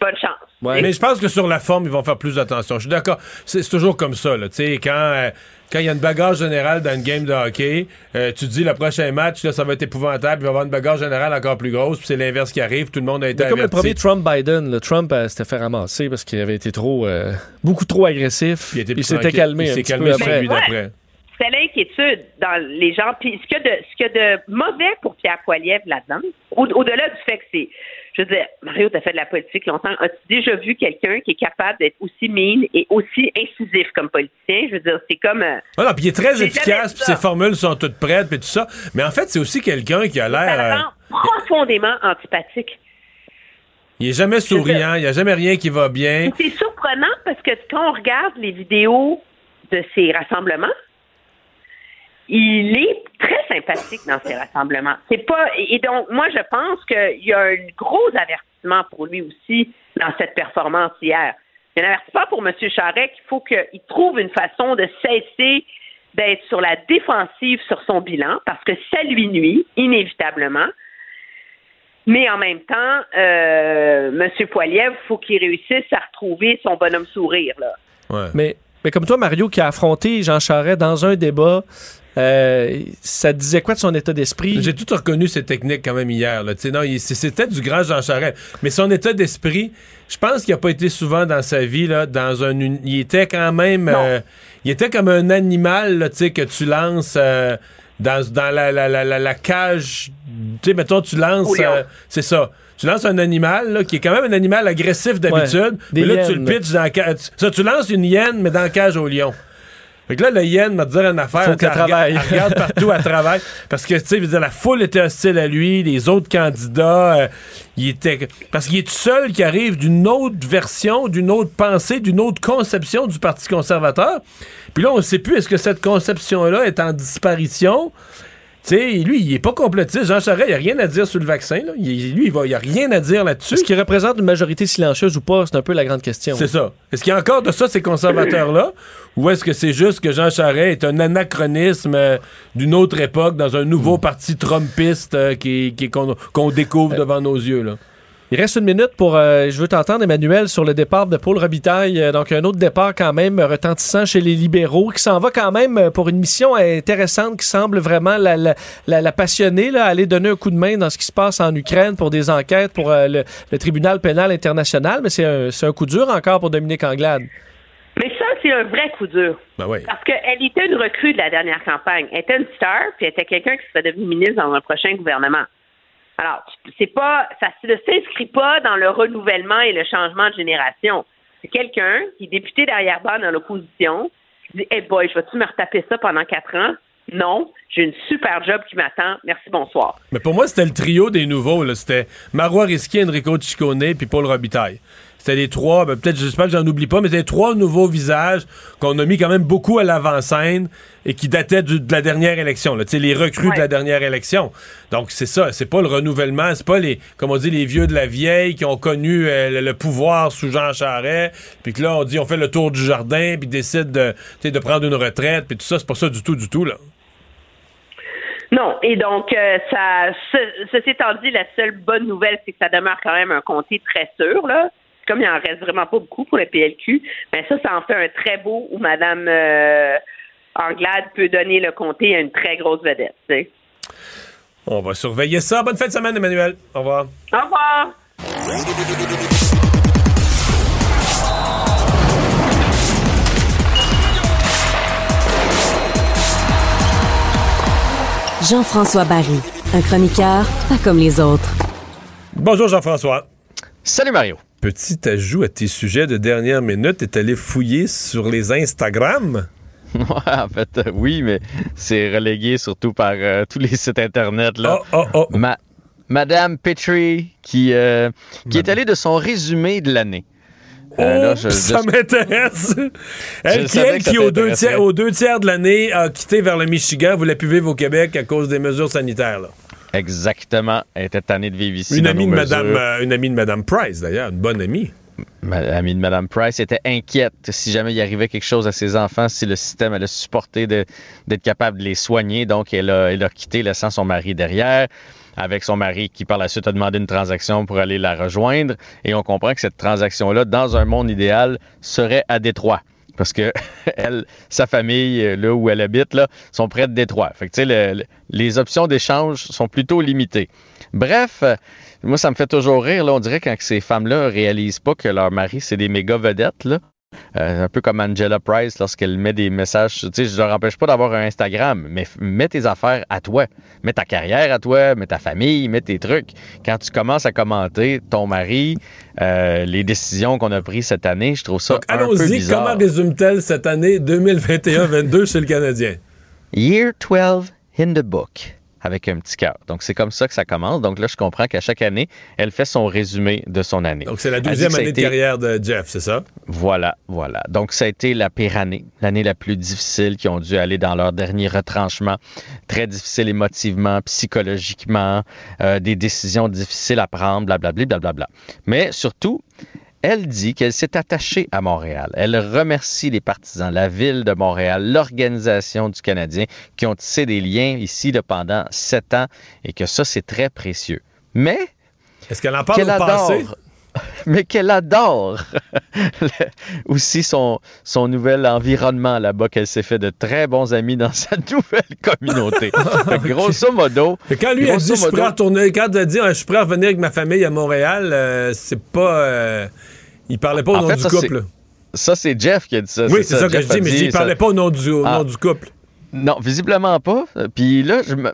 bonne chance. Mais je pense que sur la forme, ils vont faire plus attention. Je suis d'accord. C'est c'est toujours comme ça. Là. Tu sais, Quand euh, quand il y a une bagarre générale dans une game de hockey, euh, tu te dis le prochain match, là, ça va être épouvantable, il va y avoir une bagarre générale encore plus grosse, puis c'est l'inverse qui arrive, tout le monde a été Mais comme le averti. premier Trump-Biden, le Trump euh, s'était fait ramasser parce qu'il avait été trop, euh, beaucoup trop agressif. Il était Il plus s'était calmé Il un s'est calmé d'après. c'est l'inquiétude dans les gens. Puis ce qu'il y a de, ce qu'il y a de mauvais pour Pierre Poilievre là-dedans, au- au-delà du fait que c'est, je veux dire, Mario, tu as fait de la politique longtemps. As-tu déjà vu quelqu'un qui est capable d'être aussi mine et aussi incisif comme politicien? Je veux dire, c'est comme. euh, Ah puis il est très efficace, puis ses formules sont toutes prêtes, puis tout ça. Mais en fait, c'est aussi quelqu'un qui a l'air. euh, profondément antipathique. il est jamais souriant, il n'y a jamais rien qui va bien. C'est surprenant parce que quand on regarde les vidéos de ces rassemblements, il est très sympathique dans ces rassemblements. C'est pas et donc moi je pense qu'il y a un gros avertissement pour lui aussi dans cette performance hier. Il y a un avertissement pour M. Charest qu'il faut qu'il trouve une façon de cesser d'être sur la défensive sur son bilan parce que ça lui nuit inévitablement. Mais en même temps, euh, M. Poiliev, faut qu'il réussisse à retrouver son bonhomme sourire. Là. Mais, mais comme toi, Mario, qui a affronté Jean Charest dans un débat, euh, ça disait quoi de son état d'esprit? J'ai tout reconnu ses techniques quand même hier. Là. Non, c'était du grand Jean Charest. Mais son état d'esprit, je pense qu'il n'a pas été souvent dans sa vie là, dans un. Il était quand même. euh, il était comme un animal là, tu sais, que tu lances euh, dans, dans la, la, la, la- la cage. Tu sais, mettons, tu lances. Euh, c'est ça. Tu lances un animal là, qui est quand même un animal agressif d'habitude. des mais là, tu le pitches dans la cage. Ça, tu lances une hyène, mais dans la cage au lion. Fait que là, le hyène m'a dit une affaire. Faut qu'elle travaille. elle regarde partout à travail. Parce que, tu sais, la foule était hostile à lui, les autres candidats, euh, il était. Parce qu'il est tout seul qui arrive d'une autre version, d'une autre pensée, d'une autre conception du Parti conservateur. Puis là, on ne sait plus, est-ce que cette conception-là est en disparition? Tu sais, lui, il est pas complotiste. Jean Charest, il n'y a rien à dire sur le vaccin. Là. Il- lui, il n'y a rien à dire là-dessus. Est-ce qu'il représente une majorité silencieuse ou pas? C'est un peu la grande question. C'est ça. Est-ce qu'il y a encore de ça, ces conservateurs-là? ou est-ce que c'est juste que Jean Charest est un anachronisme euh, d'une autre époque dans un nouveau parti trumpiste euh, qui- qu'on, qu'on découvre devant nos yeux? Là? Il reste une minute pour. euh, je veux t'entendre, Emmanuel, sur le départ de Paul Robitaille. Euh, donc, un autre départ quand même retentissant chez les libéraux, qui s'en va quand même euh, pour une mission intéressante qui semble vraiment la, la, la- la passionner, là, aller donner un coup de main dans ce qui se passe en Ukraine pour des enquêtes pour euh, le, le tribunal pénal international. Mais c'est un, c'est un coup dur encore pour Dominique Anglade. Mais ça, c'est un vrai coup dur. Ben oui. Parce qu'elle était une recrue de la dernière campagne. Elle était une star, puis elle était quelqu'un qui serait devenu ministre dans un prochain gouvernement. Alors, c'est pas, ça ne s'inscrit pas dans le renouvellement et le changement de génération. C'est quelqu'un qui est député derrière-ban dans l'opposition, qui dit, hey boy, je vais-tu me retaper ça pendant quatre ans? Non, j'ai une super job qui m'attend. Merci, bonsoir. Mais pour moi, c'était le trio des nouveaux. C'était Marois Risky, Enrico Ciccone puis Paul Robitaille. C'était les trois, ben, peut-être, j'espère que j'en oublie pas, mais c'était les trois nouveaux visages qu'on a mis quand même beaucoup à l'avant-scène et qui dataient du- de la dernière élection, là, les recrues de la dernière élection. Donc, c'est ça, c'est pas le renouvellement, c'est pas les, comme on dit, les vieux de la vieille qui ont connu euh, le, le pouvoir sous Jean Charest, puis que là, on dit, on fait le tour du jardin, puis décide de, de prendre une retraite, puis tout ça, c'est pas ça du tout, du tout, là. Non, et donc, euh, ça, ce, ceci étant dit, la seule bonne nouvelle, c'est que ça demeure quand même un comté très sûr, là. Comme il en reste vraiment pas beaucoup pour le PLQ, mais ça, ça en fait un très beau où Mme euh, Anglade peut donner le comté à une très grosse vedette. On va surveiller ça. Bonne fin de semaine, Emmanuel. Au revoir. Au revoir! Jean-François Barry, un chroniqueur pas comme les autres. Bonjour Jean-François. Salut Mario. Petit ajout à tes sujets de dernière minute, est allé fouiller sur les Instagram? Ouais, en fait, euh, oui, mais c'est relégué surtout par euh, tous les sites Internet. Là. Oh, Ma- Madame Petrie, qui, euh, qui est allée de son résumé de l'année. Là, je- Oh, ça je- m'intéresse. Elle qui, elle, aux, deux tiers, aux deux tiers de l'année, a quitté vers le Michigan, voulait plus vivre au Québec à cause des mesures sanitaires. là. Exactement. Elle était tannée de vivre ici. Une, amie de Madame, euh, une amie de Madame Price, d'ailleurs, une bonne amie. L'amie de Mme Price était inquiète si jamais il arrivait quelque chose à ses enfants, si le système allait supporter d'être capable de les soigner. Donc, elle a, elle a quitté, laissant son mari derrière, avec son mari qui, par la suite, a demandé une transaction pour aller la rejoindre. Et on comprend que cette transaction-là, dans un monde idéal, serait à Détroit. Parce que elle, sa famille, euh, là où elle habite, là, sont près de Détroit. Fait que, le- les options d'échange sont plutôt limitées. Bref, euh, moi, ça me fait toujours rire. Là. On dirait quand ces femmes-là réalisent pas que leur mari, c'est des méga vedettes. Là. Euh, un peu comme Angela Price lorsqu'elle met des messages. Tu sais, je ne leur empêche pas d'avoir un Instagram, mais mets tes affaires à toi. Mets ta carrière à toi, mets ta famille, mets tes trucs. Quand tu commences à commenter ton mari, euh, les décisions qu'on a prises cette année, je trouve ça un peu Allons-y, bizarre. comment résume-t-elle cette année 2021-22 chez le Canadien? Year 12 in the book avec un petit cœur. Donc, c'est comme ça que ça commence. Donc là, je comprends qu'à chaque année, elle fait son résumé de son année. Donc, c'est la a année été- de carrière de Jeff, c'est ça? Voilà, voilà. Donc, ça a été la pire année, l'année la plus difficile, qui ont dû aller dans leur dernier retranchement. Très difficile émotivement, psychologiquement, euh, des décisions difficiles à prendre, blablabla, blablabla. Mais surtout, elle dit qu'elle s'est attachée à Montréal. Elle remercie les partisans, la ville de Montréal, l'organisation du Canadien qui ont tissé des liens ici là, pendant sept ans et que ça, c'est très précieux. Mais Est-ce qu'elle en parle au passé? mais qu'elle adore aussi son, son nouvel environnement là-bas, qu'elle s'est fait de très bons amis dans sa nouvelle communauté. Que grosso modo, quand lui a dit grosso je suis prêt à modo- retourner, quand dit Ah, je suis prêt à revenir avec ma famille à Montréal, euh, c'est pas. euh, il parlait pas au En nom fait, du ça, couple. Ça, c'est Jeff qui a dit ça. Oui, c'est ça que Jeff je dis, mais dit il parlait pas au nom du, au Ah. nom du couple. Non, visiblement pas. Puis là, je me.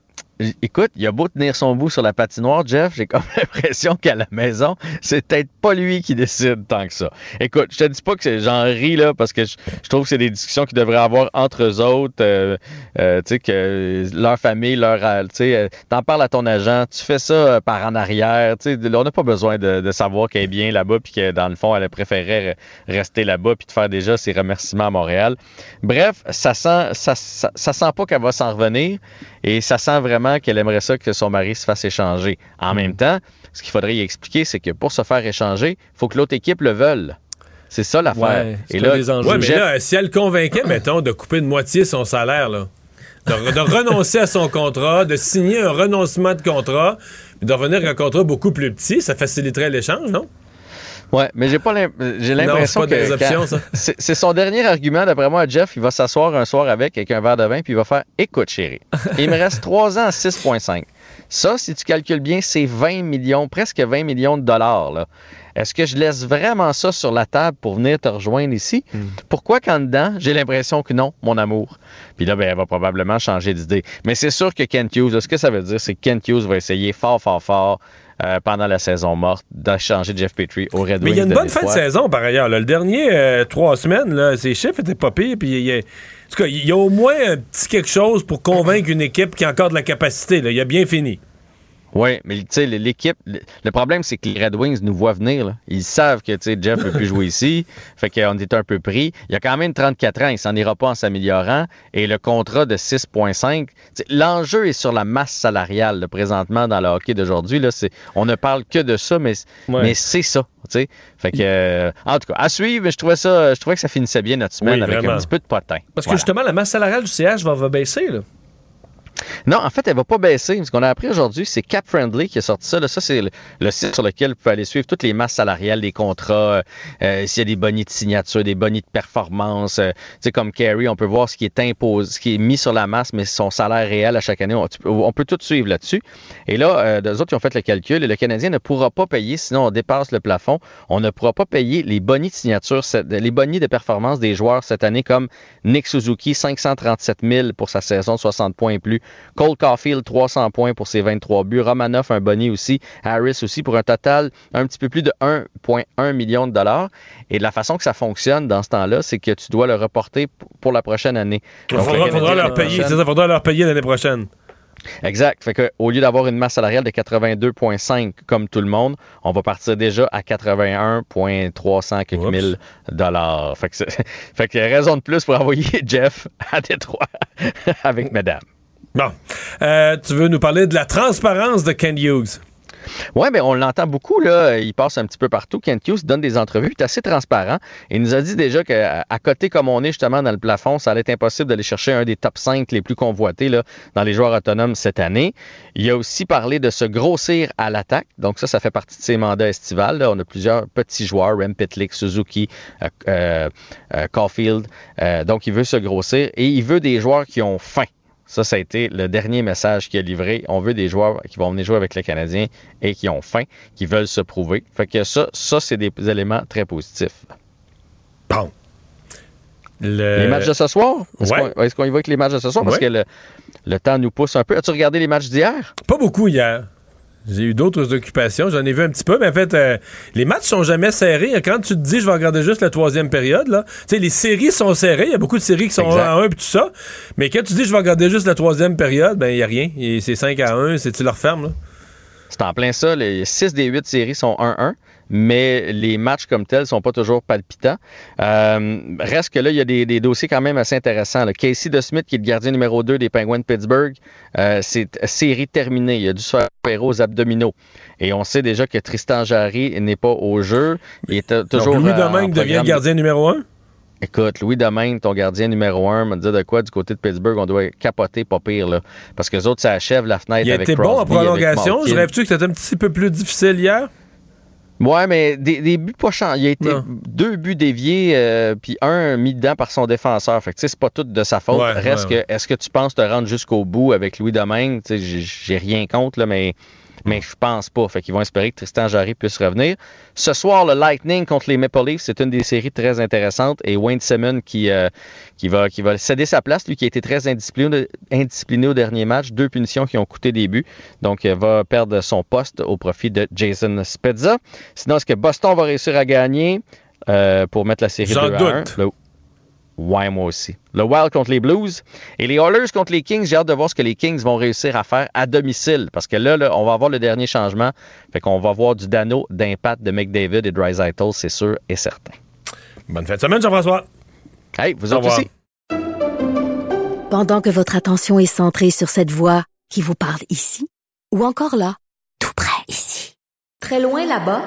Écoute, il a beau tenir son bout sur la patinoire, Jeff, j'ai comme l'impression qu'à la maison, c'est peut-être pas lui qui décide tant que ça. Écoute, je te dis pas que j'en ris là, parce que je, je trouve que c'est des discussions qu'ils devraient avoir entre eux autres. euh, euh, tu sais, que leur famille, leur. euh, Tu sais, euh, t'en parles à ton agent, tu fais ça euh, par en arrière. Tu sais, on n'a pas besoin de, de savoir qu'elle est bien là-bas, puis que dans le fond, elle préférait rester là-bas, puis de faire déjà ses remerciements à Montréal. Bref, ça sent, ça, ça, ça sent pas qu'elle va s'en revenir et ça sent vraiment qu'elle aimerait ça que son mari se fasse échanger. En même temps, ce qu'il faudrait y expliquer, c'est que pour se faire échanger, il faut que l'autre équipe le veuille. C'est ça l'affaire. Ouais, mais Jeff- là, si elle le convainquait, mettons, de couper de moitié son salaire, là, de, de renoncer à son contrat, de signer un renoncement de contrat, puis de revenir avec un contrat beaucoup plus petit, ça faciliterait l'échange, non? Ouais, mais j'ai pas j'ai l'impression que c'est son dernier argument d'après moi. Jeff, il va s'asseoir un soir avec avec un verre de vin puis il va faire "Écoute, chérie, il me reste 3 ans à 6.5. Ça, si tu calcules bien, c'est 20 millions, presque 20 millions de dollars là. Est-ce que je laisse vraiment ça sur la table pour venir te rejoindre ici? Hmm. Pourquoi qu'en dedans, j'ai l'impression que non, mon amour? Puis là, ben, elle va probablement changer d'idée. Mais c'est sûr que Kent Hughes, là, ce que ça veut dire, c'est que Kent Hughes va essayer fort, fort, fort euh, pendant la saison morte d'échanger Jeff Petrie au Red Wings. Mais il y a une bonne fin de saison, par ailleurs. là. Le dernier, euh, trois semaines, là, ses chiffres étaient pas pires. Puis il y a, en tout cas, il y a au moins un petit quelque chose pour convaincre une équipe qui a encore de la capacité. là. Il a bien fini. Oui, mais tu sais, l'équipe, le problème, c'est que les Red Wings nous voient venir. là. Ils savent que tu sais, Jeff ne peut plus jouer ici. Fait qu'on est un peu pris. Il a quand même 34 ans, il s'en ira pas en s'améliorant. Et le contrat de 6,5, tu sais, l'enjeu est sur la masse salariale là, présentement dans le hockey d'aujourd'hui. On ne parle que de ça, mais, mais c'est ça. Fait que, euh, en tout cas, à suivre, mais je trouvais ça, je trouvais que ça finissait bien notre semaine Oui, avec vraiment. un petit peu de potin. Parce que justement, la masse salariale du CH va, va baisser. Là. Non, en fait, elle va pas baisser. Ce qu'on a appris aujourd'hui, c'est Cap Friendly qui a sorti ça. Là. Ça, c'est le, site sur lequel vous pouvez aller suivre toutes les masses salariales, les contrats, euh, euh, s'il y a des bonnies de signature, des bonnies de performance. euh, tu sais, comme Carey, on peut voir ce qui est imposé, ce qui est mis sur la masse, mais son salaire réel à chaque année. On, peut tout suivre là-dessus. Et là, euh, deux autres, ont fait le calcul et le Canadien ne pourra pas payer, sinon on dépasse le plafond. On ne pourra pas payer les bonnies de signature, les bonnies de performance des joueurs cette année, comme Nick Suzuki, 537 000 pour sa saison de 60 points et plus. Cole Caulfield, 300 points pour ses 23 buts. Romanoff, un boni aussi. Harris aussi, pour un total un petit peu plus de 1,1 million de dollars. Et la façon que ça fonctionne dans ce temps-là, c'est que tu dois le reporter pour la prochaine année. Il le faudra, leur payer, prochaine- c'est ça, faudra leur payer l'année prochaine. Exact. Fait que, au lieu d'avoir une masse salariale de 82,5 comme tout le monde, on va partir déjà à 81,300 quelques mille dollars. Fait que, c'est- fait que raison de plus pour envoyer Jeff à Détroit avec madame. Bon. Euh, tu veux nous parler de la transparence de Ken Hughes? Oui, mais on l'entend beaucoup, là. Il passe un petit peu partout. Kent Hughes donne des entrevues, il est assez transparent. Il nous a dit déjà qu'à à côté comme on est justement dans le plafond, ça allait être impossible d'aller chercher un des top 5 les plus convoités là, dans les joueurs autonomes cette année. Il a aussi parlé de se grossir à l'attaque. Donc ça, ça fait partie de ses mandats estivales. là. On a plusieurs petits joueurs, Rem Pitlick, Suzuki, euh, euh, Caulfield. Donc il veut se grossir et il veut des joueurs qui ont faim. Ça, ça a été le dernier message qu'il a livré. On veut des joueurs qui vont venir jouer avec les Canadiens et qui ont faim, qui veulent se prouver. Fait que ça, ça c'est des éléments très positifs. Bon. Les matchs de ce soir? Est-ce Ouais. qu'on y va avec les matchs de ce soir? Parce Ouais. que le, le temps nous pousse un peu. As-tu regardé les matchs d'hier? Pas beaucoup hier. J'ai eu d'autres occupations, j'en ai vu un petit peu, mais en fait, euh, les matchs sont jamais serrés. Quand tu te dis, je vais regarder juste la troisième période, là, tu sais, les séries sont serrées, il y a beaucoup de séries qui sont Exact. 1 à 1 et tout ça, mais quand tu dis, je vais regarder juste la troisième période, ben, il n'y a rien. C'est 5 à 1, c'est tu le refermes, là. C'est en plein ça. Les 6 des 8 séries sont 1-1, mais les matchs comme tels sont pas toujours palpitants. Euh, reste que là, il y a des, des dossiers quand même assez intéressants. là. Casey DeSmith, qui est le gardien numéro 2 des Penguins de Pittsburgh, euh, c'est série terminée. Il a dû se faire opérer aux abdominaux. Et on sait déjà que Tristan Jarry n'est pas au jeu. Il est toujours. Donc, Louis Domingue devient gardien numéro 1. Écoute, Louis Domingue, ton gardien numéro un, m'a dit de quoi du côté de Pittsburgh, on doit capoter pas pire, là. Parce que les autres, ça achève la fenêtre Il a avec été bon en prolongation. Je rêve-tu que c'était un petit peu plus difficile hier? Ouais, mais des, des buts pas changés. Il a été deux buts déviés, euh, puis un mis dedans par son défenseur. Fait que, tu sais, c'est pas tout de sa faute. Ouais, Reste ouais, que, est-ce que tu penses te rendre jusqu'au bout avec Louis Domingue? Tu sais, j'ai- j'ai rien contre, là, mais, mais je pense pas. Fait qu'ils vont espérer que Tristan Jarry puisse revenir. Ce soir, le Lightning contre les Maple Leafs, c'est une des séries très intéressantes. Et Wayne Simmons qui, euh, qui, va, qui va céder sa place, lui qui a été très indiscipliné, indiscipliné au dernier match. Deux punitions qui ont coûté des buts. Donc, il va perdre son poste au profit de Jason Spezza. Sinon, est-ce que Boston va réussir à gagner euh, pour mettre la série J'en 2 à doute. 1? Le- Ouais, moi aussi. Le Wild contre les Blues. Et les Oilers contre les Kings, j'ai hâte de voir ce que les Kings vont réussir à faire à domicile. Parce que là, là, on va avoir le dernier changement. Fait qu'on va voir du Dano, d'impact de McDavid et Dreisaitl, c'est sûr et certain. Bonne fin de semaine, Jean-François. Hey, vous revoir. aussi. Pendant que votre attention est centrée sur cette voix qui vous parle ici, ou encore là, tout près ici, très loin là-bas,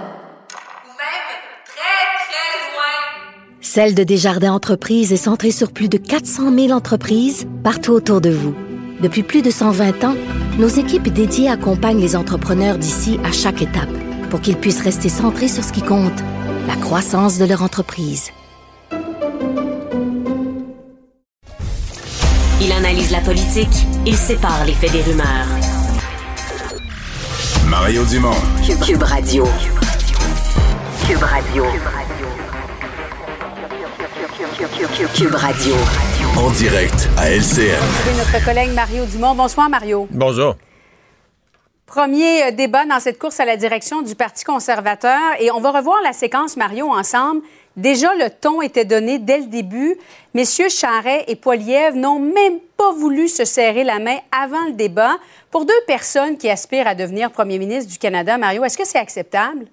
Celle de Desjardins Entreprises est centrée sur plus de 400 000 entreprises partout autour de vous. Depuis plus de 120 ans, nos équipes dédiées accompagnent les entrepreneurs d'ici à chaque étape pour qu'ils puissent rester centrés sur ce qui compte, la croissance de leur entreprise. Il analyse la politique, il sépare les faits des rumeurs. Mario Dumont. Cube, Cube Radio. Cube Radio. Cube Radio. En direct à LCN. Notre collègue Mario Dumont. Bonsoir, Mario. Bonjour. Premier euh, débat dans cette course à la direction du Parti conservateur. Et on va revoir la séquence, Mario, ensemble. Déjà, le ton était donné dès le début. Messieurs Charret et Poiliev n'ont même pas voulu se serrer la main avant le débat. Pour deux personnes qui aspirent à devenir premier ministre du Canada, Mario, est-ce que c'est acceptable?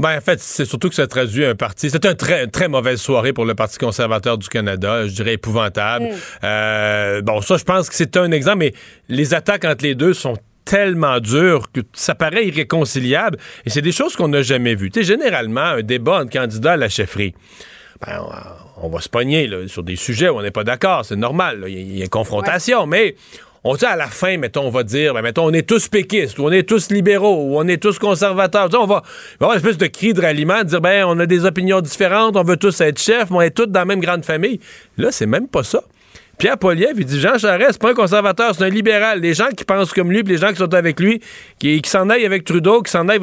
Ben, en fait, c'est surtout que ça traduit un parti. C'était une très, très mauvaise soirée pour le Parti conservateur du Canada, je dirais épouvantable. Mm. Euh, bon, ça, je pense que c'est un exemple, mais les attaques entre les deux sont tellement dures que ça paraît irréconciliable. Et c'est des choses qu'on n'a jamais vues. Tu sais, généralement, un débat entre candidats à la chefferie, ben, on, va se pogner là, sur des sujets où on n'est pas d'accord. C'est normal. y, il y a une confrontation, mais on dit à la fin, mettons, on va dire, ben, mettons, on est tous péquistes, ou on est tous libéraux, ou on est tous conservateurs. On va, avoir une espèce de cri de ralliement, de dire, ben, on a des opinions différentes, on veut tous être chefs, mais on est tous dans la même grande famille. Là, c'est même pas ça. Pierre Poliev, il dit Jean Charest, c'est pas un conservateur, c'est un libéral. Les gens qui pensent comme lui, puis les gens qui sont avec lui, qui, qui s'en aillent avec Trudeau, qui s'en aillent.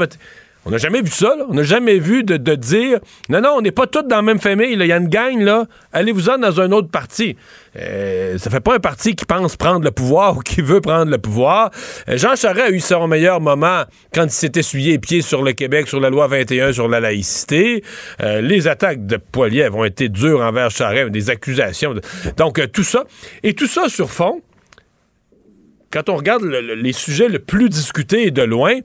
On n'a jamais vu ça, là. On n'a jamais vu de, dire Non, non, on n'est pas tous dans la même famille. Il y a une gang, là. Allez-vous-en dans un autre parti. Euh, ça fait pas un parti qui pense prendre le pouvoir ou qui veut prendre le pouvoir. Euh, Jean Charest a eu son meilleur moment quand il s'est essuyé les pieds sur le Québec, sur la loi 21, sur la laïcité. Euh, les attaques de Poiliev ont été dures envers Charest, des accusations. Donc, euh, tout ça. Et tout ça sur fond, quand on regarde le- le- les sujets le plus discutés de loin,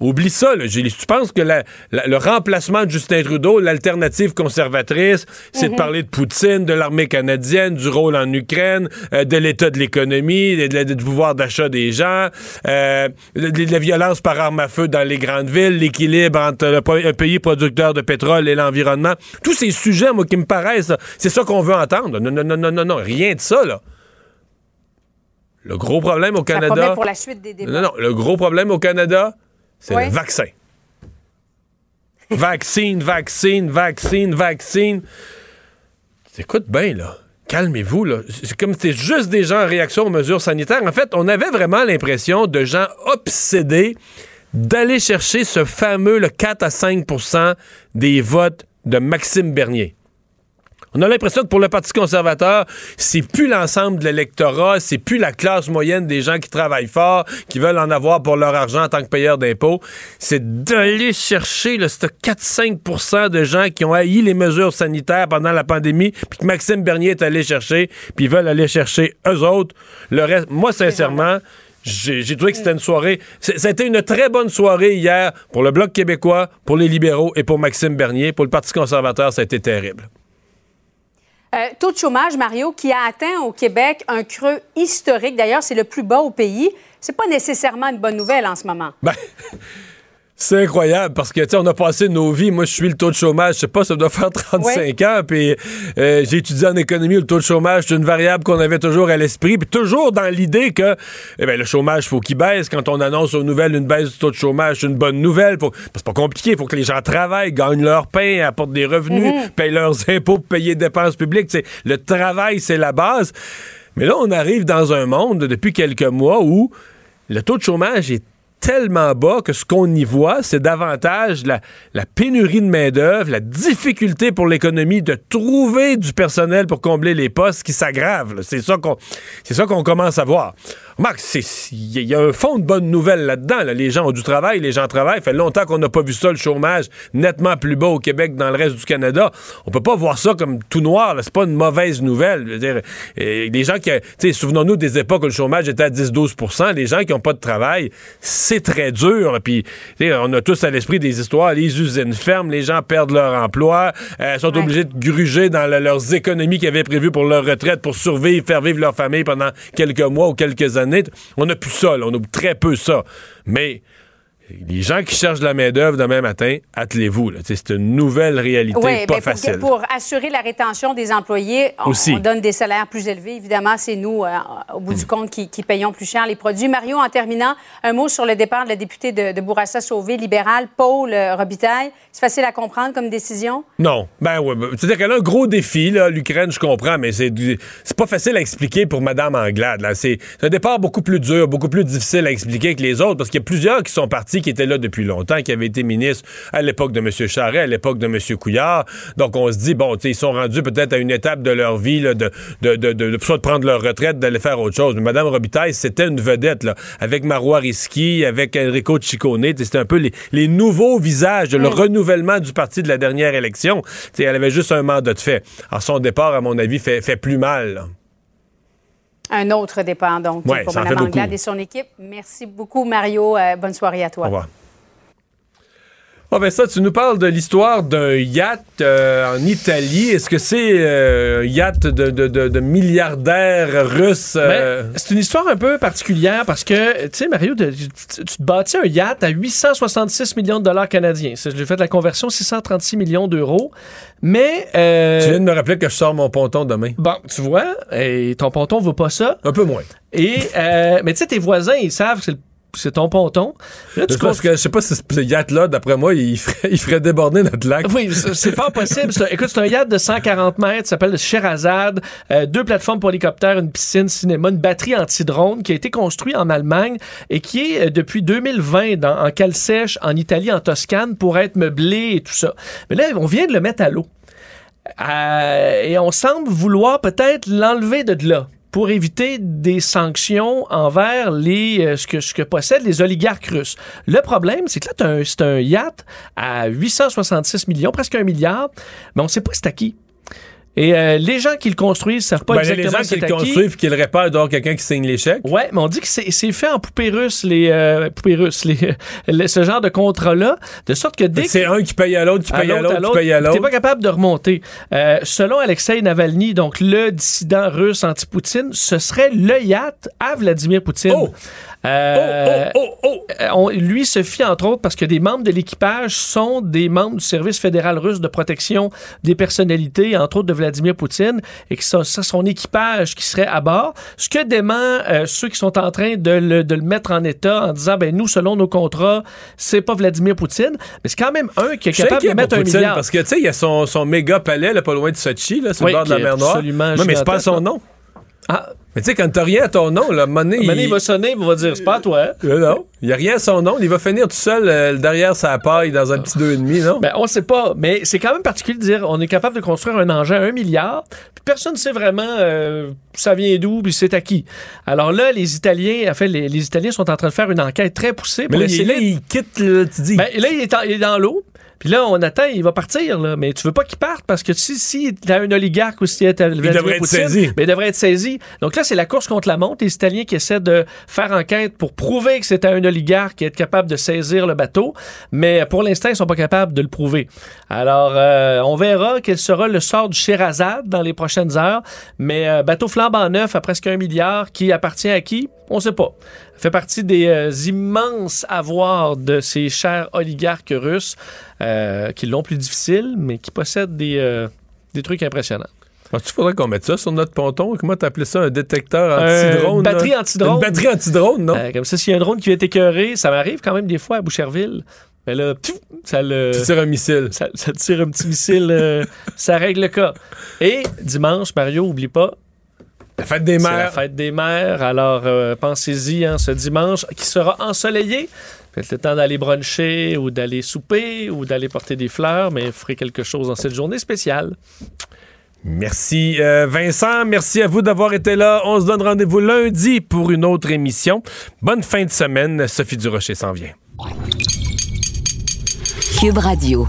Oublie ça, là. Tu penses que la- la- le remplacement de Justin Trudeau, l'alternative conservatrice, c'est de Mhm. parler de Poutine, de l'armée canadienne, du rôle en Ukraine, euh, de l'état de l'économie, du pouvoir d'achat des gens, euh, de, de la violence par arme à feu dans les grandes villes, l'équilibre entre le un pays producteur de pétrole et l'environnement. Tous ces sujets, moi, qui me paraissent, c'est ça qu'on veut entendre. Non, non, non, non, non, non, rien de ça, là. Le gros problème au Ça Canada. promet pour la suite des débats. Non, non, le gros problème au Canada, c'est Ouais. le vaccin. vaccine, vaccine, vaccine, vaccine. Écoute bien, là. Calmez-vous, là. C'est comme si c'était juste des gens en réaction aux mesures sanitaires. En fait, on avait vraiment l'impression de gens obsédés d'aller chercher ce fameux le 4 à 5% des votes de Maxime Bernier. On a l'impression que pour le Parti conservateur, c'est plus l'ensemble de l'électorat, c'est plus la classe moyenne des gens qui travaillent fort, qui veulent en avoir pour leur argent en tant que payeurs d'impôts. C'est d'aller chercher là, ce 4-5% de gens qui ont haï les mesures sanitaires pendant la pandémie, puis que Maxime Bernier est allé chercher, puis ils veulent aller chercher eux autres. Le reste, moi, sincèrement, j'ai trouvé que c'était une soirée. C'était une très bonne soirée hier pour le Bloc québécois, pour les libéraux et pour Maxime Bernier. Pour le Parti conservateur, ça a été terrible. Euh, taux de chômage, Mario, qui a atteint au Québec un creux historique. D'ailleurs, c'est le plus bas au pays. C'est pas nécessairement une bonne nouvelle en ce moment. Ben, c'est incroyable parce que, tu sais, on a passé nos vies. Moi, je suis le taux de chômage, je sais pas, ça doit faire 35 ans. Puis euh, j'ai étudié en économie, le taux de chômage, c'est une variable qu'on avait toujours à l'esprit. Puis toujours dans l'idée que, eh ben, le chômage, faut qu'il baisse. Quand on annonce aux nouvelles une baisse du taux de chômage, c'est une bonne nouvelle. Faut, c'est pas compliqué. Il faut que les gens travaillent, gagnent leur pain, apportent des revenus, Mhm. payent leurs impôts pour payer des dépenses publiques. Le travail, c'est la base. Mais là, on arrive dans un monde depuis quelques mois où le taux de chômage est tellement bas que ce qu'on y voit, c'est davantage la, pénurie de main-d'œuvre, la difficulté pour l'économie de trouver du personnel pour combler les postes qui s'aggrave. là. C'est ça qu'on c'est ça qu'on commence à voir. C'est- il y, a- un fond de bonnes nouvelles là-dedans. là. Les gens ont du travail, les gens travaillent. Ça fait longtemps qu'on n'a pas vu ça, le chômage nettement plus bas au Québec que dans le reste du Canada. On peut pas voir ça comme tout noir. C'est pas une mauvaise nouvelle. Je veux dire, euh, les gens qui, souvenons-nous des époques où le chômage était à 10-12% Les gens qui n'ont pas de travail, c'est très dur. là. Puis, on a tous à l'esprit des histoires. Les usines ferment, les gens perdent leur emploi, euh, sont obligés de gruger dans le- leurs économies qu'ils avaient prévues pour leur retraite pour survivre, faire vivre leur famille pendant quelques mois ou quelques années. On n'a plus ça. là. On a très peu ça. Mais les gens qui cherchent de la main-d'œuvre demain matin, attelez-vous. C'est une nouvelle réalité Oui, pas ben, pour, facile. pour assurer la rétention des employés, on, donne des salaires plus élevés. Évidemment, c'est nous, euh, au bout du compte, qui, qui payons plus cher les produits. Mario, en terminant, un mot sur le départ de la députée de, de Bourassa-Sauvé, libérale, Paul euh, Robitaille. C'est facile à comprendre comme décision? Non. Ben ouais. ben, C'est-à-dire qu'elle a un gros défi, l'Ukraine, je comprends, mais c'est pas facile à expliquer pour Mme Anglade. C'est un départ beaucoup plus dur, beaucoup plus difficile à expliquer que les autres, parce qu'il y a plusieurs qui sont partis qui était là depuis longtemps, qui avait été ministre à l'époque de M. Charret, à l'époque de M. Couillard. Donc, on se dit, bon, ils sont rendus peut-être à une étape de leur vie là, de, de, de, de, soit de prendre leur retraite, d'aller faire autre chose. Mais Mme Robitaille, c'était une vedette, là, avec Marois Risky, avec Enrico Ciccone. C'était un peu les, les nouveaux visages, le renouvellement du parti de la dernière élection. elle avait juste un mandat de fait. Alors, son départ, à mon avis, fait, fait plus mal. là. Un autre départ, donc, Ouais, pour Mme Anglade et son équipe. Merci beaucoup, Mario. Euh, bonne soirée à toi. Au revoir. Ah ben ça, tu nous parles de l'histoire d'un yacht euh, en Italie. Est-ce que c'est euh, un yacht de, de, de, de milliardaires russes? euh, Ben, c'est une histoire un peu particulière parce que, tu sais, Mario, tu, tu te bâtis un yacht à 866 millions de dollars canadiens. J'ai fait la conversion 636 millions d'euros. Mais. euh, Tu viens de me rappeler que je sors mon ponton demain. Bon, tu vois, et ton ponton vaut pas ça. Un peu moins. Et, euh, mais tu sais, tes voisins, ils savent que c'est le- c'est ton ponton. Là, tu Je pense que je sais pas si ce yacht-là, d'après moi, il ferait, il ferait déborder notre lac. Oui, c'est fort possible. Un- écoute, c'est un yacht de 140 mètres, s'appelle le Sherazade. Euh, deux plateformes pour hélicoptères, une piscine, cinéma, une batterie anti-drone qui a été construit en Allemagne et qui est euh, depuis 2020 dans- en cale sèche en Italie, en Toscane, pour être meublé et tout ça. Mais là, on vient de le mettre à l'eau. Euh, et on semble vouloir peut-être l'enlever de là pour éviter des sanctions envers les, euh, ce, que, ce que possèdent les oligarques russes. Le problème, c'est que là, c'est un yacht à 866 millions, presque un milliard, mais on ne sait pas c'est à qui. Et euh, les gens qui le construisent ne savent pas Ben, là, exactement les gens qui le construisent et qui le réparent, avoir quelqu'un qui signe chèques. Ouais, mais on dit que c'est fait en poupée russe, les euh, poupées russes, les, ce genre de contrat-là, de sorte que dès C'est un qui paye à l'autre, qui paye à l'autre, qui paye à T'es l'autre. pas capable de remonter. Euh, selon Alexei Navalny, donc le dissident russe anti-Poutine, ce serait le yacht à Vladimir Poutine. Oh! Euh, euh, on- lui se fie entre autres parce que des membres de l'équipage sont des membres du service fédéral russe de protection des personnalités, entre autres de Vladimir Poutine, et que c'est son équipage qui serait à bord. Ce que dément euh, ceux qui sont en train de le, de le mettre en état en disant, ben nous, selon nos contrats, c'est pas Vladimir Poutine, mais c'est quand même un qui est capable de mettre un Poutine, milliard. parce que, tu sais, il y a son, son méga palais, là, pas loin de Sochi, là, sur Oui, le bord de la mer Noire. Ouais, mais c'est pas son nom. Ah. Mais tu sais, quand t'as rien à ton nom, là, moment donné, il va sonner, il va dire, c'est pas à toi. Euh, non, il n'y a rien à son nom. Il va finir tout seul euh, derrière sa paille dans un petit deux et demi, non? Ben, on sait pas, mais c'est quand même particulier de dire on est capable de construire un engin à un milliard, puis personne ne sait vraiment euh, ça vient d'où, puis c'est à qui. Alors là, les Italiens, en fait, les, les Italiens sont en train de faire une enquête très poussée Mais là, il, essayer. là, il quitte, le, tu dis. Ben, là, il est, en- il est dans l'eau. Puis là, on attend, il va partir, là. Mais tu veux pas qu'il parte parce que si, si il a un oligarque ou s'il est Vladimir devrait être saisi. ben, il devrait être saisi. Donc là, c'est la course contre la montre. Les Italiens qui essaient de faire enquête pour prouver que c'est un oligarque et être capable de saisir le bateau. Mais pour l'instant, ils sont pas capables de le prouver. Alors, euh, on verra quel sera le sort du Sherazade dans les prochaines heures. Mais euh, bateau flambant neuf à presque un milliard qui appartient à qui? On sait pas. Fait partie des euh, immenses avoirs de ces chers oligarques russes euh, qui l'ont plus difficile, mais qui possèdent des, euh, des trucs impressionnants. tu faudrait qu'on mette ça sur notre ponton. Comment t'appelais ça? Un détecteur Euh, anti-drone? une batterie anti-drone. Une batterie anti-drone, non? Euh, comme ça, s'il y a un drone qui vient t'écœurer, ça m'arrive quand même des fois à Boucherville. Mais là, ça le. Tu tires un missile. Ça, ça tire un petit missile, euh, ça règle le cas. Et dimanche, Mario, oublie pas. La fête des C'est la mères. fête des mères. Alors, euh, pensez-y, hein, ce dimanche, qui sera ensoleillé. Peut-être le temps d'aller bruncher ou d'aller souper ou d'aller porter des fleurs, mais ferez quelque chose dans cette journée spéciale. Merci euh, Vincent, merci à vous d'avoir été là. On se donne rendez-vous lundi pour une autre émission. Bonne fin de semaine. Sophie Durocher s'en vient. Cube Radio.